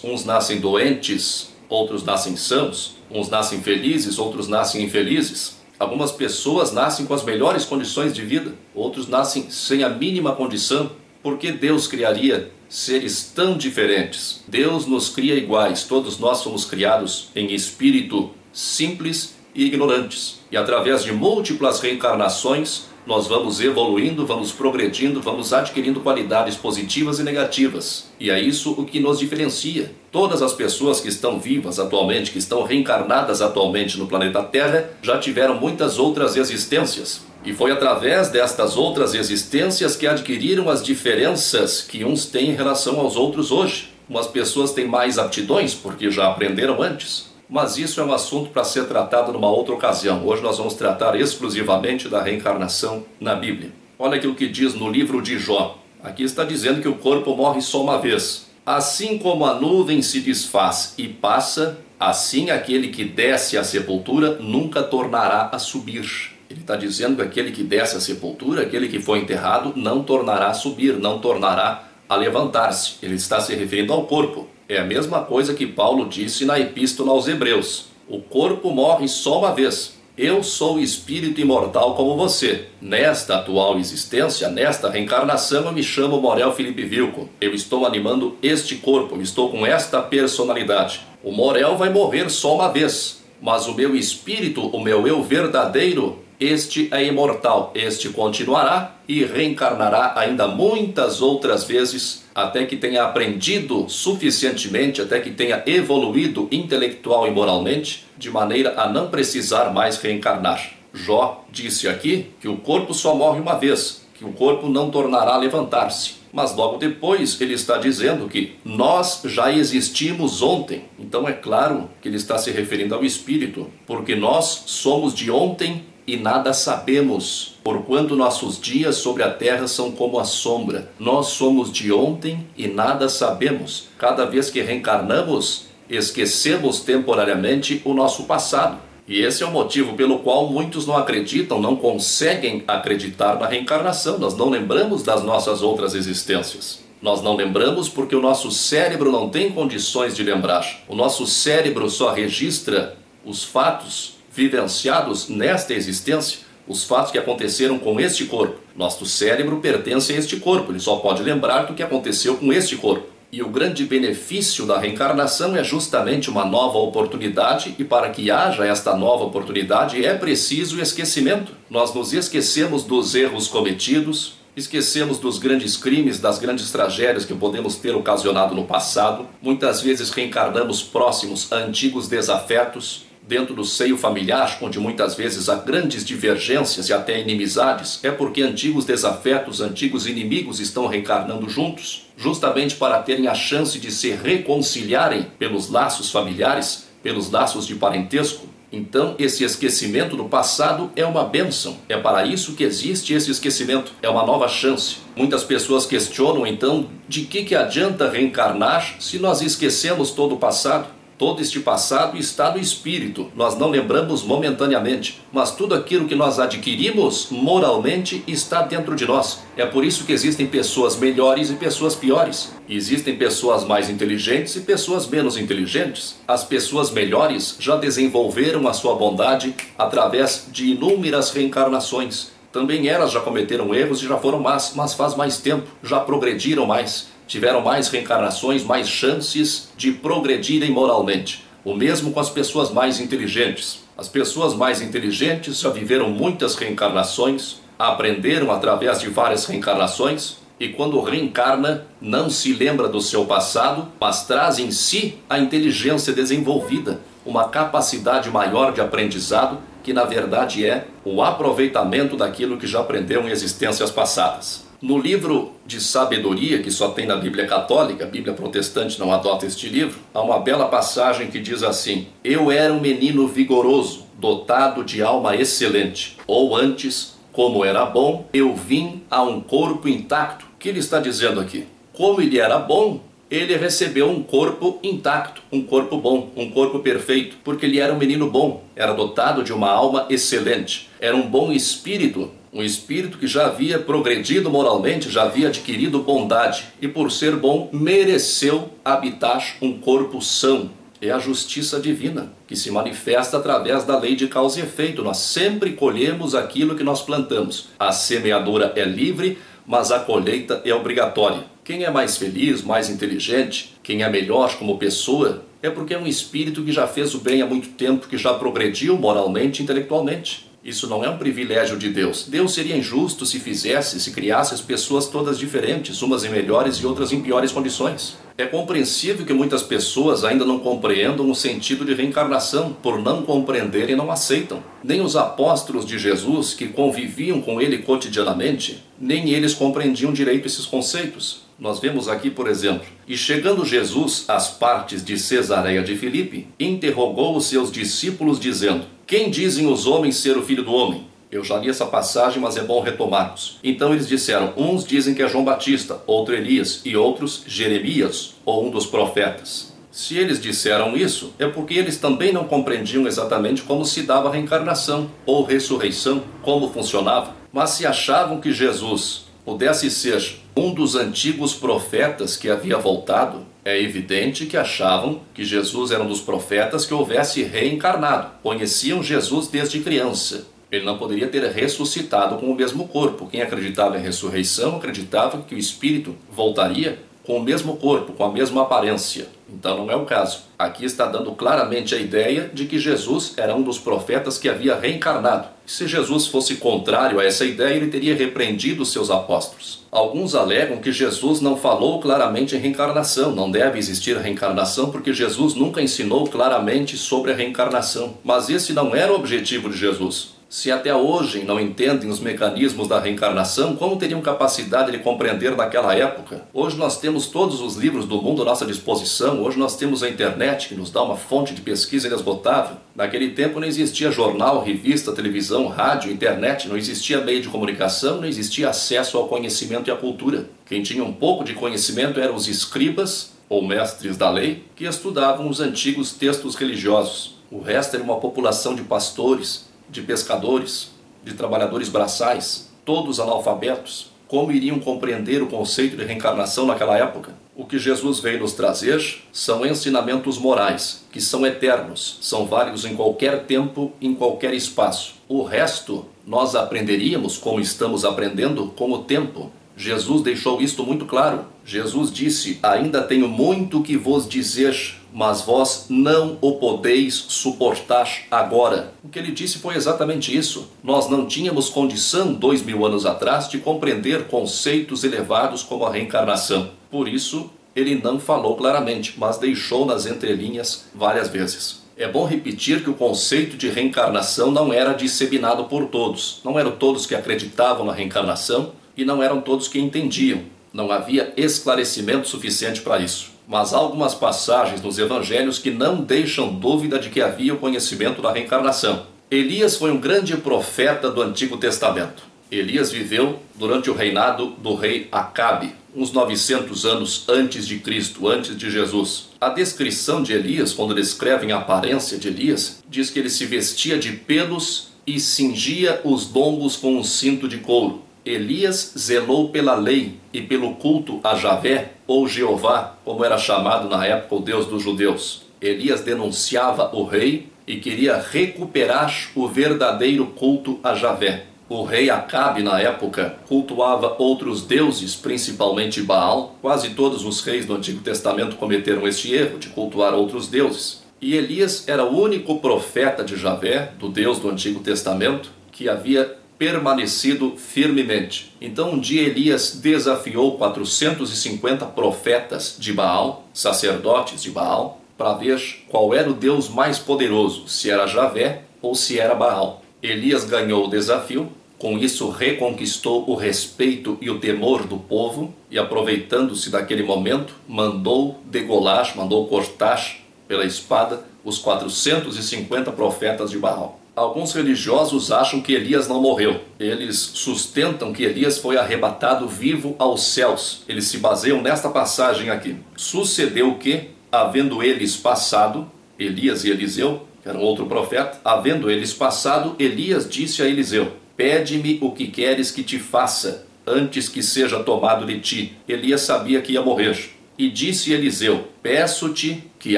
uns nascem doentes, outros nascem sãos, uns nascem felizes, outros nascem infelizes. Algumas pessoas nascem com as melhores condições de vida, outros nascem sem a mínima condição. Por que Deus criaria seres tão diferentes? Deus nos cria iguais, todos nós somos criados em espírito simples e ignorantes. E através de múltiplas reencarnações, nós vamos evoluindo, vamos progredindo, vamos adquirindo qualidades positivas e negativas. E é isso o que nos diferencia. Todas as pessoas que estão vivas atualmente, que estão reencarnadas atualmente no planeta Terra, já tiveram muitas outras existências. E foi através destas outras existências que adquiriram as diferenças que uns têm em relação aos outros hoje. Umas pessoas têm mais aptidões porque já aprenderam antes mas isso é um assunto para ser tratado numa outra ocasião. Hoje nós vamos tratar exclusivamente da reencarnação na Bíblia. Olha aqui o que diz no livro de Jó. Aqui está dizendo que o corpo morre só uma vez. Assim como a nuvem se desfaz e passa, assim aquele que desce à sepultura nunca tornará a subir. Ele está dizendo que aquele que desce à sepultura, aquele que foi enterrado, não tornará a subir, não tornará a levantar-se. Ele está se referindo ao corpo. É a mesma coisa que Paulo disse na Epístola aos Hebreus: o corpo morre só uma vez. Eu sou espírito imortal como você. Nesta atual existência, nesta reencarnação, eu me chamo Morel Felipe Vilco. Eu estou animando este corpo, estou com esta personalidade. O Morel vai morrer só uma vez, mas o meu espírito, o meu eu verdadeiro, Este é imortal, este continuará e reencarnará ainda muitas outras vezes até que tenha aprendido suficientemente, até que tenha evoluído intelectual e moralmente, de maneira a não precisar mais reencarnar. Jó disse aqui que o corpo só morre uma vez, que o corpo não tornará a levantar-se. Mas logo depois ele está dizendo que nós já existimos ontem. Então é claro que ele está se referindo ao espírito, porque nós somos de ontem e nada sabemos, porquanto nossos dias sobre a terra são como a sombra. Nós somos de ontem e nada sabemos. Cada vez que reencarnamos, esquecemos temporariamente o nosso passado. E esse é o motivo pelo qual muitos não acreditam, não conseguem acreditar na reencarnação. Nós não lembramos das nossas outras existências. Nós não lembramos porque o nosso cérebro não tem condições de lembrar. O nosso cérebro só registra os fatos vivenciados nesta existência, os fatos que aconteceram com este corpo. Nosso cérebro pertence a este corpo, ele só pode lembrar do que aconteceu com este corpo. E o grande benefício da reencarnação é justamente uma nova oportunidade, e para que haja esta nova oportunidade é preciso esquecimento. Nós nos esquecemos dos erros cometidos, esquecemos dos grandes crimes, das grandes tragédias que podemos ter ocasionado no passado. Muitas vezes reencarnamos próximos a antigos desafetos, dentro do seio familiar, onde muitas vezes há grandes divergências e até inimizades, é porque antigos desafetos, antigos inimigos estão reencarnando juntos, justamente para terem a chance de se reconciliarem pelos laços familiares, pelos laços de parentesco. Então, esse esquecimento do passado é uma bênção. É para isso que existe esse esquecimento. É uma nova chance. Muitas pessoas questionam então de que, que adianta reencarnar se nós esquecemos todo o passado. Todo este passado está no espírito, nós não lembramos momentaneamente, mas tudo aquilo que nós adquirimos moralmente está dentro de nós. É por isso que existem pessoas melhores e pessoas piores. Existem pessoas mais inteligentes e pessoas menos inteligentes. As pessoas melhores já desenvolveram a sua bondade através de inúmeras reencarnações. Também elas já cometeram erros e já foram más, mas faz mais tempo, já progrediram mais tiveram mais reencarnações, mais chances de progredirem moralmente. O mesmo com as pessoas mais inteligentes. As pessoas mais inteligentes já viveram muitas reencarnações, aprenderam através de várias reencarnações e quando reencarna não se lembra do seu passado, mas traz em si a inteligência desenvolvida, uma capacidade maior de aprendizado que na verdade é o aproveitamento daquilo que já aprendeu em existências passadas. No livro de sabedoria, que só tem na Bíblia Católica, a Bíblia Protestante não adota este livro, há uma bela passagem que diz assim: Eu era um menino vigoroso, dotado de alma excelente, ou antes, como era bom, eu vim a um corpo intacto. O que ele está dizendo aqui? Como ele era bom, ele recebeu um corpo intacto, um corpo bom, um corpo perfeito, porque ele era um menino bom, era dotado de uma alma excelente, era um bom espírito, um espírito que já havia progredido moralmente, já havia adquirido bondade e, por ser bom, mereceu habitar um corpo são. É a justiça divina que se manifesta através da lei de causa e efeito. Nós sempre colhemos aquilo que nós plantamos. A semeadura é livre, mas a colheita é obrigatória. Quem é mais feliz, mais inteligente, quem é melhor como pessoa, é porque é um espírito que já fez o bem há muito tempo, que já progrediu moralmente e intelectualmente. Isso não é um privilégio de Deus. Deus seria injusto se fizesse, se criasse as pessoas todas diferentes, umas em melhores e outras em piores condições. É compreensível que muitas pessoas ainda não compreendam o sentido de reencarnação, por não compreender e não aceitam. Nem os apóstolos de Jesus, que conviviam com ele cotidianamente, nem eles compreendiam direito esses conceitos. Nós vemos aqui, por exemplo, e chegando Jesus às partes de Cesareia de Filipe, interrogou os seus discípulos, dizendo: Quem dizem os homens ser o filho do homem? Eu já li essa passagem, mas é bom retomarmos. Então eles disseram: uns dizem que é João Batista, outro Elias, e outros Jeremias, ou um dos profetas. Se eles disseram isso, é porque eles também não compreendiam exatamente como se dava a reencarnação ou ressurreição, como funcionava, mas se achavam que Jesus pudesse ser um dos antigos profetas que havia voltado, é evidente que achavam que Jesus era um dos profetas que houvesse reencarnado. Conheciam Jesus desde criança. Ele não poderia ter ressuscitado com o mesmo corpo. Quem acreditava em ressurreição acreditava que o espírito voltaria com o mesmo corpo, com a mesma aparência. Então não é o caso. Aqui está dando claramente a ideia de que Jesus era um dos profetas que havia reencarnado. Se Jesus fosse contrário a essa ideia, ele teria repreendido os seus apóstolos. Alguns alegam que Jesus não falou claramente em reencarnação, não deve existir reencarnação, porque Jesus nunca ensinou claramente sobre a reencarnação. Mas esse não era o objetivo de Jesus. Se até hoje não entendem os mecanismos da reencarnação, como teriam capacidade de compreender naquela época? Hoje nós temos todos os livros do mundo à nossa disposição, hoje nós temos a internet que nos dá uma fonte de pesquisa inesgotável. Naquele tempo não existia jornal, revista, televisão, rádio, internet, não existia meio de comunicação, não existia acesso ao conhecimento e à cultura. Quem tinha um pouco de conhecimento eram os escribas, ou mestres da lei, que estudavam os antigos textos religiosos. O resto era uma população de pastores, de pescadores, de trabalhadores braçais, todos analfabetos, como iriam compreender o conceito de reencarnação naquela época? O que Jesus veio nos trazer são ensinamentos morais, que são eternos, são válidos em qualquer tempo, em qualquer espaço. O resto nós aprenderíamos, como estamos aprendendo, com o tempo. Jesus deixou isto muito claro. Jesus disse: Ainda tenho muito que vos dizer, mas vós não o podeis suportar agora. O que ele disse foi exatamente isso. Nós não tínhamos condição, dois mil anos atrás, de compreender conceitos elevados como a reencarnação. Por isso, ele não falou claramente, mas deixou nas entrelinhas várias vezes. É bom repetir que o conceito de reencarnação não era disseminado por todos. Não eram todos que acreditavam na reencarnação e não eram todos que entendiam. Não havia esclarecimento suficiente para isso mas há algumas passagens nos evangelhos que não deixam dúvida de que havia o conhecimento da reencarnação. Elias foi um grande profeta do Antigo Testamento. Elias viveu durante o reinado do rei Acabe, uns 900 anos antes de Cristo, antes de Jesus. A descrição de Elias, quando descrevem a aparência de Elias, diz que ele se vestia de pelos e cingia os lombos com um cinto de couro. Elias zelou pela lei e pelo culto a Javé, ou Jeová, como era chamado na época o Deus dos judeus. Elias denunciava o rei e queria recuperar o verdadeiro culto a Javé. O rei Acabe, na época, cultuava outros deuses, principalmente Baal. Quase todos os reis do Antigo Testamento cometeram este erro de cultuar outros deuses. E Elias era o único profeta de Javé, do Deus do Antigo Testamento, que havia permanecido firmemente. Então um dia Elias desafiou 450 profetas de Baal, sacerdotes de Baal, para ver qual era o Deus mais poderoso, se era Javé ou se era Baal. Elias ganhou o desafio, com isso reconquistou o respeito e o temor do povo e aproveitando-se daquele momento, mandou degolar, mandou cortar pela espada os 450 profetas de Baal. Alguns religiosos acham que Elias não morreu. Eles sustentam que Elias foi arrebatado vivo aos céus. Eles se baseiam nesta passagem aqui. Sucedeu que, havendo eles passado, Elias e Eliseu, que era um outro profeta, havendo eles passado, Elias disse a Eliseu: Pede-me o que queres que te faça, antes que seja tomado de ti. Elias sabia que ia morrer. E disse Eliseu: Peço-te que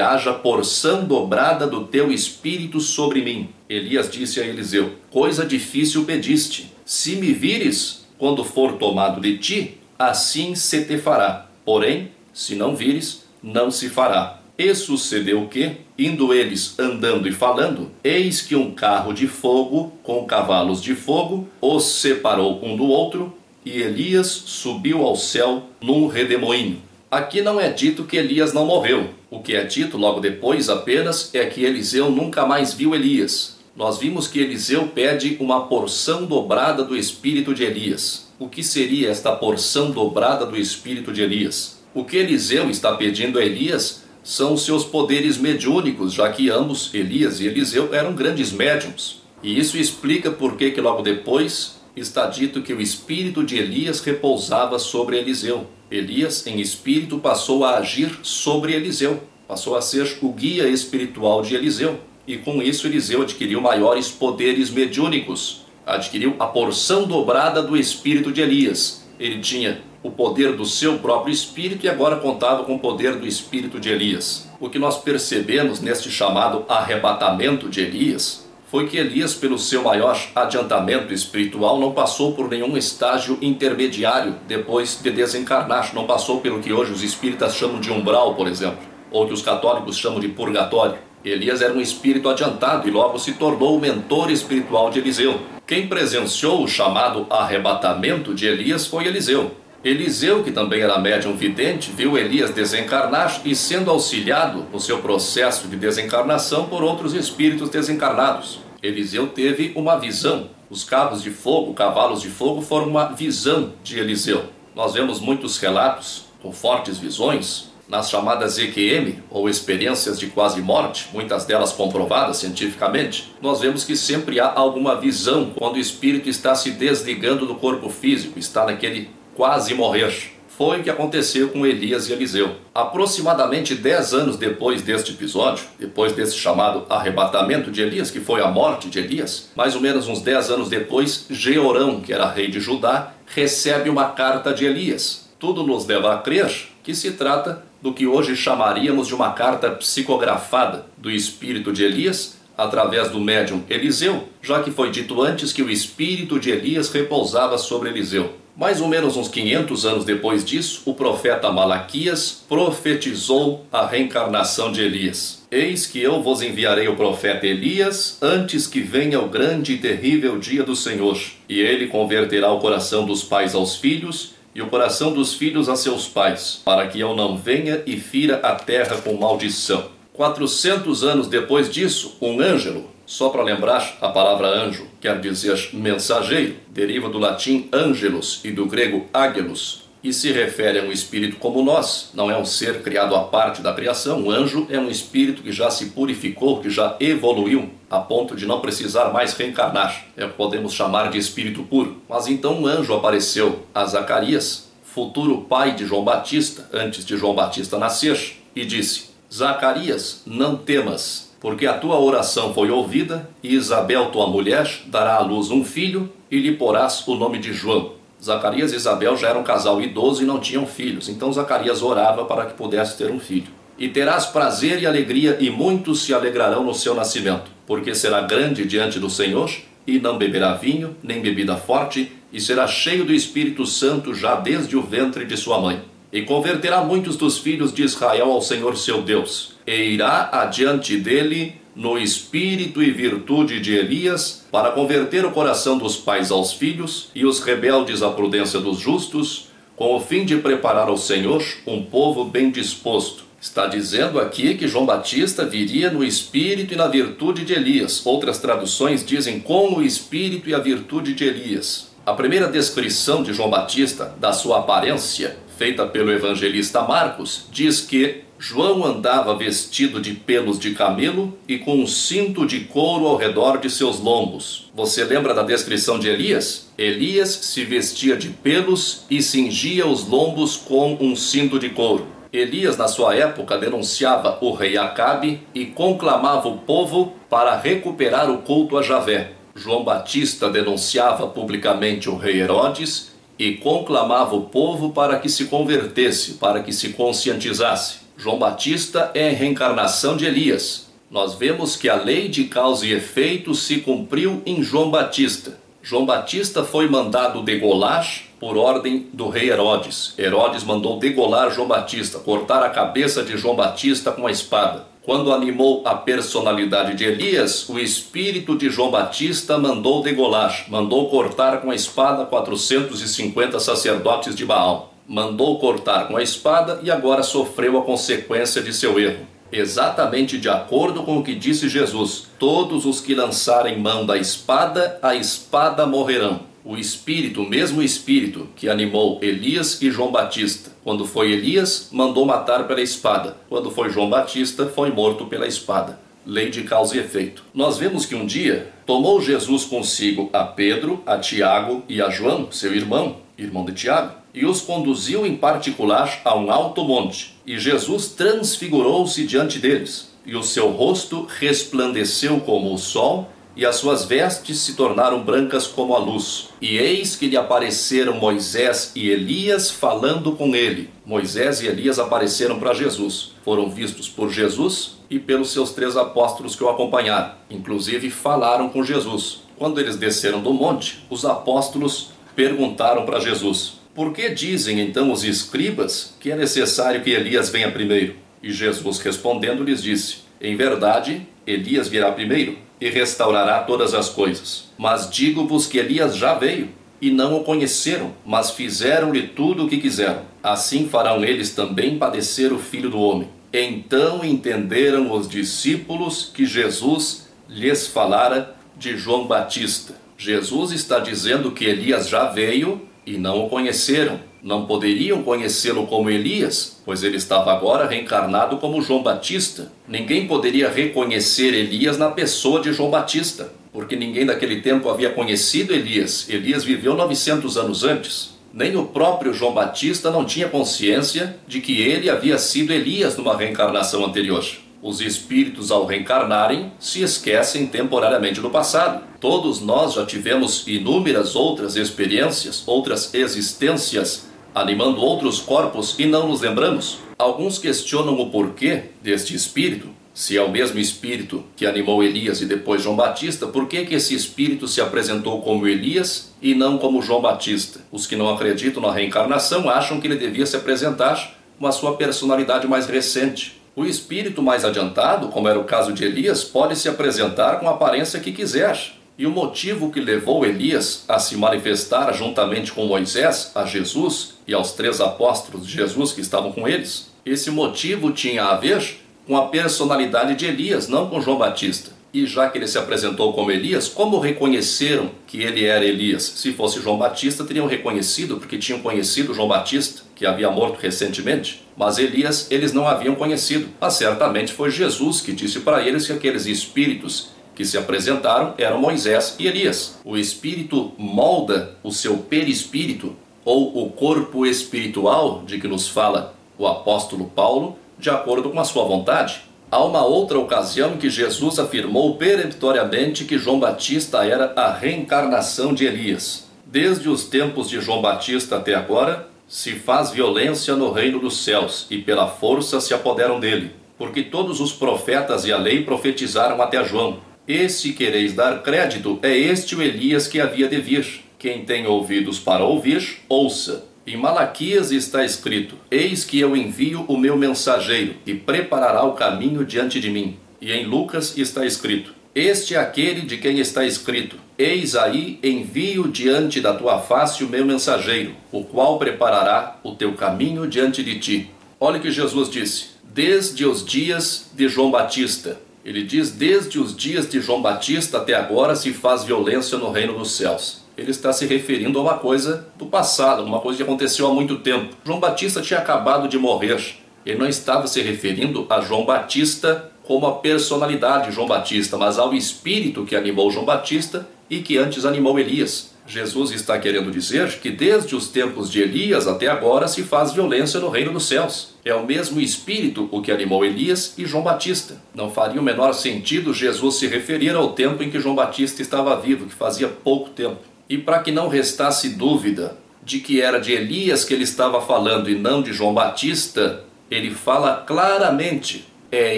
haja porção dobrada do teu espírito sobre mim. Elias disse a Eliseu: Coisa difícil pediste. Se me vires, quando for tomado de ti, assim se te fará. Porém, se não vires, não se fará. E sucedeu que, indo eles andando e falando, eis que um carro de fogo com cavalos de fogo os separou um do outro, e Elias subiu ao céu num redemoinho. Aqui não é dito que Elias não morreu. O que é dito logo depois apenas é que Eliseu nunca mais viu Elias. Nós vimos que Eliseu pede uma porção dobrada do espírito de Elias. O que seria esta porção dobrada do espírito de Elias? O que Eliseu está pedindo a Elias são seus poderes mediúnicos, já que ambos, Elias e Eliseu, eram grandes médiums. E isso explica por que logo depois está dito que o espírito de Elias repousava sobre Eliseu. Elias, em espírito, passou a agir sobre Eliseu, passou a ser o guia espiritual de Eliseu. E com isso, Eliseu adquiriu maiores poderes mediúnicos, adquiriu a porção dobrada do espírito de Elias. Ele tinha o poder do seu próprio espírito e agora contava com o poder do espírito de Elias. O que nós percebemos neste chamado arrebatamento de Elias foi que Elias, pelo seu maior adiantamento espiritual, não passou por nenhum estágio intermediário depois de desencarnar, não passou pelo que hoje os espíritas chamam de umbral, por exemplo, ou que os católicos chamam de purgatório. Elias era um espírito adiantado e logo se tornou o mentor espiritual de Eliseu. Quem presenciou o chamado arrebatamento de Elias foi Eliseu. Eliseu, que também era médium vidente, viu Elias desencarnar e sendo auxiliado no seu processo de desencarnação por outros espíritos desencarnados. Eliseu teve uma visão. Os cabos de fogo, cavalos de fogo, foram uma visão de Eliseu. Nós vemos muitos relatos com fortes visões nas chamadas EQM, ou experiências de quase morte, muitas delas comprovadas cientificamente. Nós vemos que sempre há alguma visão quando o espírito está se desligando do corpo físico, está naquele quase morrer. Foi o que aconteceu com Elias e Eliseu. Aproximadamente 10 anos depois deste episódio, depois desse chamado arrebatamento de Elias, que foi a morte de Elias, mais ou menos uns 10 anos depois, Jeorão, que era rei de Judá, recebe uma carta de Elias. Tudo nos leva a crer que se trata do que hoje chamaríamos de uma carta psicografada do espírito de Elias através do médium Eliseu, já que foi dito antes que o espírito de Elias repousava sobre Eliseu. Mais ou menos uns 500 anos depois disso, o profeta Malaquias profetizou a reencarnação de Elias. Eis que eu vos enviarei o profeta Elias antes que venha o grande e terrível dia do Senhor, e ele converterá o coração dos pais aos filhos e o coração dos filhos a seus pais, para que eu não venha e fira a terra com maldição. 400 anos depois disso, um ângelo, só para lembrar, a palavra anjo quer dizer mensageiro, deriva do latim angelus e do grego águelos, e se refere a um espírito como nós, não é um ser criado à parte da criação. Um anjo é um espírito que já se purificou, que já evoluiu a ponto de não precisar mais reencarnar. É o que podemos chamar de espírito puro. Mas então um anjo apareceu a Zacarias, futuro pai de João Batista, antes de João Batista nascer, e disse: Zacarias, não temas porque a tua oração foi ouvida, e Isabel, tua mulher, dará à luz um filho, e lhe porás o nome de João. Zacarias e Isabel já eram casal idoso e não tinham filhos, então Zacarias orava para que pudesse ter um filho. E terás prazer e alegria, e muitos se alegrarão no seu nascimento, porque será grande diante do Senhor, e não beberá vinho, nem bebida forte, e será cheio do Espírito Santo já desde o ventre de sua mãe e converterá muitos dos filhos de Israel ao Senhor seu Deus, e irá adiante dele no espírito e virtude de Elias, para converter o coração dos pais aos filhos e os rebeldes à prudência dos justos, com o fim de preparar ao Senhor um povo bem disposto. Está dizendo aqui que João Batista viria no espírito e na virtude de Elias. Outras traduções dizem com o espírito e a virtude de Elias. A primeira descrição de João Batista, da sua aparência, feita pelo evangelista Marcos, diz que João andava vestido de pelos de camelo e com um cinto de couro ao redor de seus lombos. Você lembra da descrição de Elias? Elias se vestia de pelos e cingia os lombos com um cinto de couro. Elias, na sua época, denunciava o rei Acabe e conclamava o povo para recuperar o culto a Javé. João Batista denunciava publicamente o rei Herodes e conclamava o povo para que se convertesse, para que se conscientizasse. João Batista é a reencarnação de Elias. Nós vemos que a lei de causa e efeito se cumpriu em João Batista. João Batista foi mandado degolar por ordem do rei Herodes. Herodes mandou degolar João Batista, cortar a cabeça de João Batista com a espada. Quando animou a personalidade de Elias, o espírito de João Batista mandou degolar, mandou cortar com a espada 450 sacerdotes de Baal. Mandou cortar com a espada e agora sofreu a consequência de seu erro. Exatamente de acordo com o que disse Jesus: Todos os que lançarem mão da espada, a espada morrerão o espírito, o mesmo espírito que animou Elias e João Batista. Quando foi Elias, mandou matar pela espada. Quando foi João Batista, foi morto pela espada. Lei de causa e efeito. Nós vemos que um dia tomou Jesus consigo a Pedro, a Tiago e a João, seu irmão, irmão de Tiago, e os conduziu em particular a um alto monte. E Jesus transfigurou-se diante deles, e o seu rosto resplandeceu como o sol e as suas vestes se tornaram brancas como a luz. E eis que lhe apareceram Moisés e Elias falando com ele. Moisés e Elias apareceram para Jesus. Foram vistos por Jesus e pelos seus três apóstolos que o acompanharam. Inclusive falaram com Jesus. Quando eles desceram do monte, os apóstolos perguntaram para Jesus: Por que dizem então os escribas que é necessário que Elias venha primeiro? E Jesus respondendo lhes disse: Em verdade, Elias virá primeiro e restaurará todas as coisas. Mas digo-vos que Elias já veio e não o conheceram, mas fizeram-lhe tudo o que quiseram. Assim farão eles também padecer o filho do homem. Então entenderam os discípulos que Jesus lhes falara de João Batista. Jesus está dizendo que Elias já veio e não o conheceram. Não poderiam conhecê-lo como Elias, pois ele estava agora reencarnado como João Batista. Ninguém poderia reconhecer Elias na pessoa de João Batista, porque ninguém daquele tempo havia conhecido Elias. Elias viveu 900 anos antes. Nem o próprio João Batista não tinha consciência de que ele havia sido Elias numa reencarnação anterior. Os espíritos, ao reencarnarem, se esquecem temporariamente do passado. Todos nós já tivemos inúmeras outras experiências, outras existências, animando outros corpos e não nos lembramos. Alguns questionam o porquê deste espírito, se é o mesmo espírito que animou Elias e depois João Batista, por que, que esse espírito se apresentou como Elias e não como João Batista? Os que não acreditam na reencarnação acham que ele devia se apresentar com a sua personalidade mais recente. O espírito mais adiantado, como era o caso de Elias, pode se apresentar com a aparência que quiser. E o motivo que levou Elias a se manifestar juntamente com Moisés a Jesus e aos três apóstolos de Jesus que estavam com eles, esse motivo tinha a ver com a personalidade de Elias, não com João Batista. E já que ele se apresentou como Elias, como reconheceram que ele era Elias? Se fosse João Batista, teriam reconhecido, porque tinham conhecido João Batista, que havia morto recentemente. Mas Elias eles não haviam conhecido. Mas certamente foi Jesus que disse para eles que aqueles espíritos que se apresentaram eram Moisés e Elias. O espírito molda o seu perispírito, ou o corpo espiritual de que nos fala o apóstolo Paulo, de acordo com a sua vontade. Há uma outra ocasião que Jesus afirmou peremptoriamente que João Batista era a reencarnação de Elias. Desde os tempos de João Batista até agora, se faz violência no reino dos céus e pela força se apoderam dele, porque todos os profetas e a lei profetizaram até João. E se quereis dar crédito, é este o Elias que havia de vir. Quem tem ouvidos para ouvir, ouça. Em Malaquias está escrito: Eis que eu envio o meu mensageiro, e preparará o caminho diante de mim. E em Lucas está escrito: Este é aquele de quem está escrito: Eis aí envio diante da tua face o meu mensageiro, o qual preparará o teu caminho diante de ti. Olha o que Jesus disse: Desde os dias de João Batista. Ele diz: Desde os dias de João Batista até agora se faz violência no reino dos céus ele está se referindo a uma coisa do passado, uma coisa que aconteceu há muito tempo. João Batista tinha acabado de morrer. Ele não estava se referindo a João Batista como a personalidade de João Batista, mas ao espírito que animou João Batista e que antes animou Elias. Jesus está querendo dizer que desde os tempos de Elias até agora se faz violência no reino dos céus. É o mesmo espírito o que animou Elias e João Batista. Não faria o menor sentido Jesus se referir ao tempo em que João Batista estava vivo, que fazia pouco tempo. E para que não restasse dúvida de que era de Elias que ele estava falando e não de João Batista, ele fala claramente: é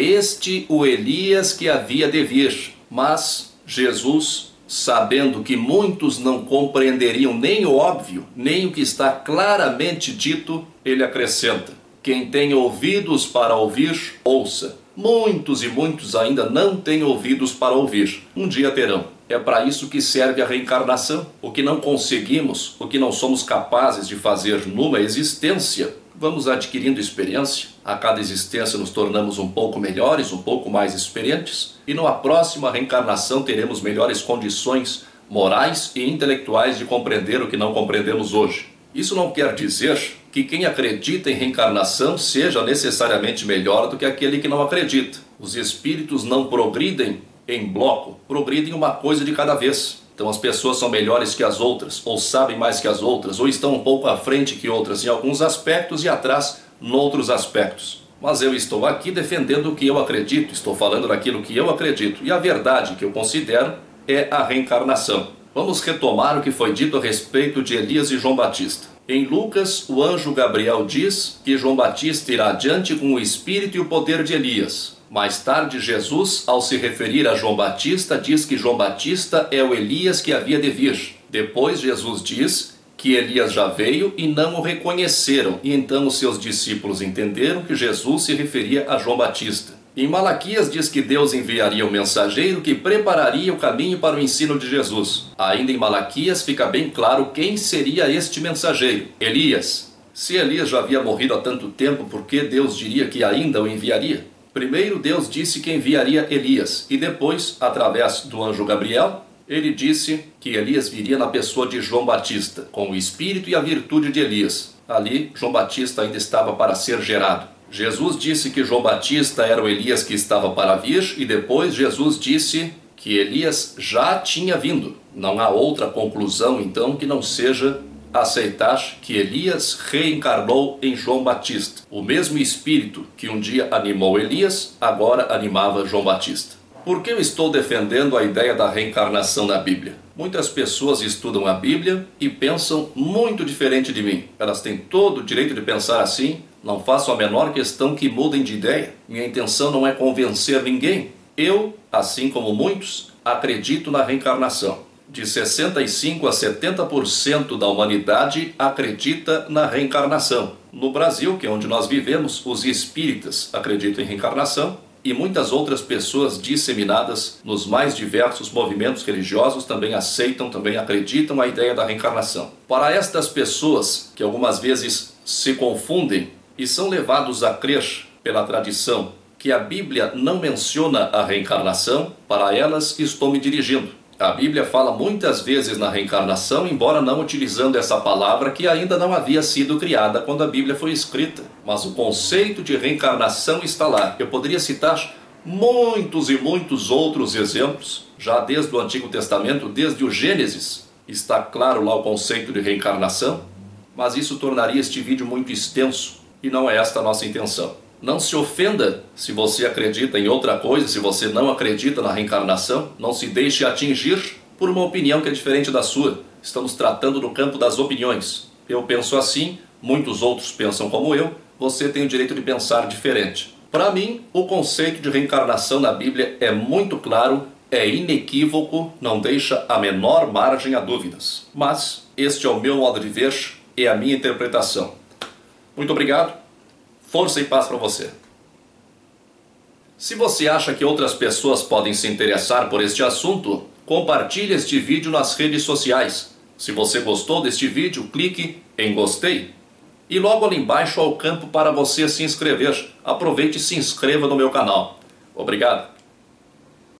este o Elias que havia de vir. Mas Jesus, sabendo que muitos não compreenderiam nem o óbvio, nem o que está claramente dito, ele acrescenta: quem tem ouvidos para ouvir, ouça. Muitos e muitos ainda não têm ouvidos para ouvir. Um dia terão. É para isso que serve a reencarnação. O que não conseguimos, o que não somos capazes de fazer numa existência, vamos adquirindo experiência. A cada existência nos tornamos um pouco melhores, um pouco mais experientes, e numa próxima reencarnação teremos melhores condições morais e intelectuais de compreender o que não compreendemos hoje. Isso não quer dizer que quem acredita em reencarnação seja necessariamente melhor do que aquele que não acredita. Os espíritos não progridem em bloco, progridem uma coisa de cada vez. Então as pessoas são melhores que as outras, ou sabem mais que as outras, ou estão um pouco à frente que outras em alguns aspectos e atrás noutros aspectos. Mas eu estou aqui defendendo o que eu acredito, estou falando daquilo que eu acredito, e a verdade que eu considero é a reencarnação. Vamos retomar o que foi dito a respeito de Elias e João Batista. Em Lucas, o anjo Gabriel diz que João Batista irá adiante com o espírito e o poder de Elias, mais tarde, Jesus, ao se referir a João Batista, diz que João Batista é o Elias que havia de vir. Depois, Jesus diz que Elias já veio e não o reconheceram, e então os seus discípulos entenderam que Jesus se referia a João Batista. Em Malaquias diz que Deus enviaria um mensageiro que prepararia o caminho para o ensino de Jesus. Ainda em Malaquias fica bem claro quem seria este mensageiro: Elias. Se Elias já havia morrido há tanto tempo, por que Deus diria que ainda o enviaria? Primeiro, Deus disse que enviaria Elias, e depois, através do anjo Gabriel, ele disse que Elias viria na pessoa de João Batista, com o espírito e a virtude de Elias. Ali, João Batista ainda estava para ser gerado. Jesus disse que João Batista era o Elias que estava para vir, e depois Jesus disse que Elias já tinha vindo. Não há outra conclusão, então, que não seja aceitar que Elias reencarnou em João Batista. O mesmo espírito que um dia animou Elias, agora animava João Batista. Por que eu estou defendendo a ideia da reencarnação na Bíblia? Muitas pessoas estudam a Bíblia e pensam muito diferente de mim. Elas têm todo o direito de pensar assim, não faço a menor questão que mudem de ideia. Minha intenção não é convencer ninguém. Eu, assim como muitos, acredito na reencarnação de 65 a 70% da humanidade acredita na reencarnação. No Brasil, que é onde nós vivemos, os espíritas acreditam em reencarnação e muitas outras pessoas disseminadas nos mais diversos movimentos religiosos também aceitam, também acreditam a ideia da reencarnação. Para estas pessoas que algumas vezes se confundem e são levados a crer pela tradição que a Bíblia não menciona a reencarnação, para elas estou me dirigindo. A Bíblia fala muitas vezes na reencarnação, embora não utilizando essa palavra que ainda não havia sido criada quando a Bíblia foi escrita. Mas o conceito de reencarnação está lá. Eu poderia citar muitos e muitos outros exemplos, já desde o Antigo Testamento, desde o Gênesis, está claro lá o conceito de reencarnação, mas isso tornaria este vídeo muito extenso e não é esta a nossa intenção. Não se ofenda se você acredita em outra coisa, se você não acredita na reencarnação. Não se deixe atingir por uma opinião que é diferente da sua. Estamos tratando no campo das opiniões. Eu penso assim, muitos outros pensam como eu, você tem o direito de pensar diferente. Para mim, o conceito de reencarnação na Bíblia é muito claro, é inequívoco, não deixa a menor margem a dúvidas. Mas este é o meu modo de ver e a minha interpretação. Muito obrigado Força e paz para você. Se você acha que outras pessoas podem se interessar por este assunto, compartilhe este vídeo nas redes sociais. Se você gostou deste vídeo, clique em gostei. E logo ali embaixo há o campo para você se inscrever. Aproveite e se inscreva no meu canal. Obrigado.